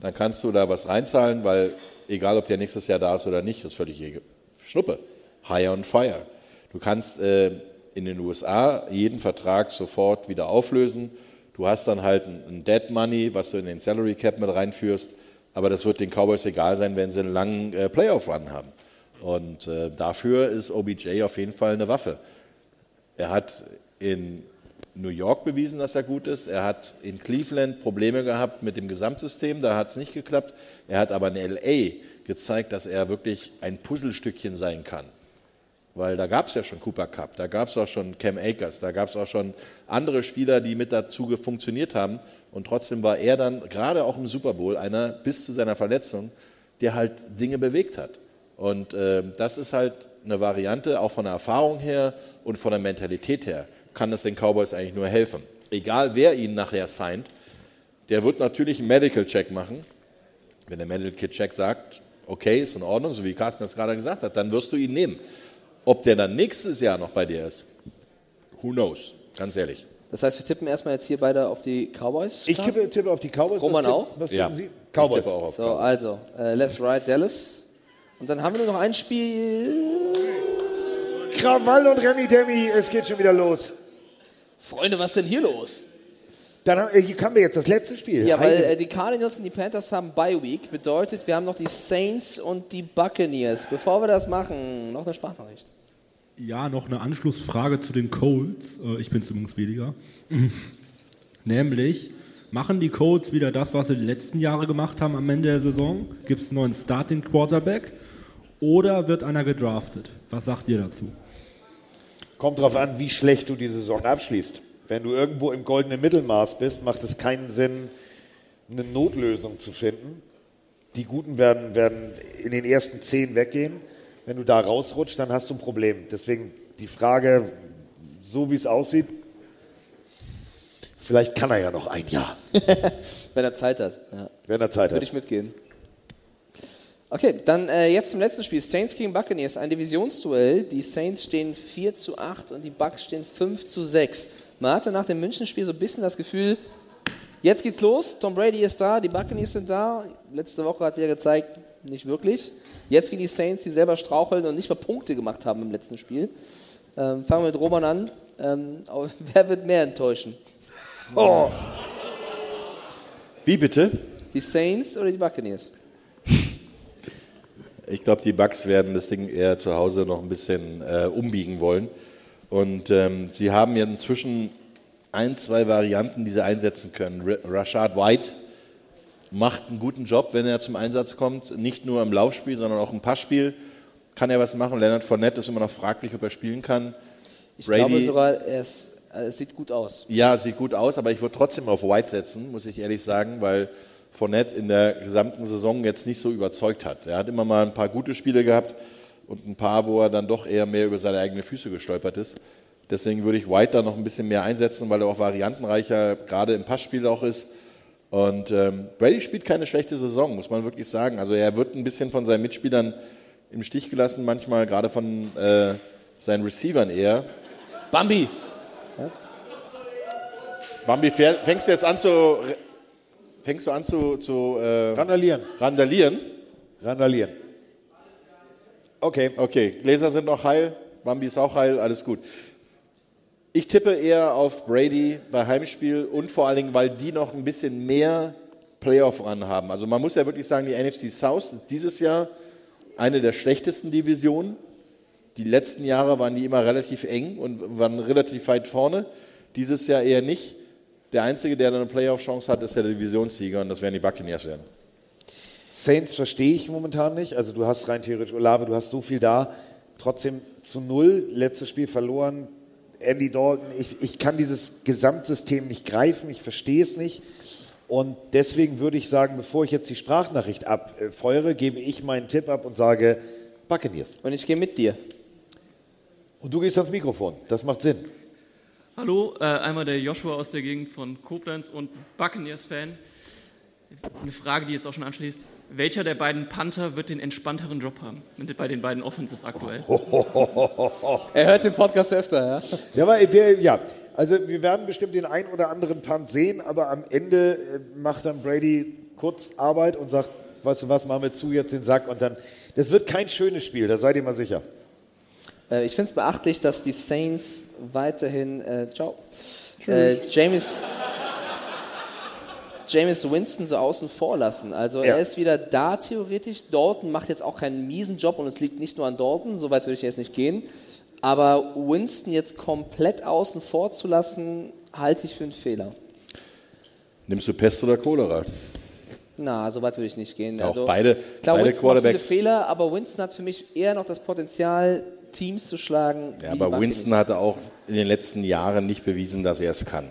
dann kannst du da was reinzahlen, weil egal, ob der nächstes Jahr da ist oder nicht, ist völlig. Schnuppe. Hire on fire. Du kannst äh, in den USA jeden Vertrag sofort wieder auflösen. Du hast dann halt ein, Dead Money, was du in den Salary Cap mit reinführst, aber das wird den Cowboys egal sein, wenn sie einen langen äh, Playoff-Run haben. Und äh, dafür ist OBJ auf jeden Fall eine Waffe. Er hat in New York bewiesen, dass er gut ist. Er hat in Cleveland Probleme gehabt mit dem Gesamtsystem, da hat es nicht geklappt. Er hat aber in LA gezeigt, dass er wirklich ein Puzzlestückchen sein kann. Weil da gab es ja schon Cooper Cup, da gab es auch schon Cam Akers, da gab es auch schon andere Spieler, die mit dazu funktioniert haben. Und trotzdem war er dann gerade auch im Super Bowl einer bis zu seiner Verletzung, der halt Dinge bewegt hat. Und äh, das ist halt eine Variante, auch von der Erfahrung her und von der Mentalität her, kann das den Cowboys eigentlich nur helfen. Egal wer ihn nachher signed, der wird natürlich einen Medical Check machen. Wenn der Medical Check sagt, okay, ist in Ordnung, so wie Carsten das gerade gesagt hat, dann wirst du ihn nehmen. Ob der dann nächstes Jahr noch bei dir ist, who knows, ganz ehrlich. Das heißt, wir tippen erstmal jetzt hier beide auf die Cowboys. Ich Carsten? tippe, tippe auf die Cowboys. Roman Was auch? Was Ja. tippen Sie? Ich Cowboys. auch auf So, Cowboys. also, äh, Let's Ride Dallas. Und dann haben wir nur noch ein Spiel. Krawall und Remi Demi, es geht schon wieder los. Freunde, was ist denn hier los? Dann haben, äh, hier haben wir jetzt das letzte Spiel. Ja, weil äh, die Cardinals und die Panthers haben Bye Week. Bedeutet, wir haben noch die Saints und die Buccaneers. Bevor wir das machen, noch eine Sprachnachricht. Ja, noch eine Anschlussfrage zu den Colts. Äh, Ich bin weniger. Nämlich, machen die Colts wieder das, was sie die letzten Jahre gemacht haben am Ende der Saison? Gibt es einen neuen Starting Quarterback? Oder wird einer gedraftet? Was sagt ihr dazu? Kommt drauf an, wie schlecht du die Saison abschließt. Wenn du irgendwo im goldenen Mittelmaß bist, macht es keinen Sinn, eine Notlösung zu finden. Die Guten werden, werden in den ersten zehn weggehen. Wenn du da rausrutscht, dann hast du ein Problem. Deswegen die Frage, so wie es aussieht, vielleicht kann er ja noch ein Jahr, Wenn er Zeit hat. Ja. wenn er Zeit Würde hat. ich mitgehen. Okay, dann äh, jetzt zum letzten Spiel. Saints gegen Buccaneers, ein Divisionsduell. Die Saints stehen 4 zu 8 und die Bucks stehen 5 zu 6. Man hatte nach dem Münchenspiel so ein bisschen das Gefühl, jetzt geht's los. Tom Brady ist da, die Buccaneers sind da. Letzte Woche hat wieder gezeigt, nicht wirklich. Jetzt gegen die Saints, die selber straucheln und nicht mal Punkte gemacht haben im letzten Spiel. Ähm, fangen wir mit Roman an. Ähm, wer wird mehr enttäuschen? Oh. Wie bitte? Die Saints oder die Buccaneers? Ich glaube, die Bucks werden das Ding eher zu Hause noch ein bisschen äh, umbiegen wollen. Und ähm, sie haben ja inzwischen ein, zwei Varianten, die sie einsetzen können. R Rashad White macht einen guten Job, wenn er zum Einsatz kommt. Nicht nur im Laufspiel, sondern auch im Passspiel kann er was machen. Leonard Fournette ist immer noch fraglich, ob er spielen kann. Ich glaube sogar, er ist, äh, es sieht gut aus. Ja, sieht gut aus, aber ich würde trotzdem auf White setzen, muss ich ehrlich sagen, weil Fournette in der gesamten Saison jetzt nicht so überzeugt hat. Er hat immer mal ein paar gute Spiele gehabt, und ein paar, wo er dann doch eher mehr über seine eigenen Füße gestolpert ist. Deswegen würde ich White da noch ein bisschen mehr einsetzen, weil er auch variantenreicher gerade im Passspiel auch ist. Und ähm, Brady spielt keine schlechte Saison, muss man wirklich sagen. Also er wird ein bisschen von seinen Mitspielern im Stich gelassen, manchmal gerade von äh, seinen Receivern eher. Bambi. Bambi, fähr- fängst du jetzt an zu fängst du an zu, zu äh, randalieren? Randalieren? Randalieren. Okay. Okay, Gläser sind noch heil, Bambi ist auch heil, alles gut. Ich tippe eher auf Brady bei Heimspiel und vor allen Dingen, weil die noch ein bisschen mehr Playoff-Run haben. Also man muss ja wirklich sagen, die NFC South ist dieses Jahr eine der schlechtesten Divisionen. Die letzten Jahre waren die immer relativ eng und waren relativ weit vorne. Dieses Jahr eher nicht. Der Einzige, der eine Playoff-Chance hat, ist der Divisionssieger und das werden die Buccaneers werden. Saints verstehe ich momentan nicht. Also du hast rein theoretisch Olave, du hast so viel da. Trotzdem zu null, letztes Spiel verloren. Andy Dalton, ich, ich kann dieses Gesamtsystem nicht greifen, ich verstehe es nicht. Und deswegen würde ich sagen, bevor ich jetzt die Sprachnachricht abfeuere, gebe ich meinen Tipp ab und sage Buccaneers. Und ich gehe mit dir. Und du gehst ans Mikrofon, das macht Sinn. Hallo, äh, einmal der Joshua aus der Gegend von Koblenz und Buccaneers-Fan. Eine Frage, die jetzt auch schon anschließt. Welcher der beiden Panther wird den entspannteren Job haben bei den beiden Offenses aktuell? Er hört den Podcast öfter, ja? Ja, aber der, ja, also wir werden bestimmt den ein oder anderen Punt sehen, aber am Ende äh, macht dann Brady kurz Arbeit und sagt, weißt du was, machen wir zu jetzt den Sack und dann, das wird kein schönes Spiel, da seid ihr mal sicher. Äh, Ich finde es beachtlich, dass die Saints weiterhin, äh, ciao, äh, James, James Winston so außen vor lassen. Also Ja. er ist wieder da theoretisch. Dalton macht jetzt auch keinen miesen Job und es liegt nicht nur an Dalton, so weit würde ich jetzt nicht gehen. Aber Winston jetzt komplett außen vor zu lassen, halte ich für einen Fehler. Nimmst du Pest oder Cholera? Na, so weit würde ich nicht gehen. Auch also, beide- klar, beide Winston macht viele Quarterbacks- Fehler, aber Winston hat für mich eher noch das Potenzial, Teams zu schlagen. Ja, aber. Winston hatte auch in den letzten Jahren nicht bewiesen, dass er es kann.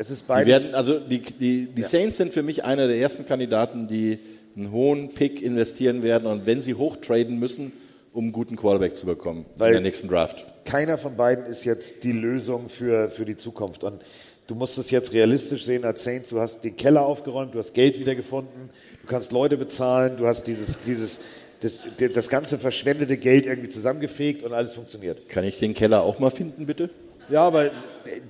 Es ist Die, beides. werden, also die, die, die Saints sind für mich einer der ersten Kandidaten, die einen hohen Pick investieren werden und wenn sie hochtraden müssen, um einen guten Quarterback zu bekommen Weil- in der nächsten Draft. Keiner von beiden ist jetzt die Lösung für, für die Zukunft. Und du musst es jetzt realistisch sehen als Saints. Du hast den Keller aufgeräumt, du hast Geld wiedergefunden, du kannst Leute bezahlen, du hast dieses, dieses, das, das ganze verschwendete Geld irgendwie zusammengefegt und alles funktioniert. Kann ich den Keller auch mal finden, bitte? Ja, aber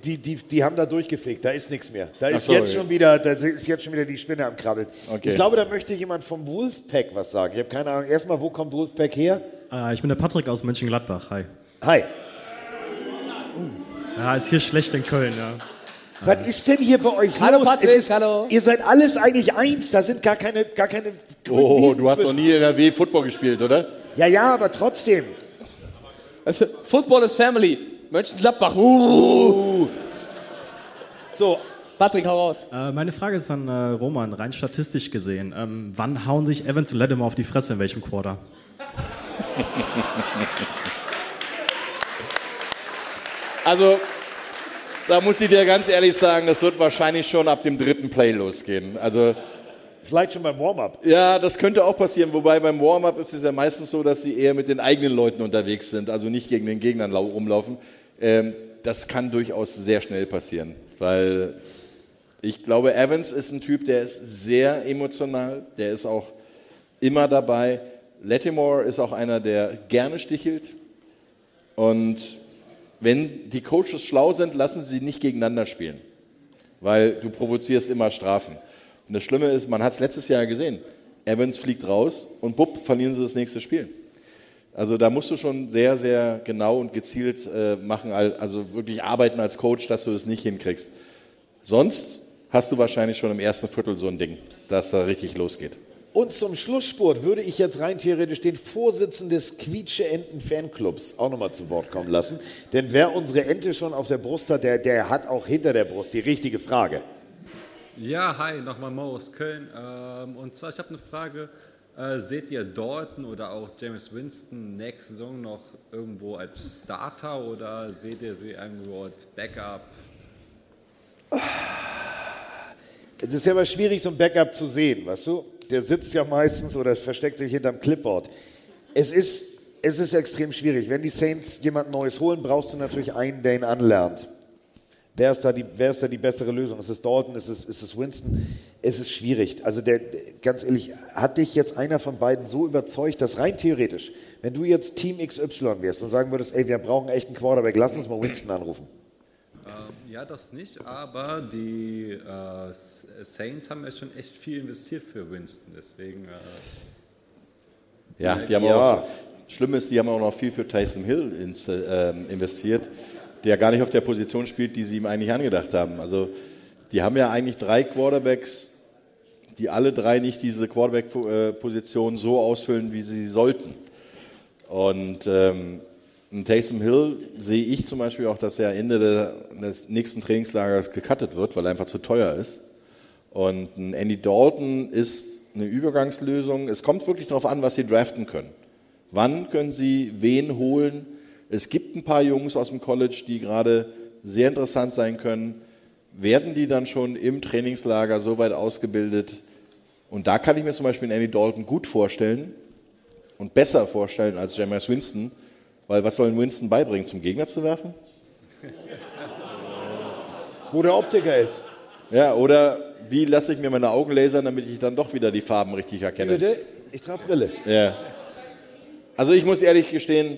die, die, die haben da durchgefegt, da ist nichts mehr. Da ist so, jetzt ja. schon wieder, da ist jetzt schon wieder die Spinne am Krabbeln. Okay. Ich glaube, da möchte jemand vom Wolfpack was sagen. Ich habe keine Ahnung. Erstmal, wo kommt Wolfpack her? Äh, ich bin der Patrick aus Mönchengladbach. Hi. Hi. Ja, ist hier schlecht in Köln, ja. Was ist denn hier bei euch Hallo los? Patrick, ist, hallo. Ihr seid alles eigentlich eins, da sind gar keine, gar keine Oh, Wiesen du hast noch zwischen. nie in NRW Football gespielt, oder? Ja, ja, aber trotzdem. Also, Football is Family. Mönchengladbach. Uh. So. Patrick, hau raus. Äh, meine Frage ist an äh, Roman, rein statistisch gesehen. Ähm, wann hauen sich Evans und Lattimore auf die Fresse, in welchem Quarter? Also, da muss ich dir ganz ehrlich sagen, das wird wahrscheinlich schon ab dem dritten Play losgehen. Also, Vielleicht schon beim Warm-up. Ja, das könnte auch passieren. Wobei beim Warm-up ist es ja meistens so, dass sie eher mit den eigenen Leuten unterwegs sind, also nicht gegen den Gegnern lau- rumlaufen. Ähm, das kann durchaus sehr schnell passieren, weil ich glaube, Evans ist ein Typ, der ist sehr emotional, der ist auch immer dabei. Lattimore ist auch einer, der gerne stichelt. Und wenn die Coaches schlau sind, lassen sie nicht gegeneinander spielen, weil du provozierst immer Strafen. Und das Schlimme ist, man hat es letztes Jahr gesehen. Evans fliegt raus und bupp, verlieren sie das nächste Spiel. Also da musst du schon sehr, sehr genau und gezielt äh, machen, al- also wirklich arbeiten als Coach, dass du es nicht hinkriegst. Sonst hast du wahrscheinlich schon im ersten Viertel so ein Ding, dass da richtig losgeht. Und zum Schlussspurt würde ich jetzt rein theoretisch den Vorsitzenden des Quietsche-Enten-Fanclubs auch nochmal zu Wort kommen lassen. Denn wer unsere Ente schon auf der Brust hat, der, der hat auch hinter der Brust die richtige Frage. Ja, hi, nochmal Mo aus Köln. Ähm, und zwar, ich habe eine Frage. Äh, seht ihr Dalton oder auch James Winston nächste Saison noch irgendwo als Starter oder seht ihr sie irgendwo als Backup? Es ist ja aber schwierig, so ein Backup zu sehen, weißt du? Der sitzt ja meistens oder versteckt sich hinterm Clipboard. Es ist es ist extrem schwierig. Wenn die Saints jemand Neues holen, brauchst du natürlich einen, der ihn anlernt. Wer ist da die, wer ist da die bessere Lösung? Ist es Dalton? Ist es, ist es Winston? Es ist schwierig. Also der, ganz ehrlich, hat dich jetzt einer von beiden so überzeugt, dass rein theoretisch, wenn du jetzt Team XY wärst und sagen würdest, ey, wir brauchen echt einen Quarterback, lass uns mal Winston anrufen. Ähm, ja, das nicht, aber die äh, Saints haben ja schon echt viel investiert für Winston, deswegen. Äh, Ja, die haben Ja. auch. Schlimm ist, die haben auch noch viel für Tyson Hill ähm, investiert, der gar nicht auf der Position spielt, die sie ihm eigentlich angedacht haben. Also, die haben ja eigentlich drei Quarterbacks, die alle drei nicht diese Quarterback-Position so ausfüllen, wie sie sollten. Und ähm, Taysom Hill sehe ich zum Beispiel auch, dass er Ende der, des nächsten Trainingslagers gecuttet wird, weil er einfach zu teuer ist. Und ein Andy Dalton ist eine Übergangslösung. Es kommt wirklich darauf an, was sie draften können. Wann können sie wen holen? Es gibt ein paar Jungs aus dem College, die gerade sehr interessant sein können. Werden die dann schon im Trainingslager so weit ausgebildet? Und da kann ich mir zum Beispiel einen Andy Dalton gut vorstellen und besser vorstellen als Jameis Winston, weil was soll ein Winston beibringen, zum Gegner zu werfen? Wo der Optiker ist. Ja, oder wie lasse ich mir meine Augen lasern, damit ich dann doch wieder die Farben richtig erkenne? Bitte? Ich trage Brille. Ja. Also ich muss ehrlich gestehen,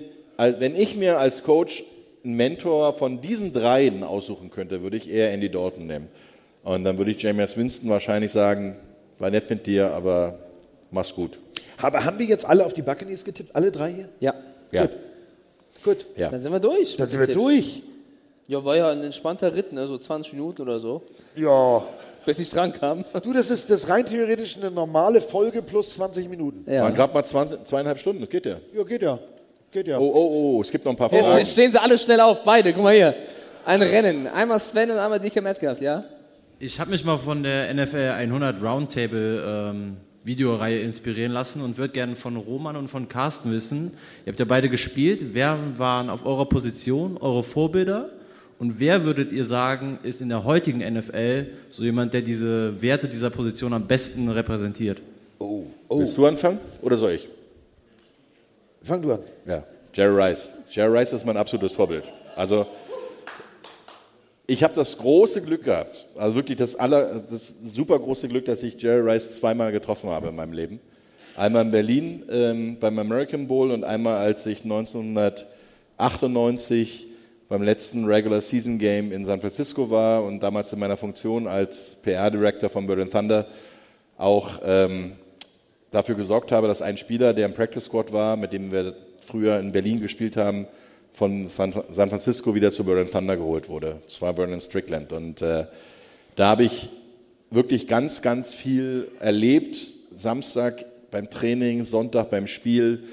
wenn ich mir als Coach einen Mentor von diesen dreien aussuchen könnte, würde ich eher Andy Dalton nehmen. Und dann würde ich Jameis Winston wahrscheinlich sagen, war nett mit dir, aber mach's gut. Aber haben wir jetzt alle auf die Buccaneers getippt? Alle drei hier? Ja. Ja. Gut. Ja. Dann sind wir durch. Dann sind wir Tipps. durch. Ja, war ja ein entspannter Ritt, ne? so 20 Minuten oder so. Ja. Bis ich dran kam. Du, das ist das rein theoretisch eine normale Folge plus 20 Minuten. Ja. Waren gerade mal 20, zweieinhalb Stunden, das geht ja. Ja, geht ja. Geht ja. Oh, oh, oh, es gibt noch ein paar Fragen. Jetzt stehen sie alle schnell auf, beide. Guck mal hier. Ein Rennen. Einmal Sven und einmal DK Metcalf, ja? Ich habe mich mal von der NFL 100 Roundtable ähm, Videoreihe inspirieren lassen und würde gerne von Roman und von Carsten wissen. Ihr habt ja beide gespielt. Wer waren auf eurer Position eure Vorbilder? Und wer würdet ihr sagen, ist in der heutigen NFL so jemand, der diese Werte dieser Position am besten repräsentiert? Oh, Willst du anfangen oder soll ich? Fang du an. Ja, Jerry Rice. Jerry Rice ist mein absolutes Vorbild. Also ich habe das große Glück gehabt, also wirklich das aller, das super große Glück, dass ich Jerry Rice zweimal getroffen habe in meinem Leben. Einmal in Berlin ähm, beim American Bowl und einmal als ich 1998 beim letzten Regular Season Game in San Francisco war und damals in meiner Funktion als PR Director von Berlin Thunder auch ähm, dafür gesorgt habe, dass ein Spieler, der im Practice Squad war, mit dem wir früher in Berlin gespielt haben, von San Francisco wieder zu Berlin Thunder geholt wurde. Das war Vernon Strickland. Und äh, da habe ich wirklich ganz, ganz viel erlebt. Samstag beim Training, Sonntag beim Spiel,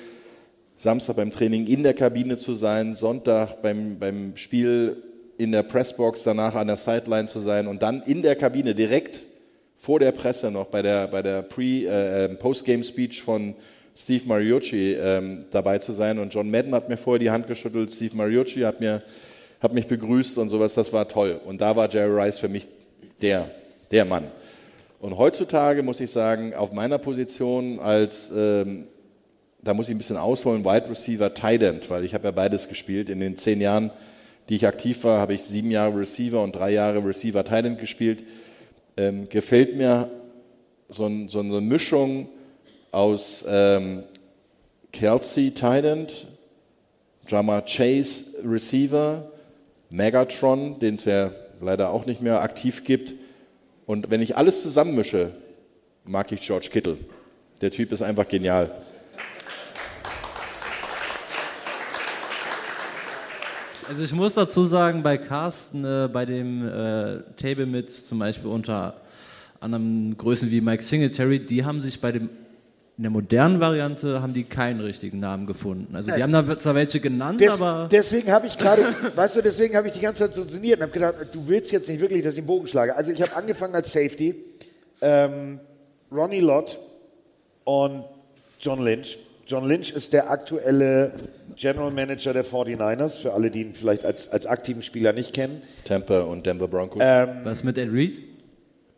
Samstag beim Training in der Kabine zu sein, Sonntag beim, beim Spiel in der Pressbox, danach an der Sideline zu sein und dann in der Kabine direkt vor der Presse noch bei der, bei der Pre, äh, Postgame-Speech von Steve Mariucci ähm, dabei zu sein. Und John Madden hat mir vorher die Hand geschüttelt, Steve Mariucci hat, mir, hat mich begrüßt und sowas. Das war toll. Und da war Jerry Rice für mich der, der Mann. Und heutzutage muss ich sagen, auf meiner Position als, ähm, da muss ich ein bisschen ausholen, Wide Receiver, Tight End, weil ich habe ja beides gespielt. In den zehn Jahren, die ich aktiv war, habe ich sieben Jahre Receiver und drei Jahre Receiver, Tight End gespielt. Ähm, gefällt mir so, so eine Mischung aus ähm, Kelsey Tight End, Drama Chase Receiver, Megatron, den es ja leider auch nicht mehr aktiv gibt. Und wenn ich alles zusammenmische, mag ich George Kittle. Der Typ ist einfach genial. Also ich muss dazu sagen, bei Carsten, äh, bei dem äh, Table mit zum Beispiel unter anderem Größen wie Mike Singletary, die haben sich bei dem in der modernen Variante haben die keinen richtigen Namen gefunden. Also die Nein. haben da zwar welche genannt, Des, aber deswegen habe ich gerade, weißt du, deswegen habe ich die ganze Zeit so sinniert und habe gedacht, du willst jetzt nicht wirklich, dass ich den Bogen schlage. Also ich habe angefangen als Safety, ähm, Ronnie Lott und John Lynch. John Lynch ist der aktuelle General Manager der 49ers, für alle, die ihn vielleicht als, als aktiven Spieler nicht kennen. Tampa und Denver Broncos. Ähm, Was mit Ed Reed?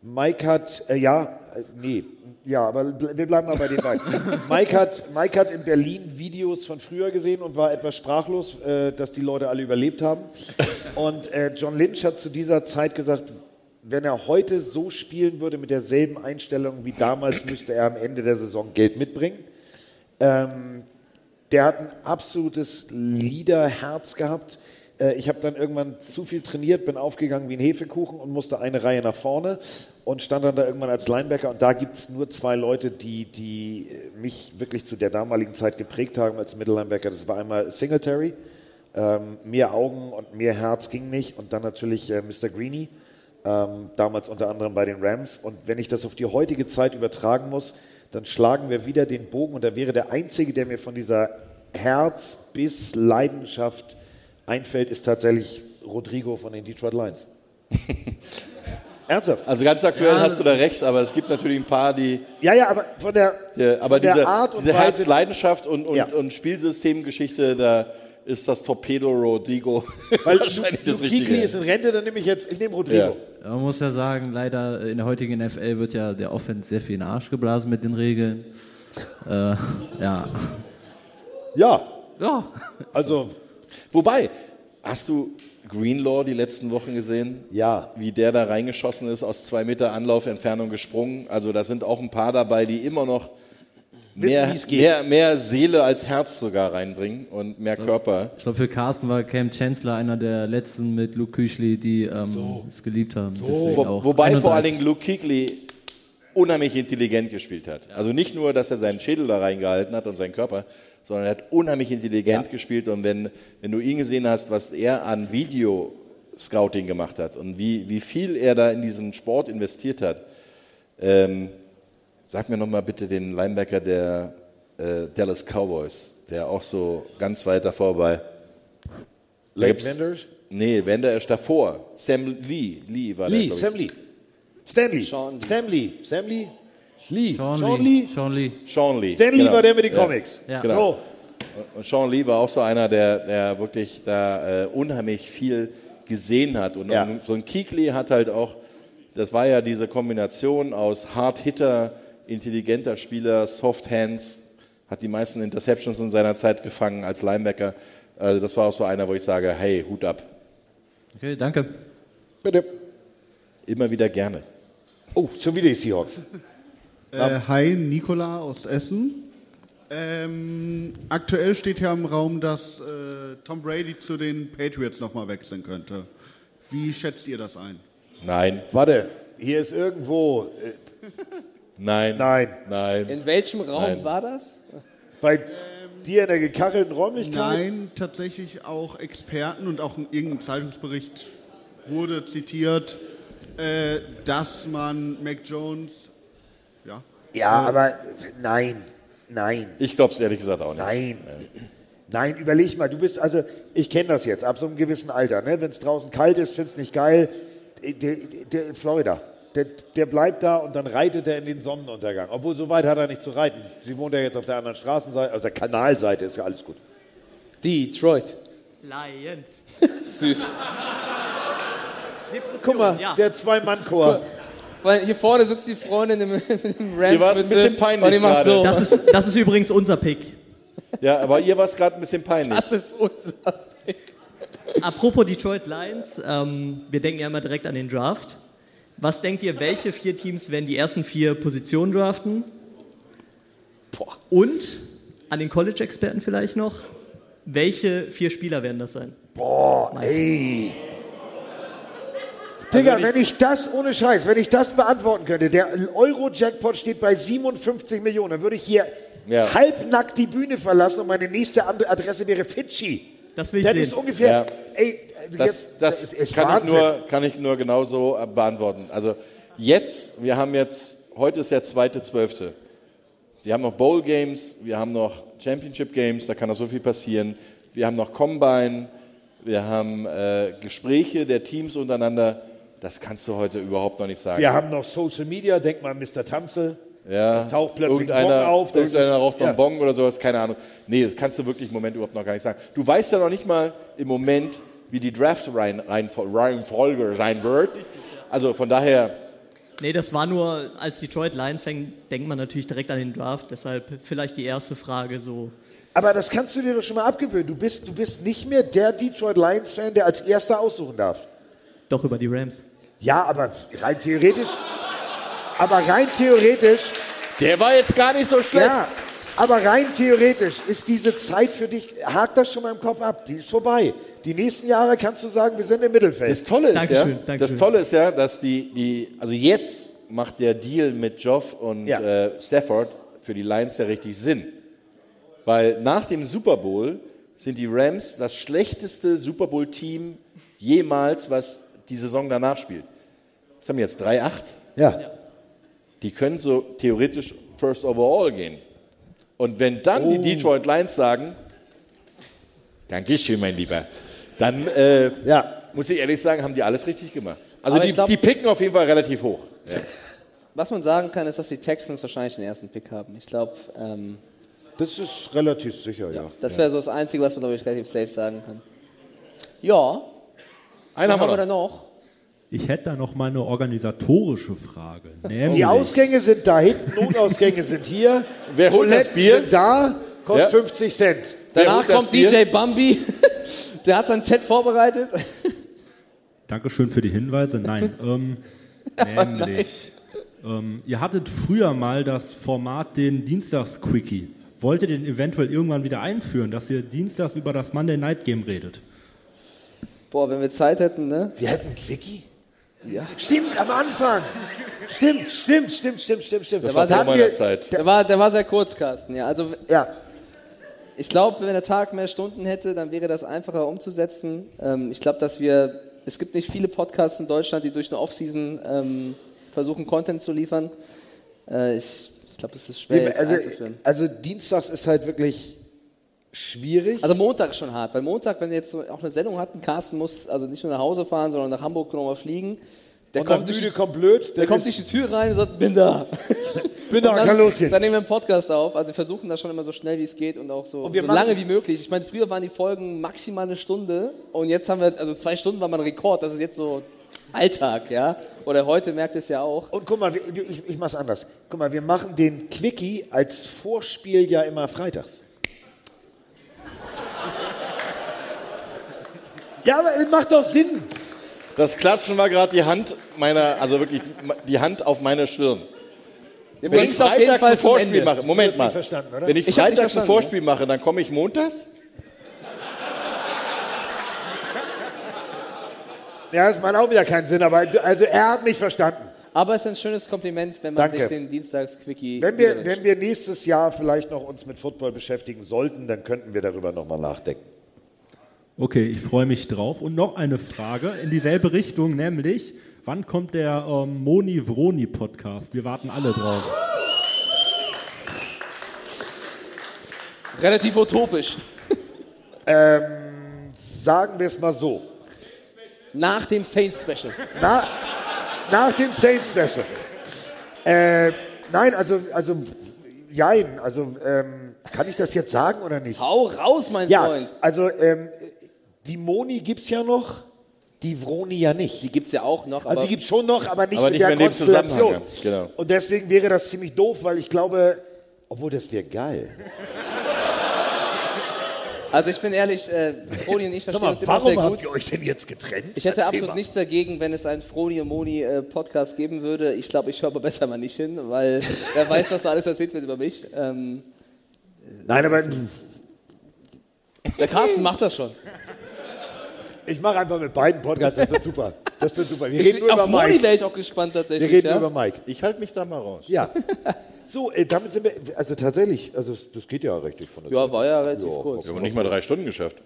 Mike hat, äh, ja, äh, nee. Ja, aber bl- wir bleiben mal bei den beiden. Mike hat, Mike hat in Berlin Videos von früher gesehen und war etwas sprachlos, äh, dass die Leute alle überlebt haben. Und äh, John Lynch hat zu dieser Zeit gesagt, wenn er heute so spielen würde mit derselben Einstellung wie damals, müsste er am Ende der Saison Geld mitbringen. Ähm, der hat ein absolutes Leaderherz gehabt. Äh, Ich habe dann irgendwann zu viel trainiert, bin aufgegangen wie ein Hefekuchen und musste eine Reihe nach vorne und stand dann da irgendwann als Linebacker. Und da gibt es nur zwei Leute, die, die mich wirklich zu der damaligen Zeit geprägt haben als Mittellinebacker. Das war einmal Singletary. Ähm, mehr Augen und mehr Herz ging nicht. Und dann natürlich äh, Mr. Greeny, ähm, damals unter anderem bei den Rams. Und wenn ich das auf die heutige Zeit übertragen muss, dann schlagen wir wieder den Bogen. Und da wäre der Einzige, der mir von dieser Herz bis Leidenschaft einfällt, ist tatsächlich Rodrigo von den Detroit Lions. Ernsthaft? Also ganz aktuell Ja, hast du da recht, aber es gibt natürlich ein paar, die. Ja, ja, aber von der, die aber von der diese, Art und diese Weise- Herzleidenschaft und, und, Ja. und Spielsystemgeschichte, da ist das Torpedo Rodrigo Weil wahrscheinlich das Richtige. ist in Rente, dann nehme ich jetzt, ich nehme Rodrigo. Man muss ja sagen, leider in der heutigen NFL wird ja der Offense sehr viel in den Arsch geblasen mit den Regeln. Äh, ja. Ja. Ja. Also. Wobei, hast du Greenlaw die letzten Wochen gesehen? Ja. Wie der da reingeschossen ist, aus zwei Meter Anlaufentfernung gesprungen. Also da sind auch ein paar dabei, die immer noch Wissen, mehr, mehr, mehr Seele als Herz sogar reinbringen und mehr Körper. Ich glaube, für Carsten war Cam Chancellor einer der letzten mit Luke Küchli, die ähm, es geliebt haben. Deswegen Wo, auch wobei vor allen 31. Dingen Luke Kuechly unheimlich intelligent gespielt hat. Also nicht nur, dass er seinen Schädel da reingehalten hat und seinen Körper, sondern er hat unheimlich intelligent gespielt. Und wenn, wenn du ihn gesehen hast, was er an Video-Scouting gemacht hat und wie, wie viel er da in diesen Sport investiert hat, ähm, sag mir nochmal bitte den Linebacker der äh, Dallas Cowboys, der auch so ganz weit davor bei. Gibt's- Vanders? Nee, Wender ist davor. Sam Lee. Lee war Lee, der. Sam Lee. Stanley. Sam Lee. Sam Lee. Lee. Sean, Sean Lee. Lee. Sean Lee. Sean Lee. Stan Lee war der mit den Ja. Comics. Ja. Genau. So. Und- Sean Lee war auch so einer, der, der wirklich da äh, unheimlich viel gesehen hat. Und Ja. so ein Keekly hat halt auch, das war ja diese Kombination aus Hard Hitter, intelligenter Spieler, Soft Hands, hat die meisten Interceptions in seiner Zeit gefangen als Linebacker. Also das war auch so einer, wo ich sage, hey, Hut ab. Okay, danke. Bitte. Immer wieder gerne. Oh, schon wieder die Seahawks. Äh, hi, Nikola aus Essen. Ähm, aktuell steht ja im Raum, dass äh, Tom Brady zu den Patriots nochmal wechseln könnte. Wie schätzt ihr das ein? Nein. Warte, hier ist irgendwo. Äh, Nein. Nein. Nein. In welchem Raum Nein. war das? Bei dir in der gekachelten Räumlichkeit? Nein, tatsächlich auch Experten und auch in irgendeinem Zeitungsbericht wurde zitiert, äh, dass man Mac Jones, ja, Ja, äh, aber nein, nein. Ich glaube es ehrlich gesagt auch nicht. Nein. Nein, überleg mal, du bist, also ich kenne das jetzt, ab so einem gewissen Alter, ne? wenn es draußen kalt ist, findest nicht geil, der, der, Florida, der, der bleibt da und dann reitet er in den Sonnenuntergang. Obwohl, so weit hat er nicht zu reiten. Sie wohnt ja jetzt auf der anderen Straßenseite, auf der Kanalseite, ist ja alles gut. Detroit. Lions. Süß. Guck mal, der Zwei-Mann-Chor. Weil hier vorne sitzt die Freundin im, im Rams Hier war's ein bisschen peinlich gerade. so. Das ist, das ist übrigens unser Pick. Ja, aber ihr war es gerade ein bisschen peinlich. Das ist unser Pick. Apropos Detroit Lions, ähm, wir denken ja immer direkt an den Draft. Was denkt ihr, welche vier Teams werden die ersten vier Positionen draften? Und an den College-Experten vielleicht noch, welche vier Spieler werden das sein? Boah, ey. Digga, wenn ich das, ohne Scheiß, wenn ich das beantworten könnte, der Euro-Jackpot steht bei 57 Millionen, dann würde ich hier Ja. halbnackt die Bühne verlassen und meine nächste Adresse wäre Fidschi. Das will ich Das sehen. ist ungefähr, Ja. ey, Das, jetzt, das, ist kann, ich nur, kann ich nur genauso äh, beantworten. Also jetzt, wir haben jetzt, heute ist der zweite, zwölfte. Wir haben noch Bowl Games, wir haben noch Championship Games, da kann noch so viel passieren. Wir haben noch Combine, wir haben äh, Gespräche der Teams untereinander. Das kannst du heute überhaupt noch nicht sagen. Wir haben noch Social Media, denk mal an Mr. Tanze. Ja, taucht plötzlich ein Bon auf. das Irgendeiner raucht noch ja. einen Bon oder sowas, keine Ahnung. Nee, das kannst du wirklich im Moment überhaupt noch gar nicht sagen. Du weißt ja noch nicht mal im Moment, wie die Draft-Reihenfolge sein wird. Also von daher, Nee, das war nur, als Detroit Lions fängt, denkt man natürlich direkt an den Draft. Deshalb vielleicht die erste Frage so. Aber das kannst du dir doch schon mal abgewöhnen. Du bist, du bist nicht mehr der Detroit Lions-Fan, der als erster aussuchen darf. Doch über die Rams. Ja, aber rein theoretisch. Aber rein theoretisch. Der war jetzt gar nicht so schlecht. Ja, aber rein theoretisch ist diese Zeit für dich, hakt das schon mal im Kopf ab, die ist vorbei. Die nächsten Jahre kannst du sagen, wir sind im Mittelfeld. Das Tolle ist ja, das Tolle ist ja, dass die, die, also jetzt macht der Deal mit Joff und äh, Stafford für die Lions ja richtig Sinn. Weil nach dem Super Bowl sind die Rams das schlechteste Super Bowl-Team jemals, was die Saison danach spielt. Was haben wir jetzt? 3-8? Ja. Die können so theoretisch First Overall gehen. Und wenn dann Oh. die Detroit Lions sagen, Dankeschön, mein Lieber, dann äh, muss ich ehrlich sagen, haben die alles richtig gemacht. Also die, glaub- die picken auf jeden Fall relativ hoch. Ja. Was man sagen kann, ist, dass die Texans wahrscheinlich den ersten Pick haben. Ich glaube, ähm, das ist relativ sicher, ja. Das wäre so das Einzige, was man, glaube ich, relativ safe sagen kann. Ja. Einen haben wir wir da noch. Ich hätte da noch mal eine organisatorische Frage. Nämlich, Die Ausgänge sind da hinten, Notausgänge sind hier. Wer holt das Toiletten Bier? sind da, kostet Ja. 50 Cent. Danach kommt DJ Bambi. Der hat sein Set vorbereitet. Dankeschön für die Hinweise. Nein, ähm, nämlich, ähm, ihr hattet früher mal das Format den Dienstags-Quickie. Wollt ihr den eventuell irgendwann wieder einführen, dass ihr dienstags über das Monday Night Game redet? Boah, wenn wir Zeit hätten, ne? Wir hätten Quickie? Ja. Stimmt, am Anfang. Stimmt, stimmt, stimmt, stimmt, stimmt, stimmt. Der war, sehr, hatten wir- der, war, der war sehr kurz, Carsten. Ja, also, ja. Ich glaube, wenn der Tag mehr Stunden hätte, dann wäre das einfacher umzusetzen. Ähm, ich glaube, dass wir, es gibt nicht viele Podcasts in Deutschland, die durch eine Offseason ähm, versuchen, Content zu liefern. Äh, ich ich glaube, es ist schwer jetzt also, einzuführen. also dienstags ist halt wirklich schwierig. Also Montag ist schon hart, weil Montag, wenn wir jetzt auch eine Sendung hatten, Carsten muss also nicht nur nach Hause fahren, sondern nach Hamburg nochmal fliegen. Der Und kommt durch kommt blöd. Der kommt durch die Tür rein und sagt, bin da. Bin da, dann, kann losgehen. Dann nehmen wir einen Podcast auf. Also wir versuchen das schon immer so schnell wie es geht und auch so, Und wir so lange wie möglich. Ich meine, früher waren die Folgen maximal eine Stunde und jetzt haben wir, also zwei Stunden war mal ein Rekord. Das ist jetzt so Alltag, ja. Oder heute merkt es ja auch. Und guck mal, ich, ich mach's anders. Guck mal, wir machen den Quickie als Vorspiel ja immer freitags. Ja, aber es macht doch Sinn. Das Klatschen war gerade die Hand meiner, also wirklich die Hand auf meine Stirn. Wenn ich bringen's auf jeden freitags Fall ein Vorspiel mache, Moment Du hast mal. Wenn ich freitags ein Vorspiel mache, dann komme ich montags? Ja, das macht auch wieder keinen Sinn, aber also er hat mich verstanden. Aber es ist ein schönes Kompliment, wenn man Danke. sich den Dienstags-Quickie Wenn wir, wenn wir nächstes Jahr vielleicht noch uns mit Football beschäftigen sollten, dann könnten wir darüber nochmal nachdenken. Okay, ich freue mich drauf. Und noch eine Frage in dieselbe Richtung, nämlich, wann kommt der ähm, Moni Vroni Podcast? Wir warten alle drauf. Relativ utopisch. Ähm, sagen wir es mal so. Nach dem Saints-Special. Na, nach dem Saints Special. Äh, nein, also, also, jein, also, ähm, kann ich das jetzt sagen oder nicht? Hau raus, mein ja, Freund. Also, ähm, die Moni gibt's ja noch, die Vroni ja nicht. Die gibt's ja auch noch. Also, die gibt's schon noch, aber nicht Aber in nicht der in Konstellation. Ja. Genau. Und deswegen wäre das ziemlich doof, weil ich glaube, obwohl das wäre geil. Also ich bin ehrlich, äh, Froni und ich verstehen mal, uns immer sehr warum gut. habt ihr euch denn jetzt getrennt? Ich hätte Erzähl absolut mal. nichts dagegen, wenn es einen Froni und Moni äh, Podcast geben würde. Ich glaube, ich höre aber besser mal nicht hin, weil wer weiß, was da alles erzählt wird über mich. Ähm, Nein, aber der Carsten macht das schon. Ich mache einfach mit beiden Podcasts, das wird super. Das wird super. Wir Ich- reden nur über Moni Mike. wäre ich auch gespannt tatsächlich. Wir reden ja? nur über Mike. Ich halte mich da mal raus. Ja. So, äh, damit sind wir, also tatsächlich, also das geht ja richtig von der Ja, Zeit. war ja relativ Ja, kurz. Wir haben nicht mal drei Stunden geschafft.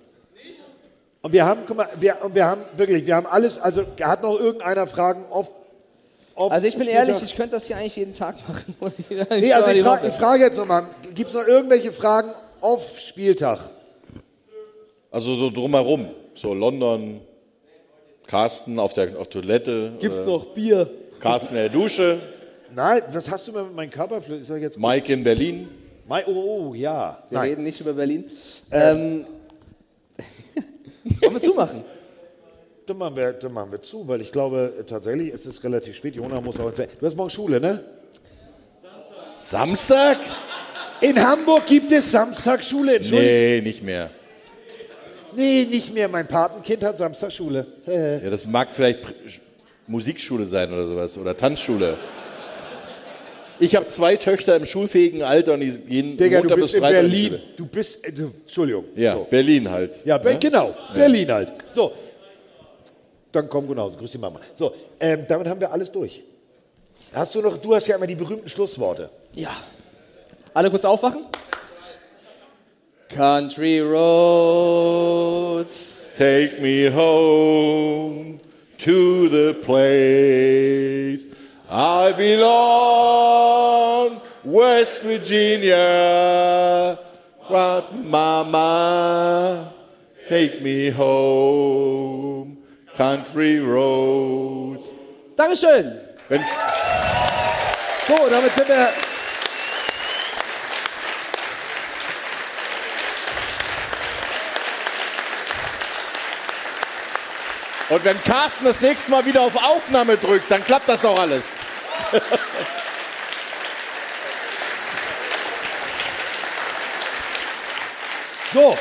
Und wir haben, guck mal, wir, und wir haben wirklich, wir haben alles, also hat noch irgendeiner Fragen auf, auf Also ich bin ehrlich, ich könnte das hier eigentlich jeden Tag machen. Nee, also ich, fra ich frage jetzt nochmal, gibt es noch irgendwelche Fragen auf Spieltag? Also so drumherum. So London, Carsten auf der auf Toilette. Gibt's äh, noch Bier? Carsten in der Dusche. Nein, was hast du mit meinem Körperflüssig? Ist jetzt Mike in Berlin. Mike, oh, oh, ja. Wir Nein. reden nicht über Berlin. Ähm, wollen wir zumachen? dann, machen wir, dann machen wir zu, weil ich glaube, äh, tatsächlich ist es relativ spät. Jona muss auch ins Bett. Du hast morgen Schule, ne? Samstag? In Hamburg gibt es Samstagschule. Entschuldigung. Nee, nicht mehr. Nee, nicht mehr. Mein Patenkind hat Samstagschule. Ja, das mag vielleicht Pr- Musikschule sein oder sowas oder Tanzschule. Ich habe zwei Töchter im schulfähigen Alter und die gehen Digga, du Montag bist bis in Freitag die Berlin. Du bist, äh, du, Entschuldigung. Ja, So. Berlin halt. Ja, Be Ne? genau. Ja. Berlin halt. So. Dann komm genauso. Grüß die Mama. So, ähm, damit haben wir alles durch. Hast du noch, du hast ja immer die berühmten Schlussworte. Ja. Alle kurz aufwachen. Country Roads. Take me home to the place I belong, West Virginia. Rock Mama, take me home, country roads. Dankeschön. Wenn, So, damit sind wir. Und wenn Carsten das nächste Mal wieder auf Aufnahme drückt, dann klappt das auch alles. So.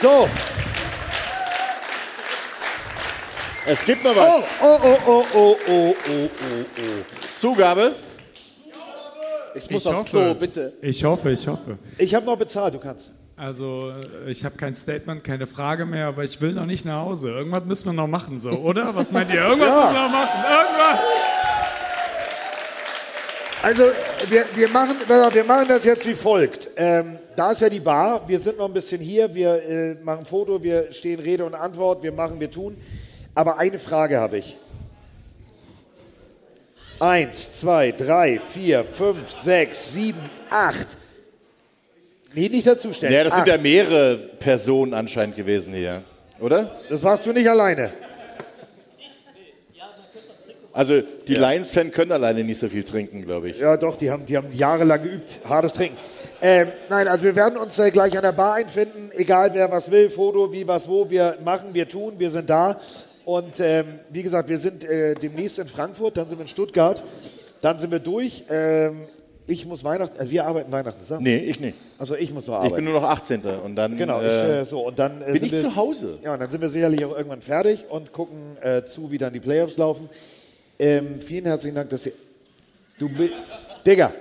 So. Es gibt noch was. Oh, oh, oh, oh, oh, oh, oh, oh. Zugabe? Ich muss Ich aufs hoffe. Klo, bitte. Ich hoffe, ich hoffe. Ich habe noch bezahlt, du kannst. Also, äh, ich habe kein Statement, keine Frage mehr, aber ich will noch nicht nach Hause. Irgendwas müssen wir noch machen, so, oder? Was meint ihr? Irgendwas Ja. müssen wir noch machen. Irgendwas! Also, wir, wir, machen, wir machen das jetzt wie folgt. Ähm, da ist ja die Bar. Wir sind noch ein bisschen hier. Wir äh, machen ein Foto. Wir stehen Rede und Antwort. Wir machen, wir tun. Aber eine Frage habe ich. Eins, zwei, drei, vier, fünf, sechs, sieben, acht. Nee, nicht dazustellen. Ja, das sind Acht. ja mehrere Personen anscheinend gewesen hier, oder? Das warst du nicht alleine. Also die Lions-Fans können alleine nicht so viel trinken, glaube ich. Ja, doch, die haben, die haben jahrelang geübt. Hartes Trinken. Ähm, nein, also wir werden uns äh, gleich an der Bar einfinden, egal wer was will, Foto, wie, was, wo. Wir machen, wir tun, wir sind da. Und ähm, wie gesagt, wir sind äh, demnächst in Frankfurt, dann sind wir in Stuttgart, dann sind wir durch. Ähm, ich muss Weihnachten, äh, wir arbeiten Weihnachten zusammen. Nee, ich nicht. Also ich muss noch Ich arbeiten. bin nur noch 18. und dann Genau, ich, äh, äh, so und dann äh, bin ich wir, zu Hause. Ja, und dann sind wir sicherlich auch irgendwann fertig und gucken äh, zu, wie dann die Playoffs laufen. Ähm, vielen herzlichen Dank, dass ihr. Du Digga,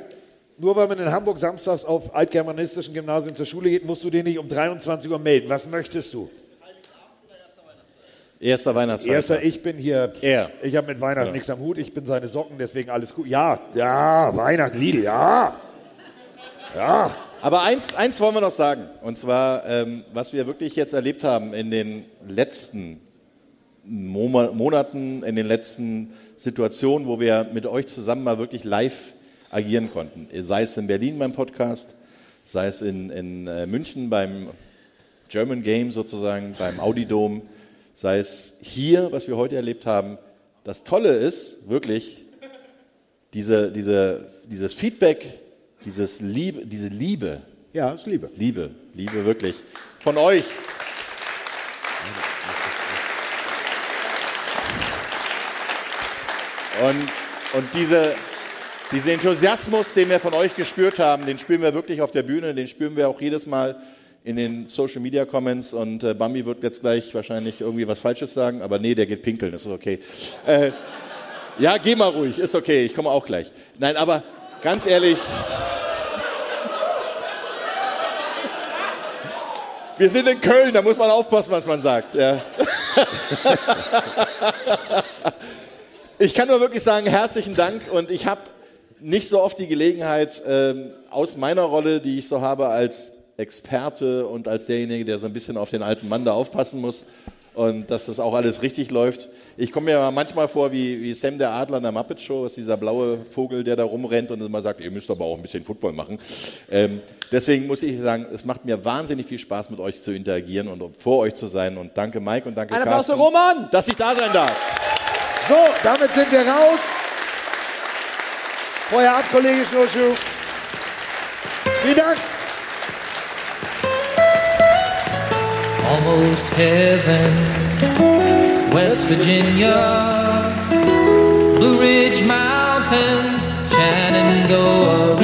nur weil man in Hamburg samstags auf altgermanistischen Gymnasien zur Schule geht, musst du dich nicht um 23 Uhr melden. Was möchtest du? Erster Weihnachtsfeiertag. Erster, ich bin hier. Er. Ich habe mit Weihnachten Ja. nichts am Hut. Ich bin seine Socken, deswegen alles gut. Ja, ja, Weihnachten, Lidl, ja. Ja. Aber eins, eins wollen wir noch sagen. Und zwar, ähm, was wir wirklich jetzt erlebt haben in den letzten Mo Monaten, in den letzten Situationen, wo wir mit euch zusammen mal wirklich live agieren konnten. Sei es in Berlin beim Podcast, sei es in, in äh, München beim German Game sozusagen, beim Audidom, sei es hier, was wir heute erlebt haben. Das Tolle ist wirklich diese, diese, dieses Feedback, dieses Liebe, diese Liebe. Ja, ist Liebe. Liebe, Liebe wirklich. Von euch. Und, und diese, dieser Enthusiasmus, den wir von euch gespürt haben, den spüren wir wirklich auf der Bühne, den spüren wir auch jedes Mal in den Social Media Comments. Und äh, Bambi wird jetzt gleich wahrscheinlich irgendwie was Falsches sagen, aber nee, der geht pinkeln, ist okay. Äh, ja, geh mal ruhig, ist okay, ich komme auch gleich. Nein, aber ganz ehrlich. Wir sind in Köln, da muss man aufpassen, was man sagt. Ja. Ich kann nur wirklich sagen, herzlichen Dank und ich habe nicht so oft die Gelegenheit, ähm, aus meiner Rolle, die ich so habe als Experte und als derjenige, der so ein bisschen auf den alten Mann da aufpassen muss und dass das auch alles richtig läuft. Ich komme mir manchmal vor wie, wie Sam der Adler in der Muppet Show, ist dieser blaue Vogel, der da rumrennt und immer sagt, ihr müsst aber auch ein bisschen Football machen. Ähm, deswegen muss ich sagen, es macht mir wahnsinnig viel Spaß, mit euch zu interagieren und vor euch zu sein. Und danke Mike und danke Ein Applaus Carsten, Roman! dass ich da sein darf. So, damit sind wir raus. Feuer ab, Kollege Schnurrschuh. Vielen Dank. Almost heaven. West Virginia, Blue Ridge Mountains, Shenandoah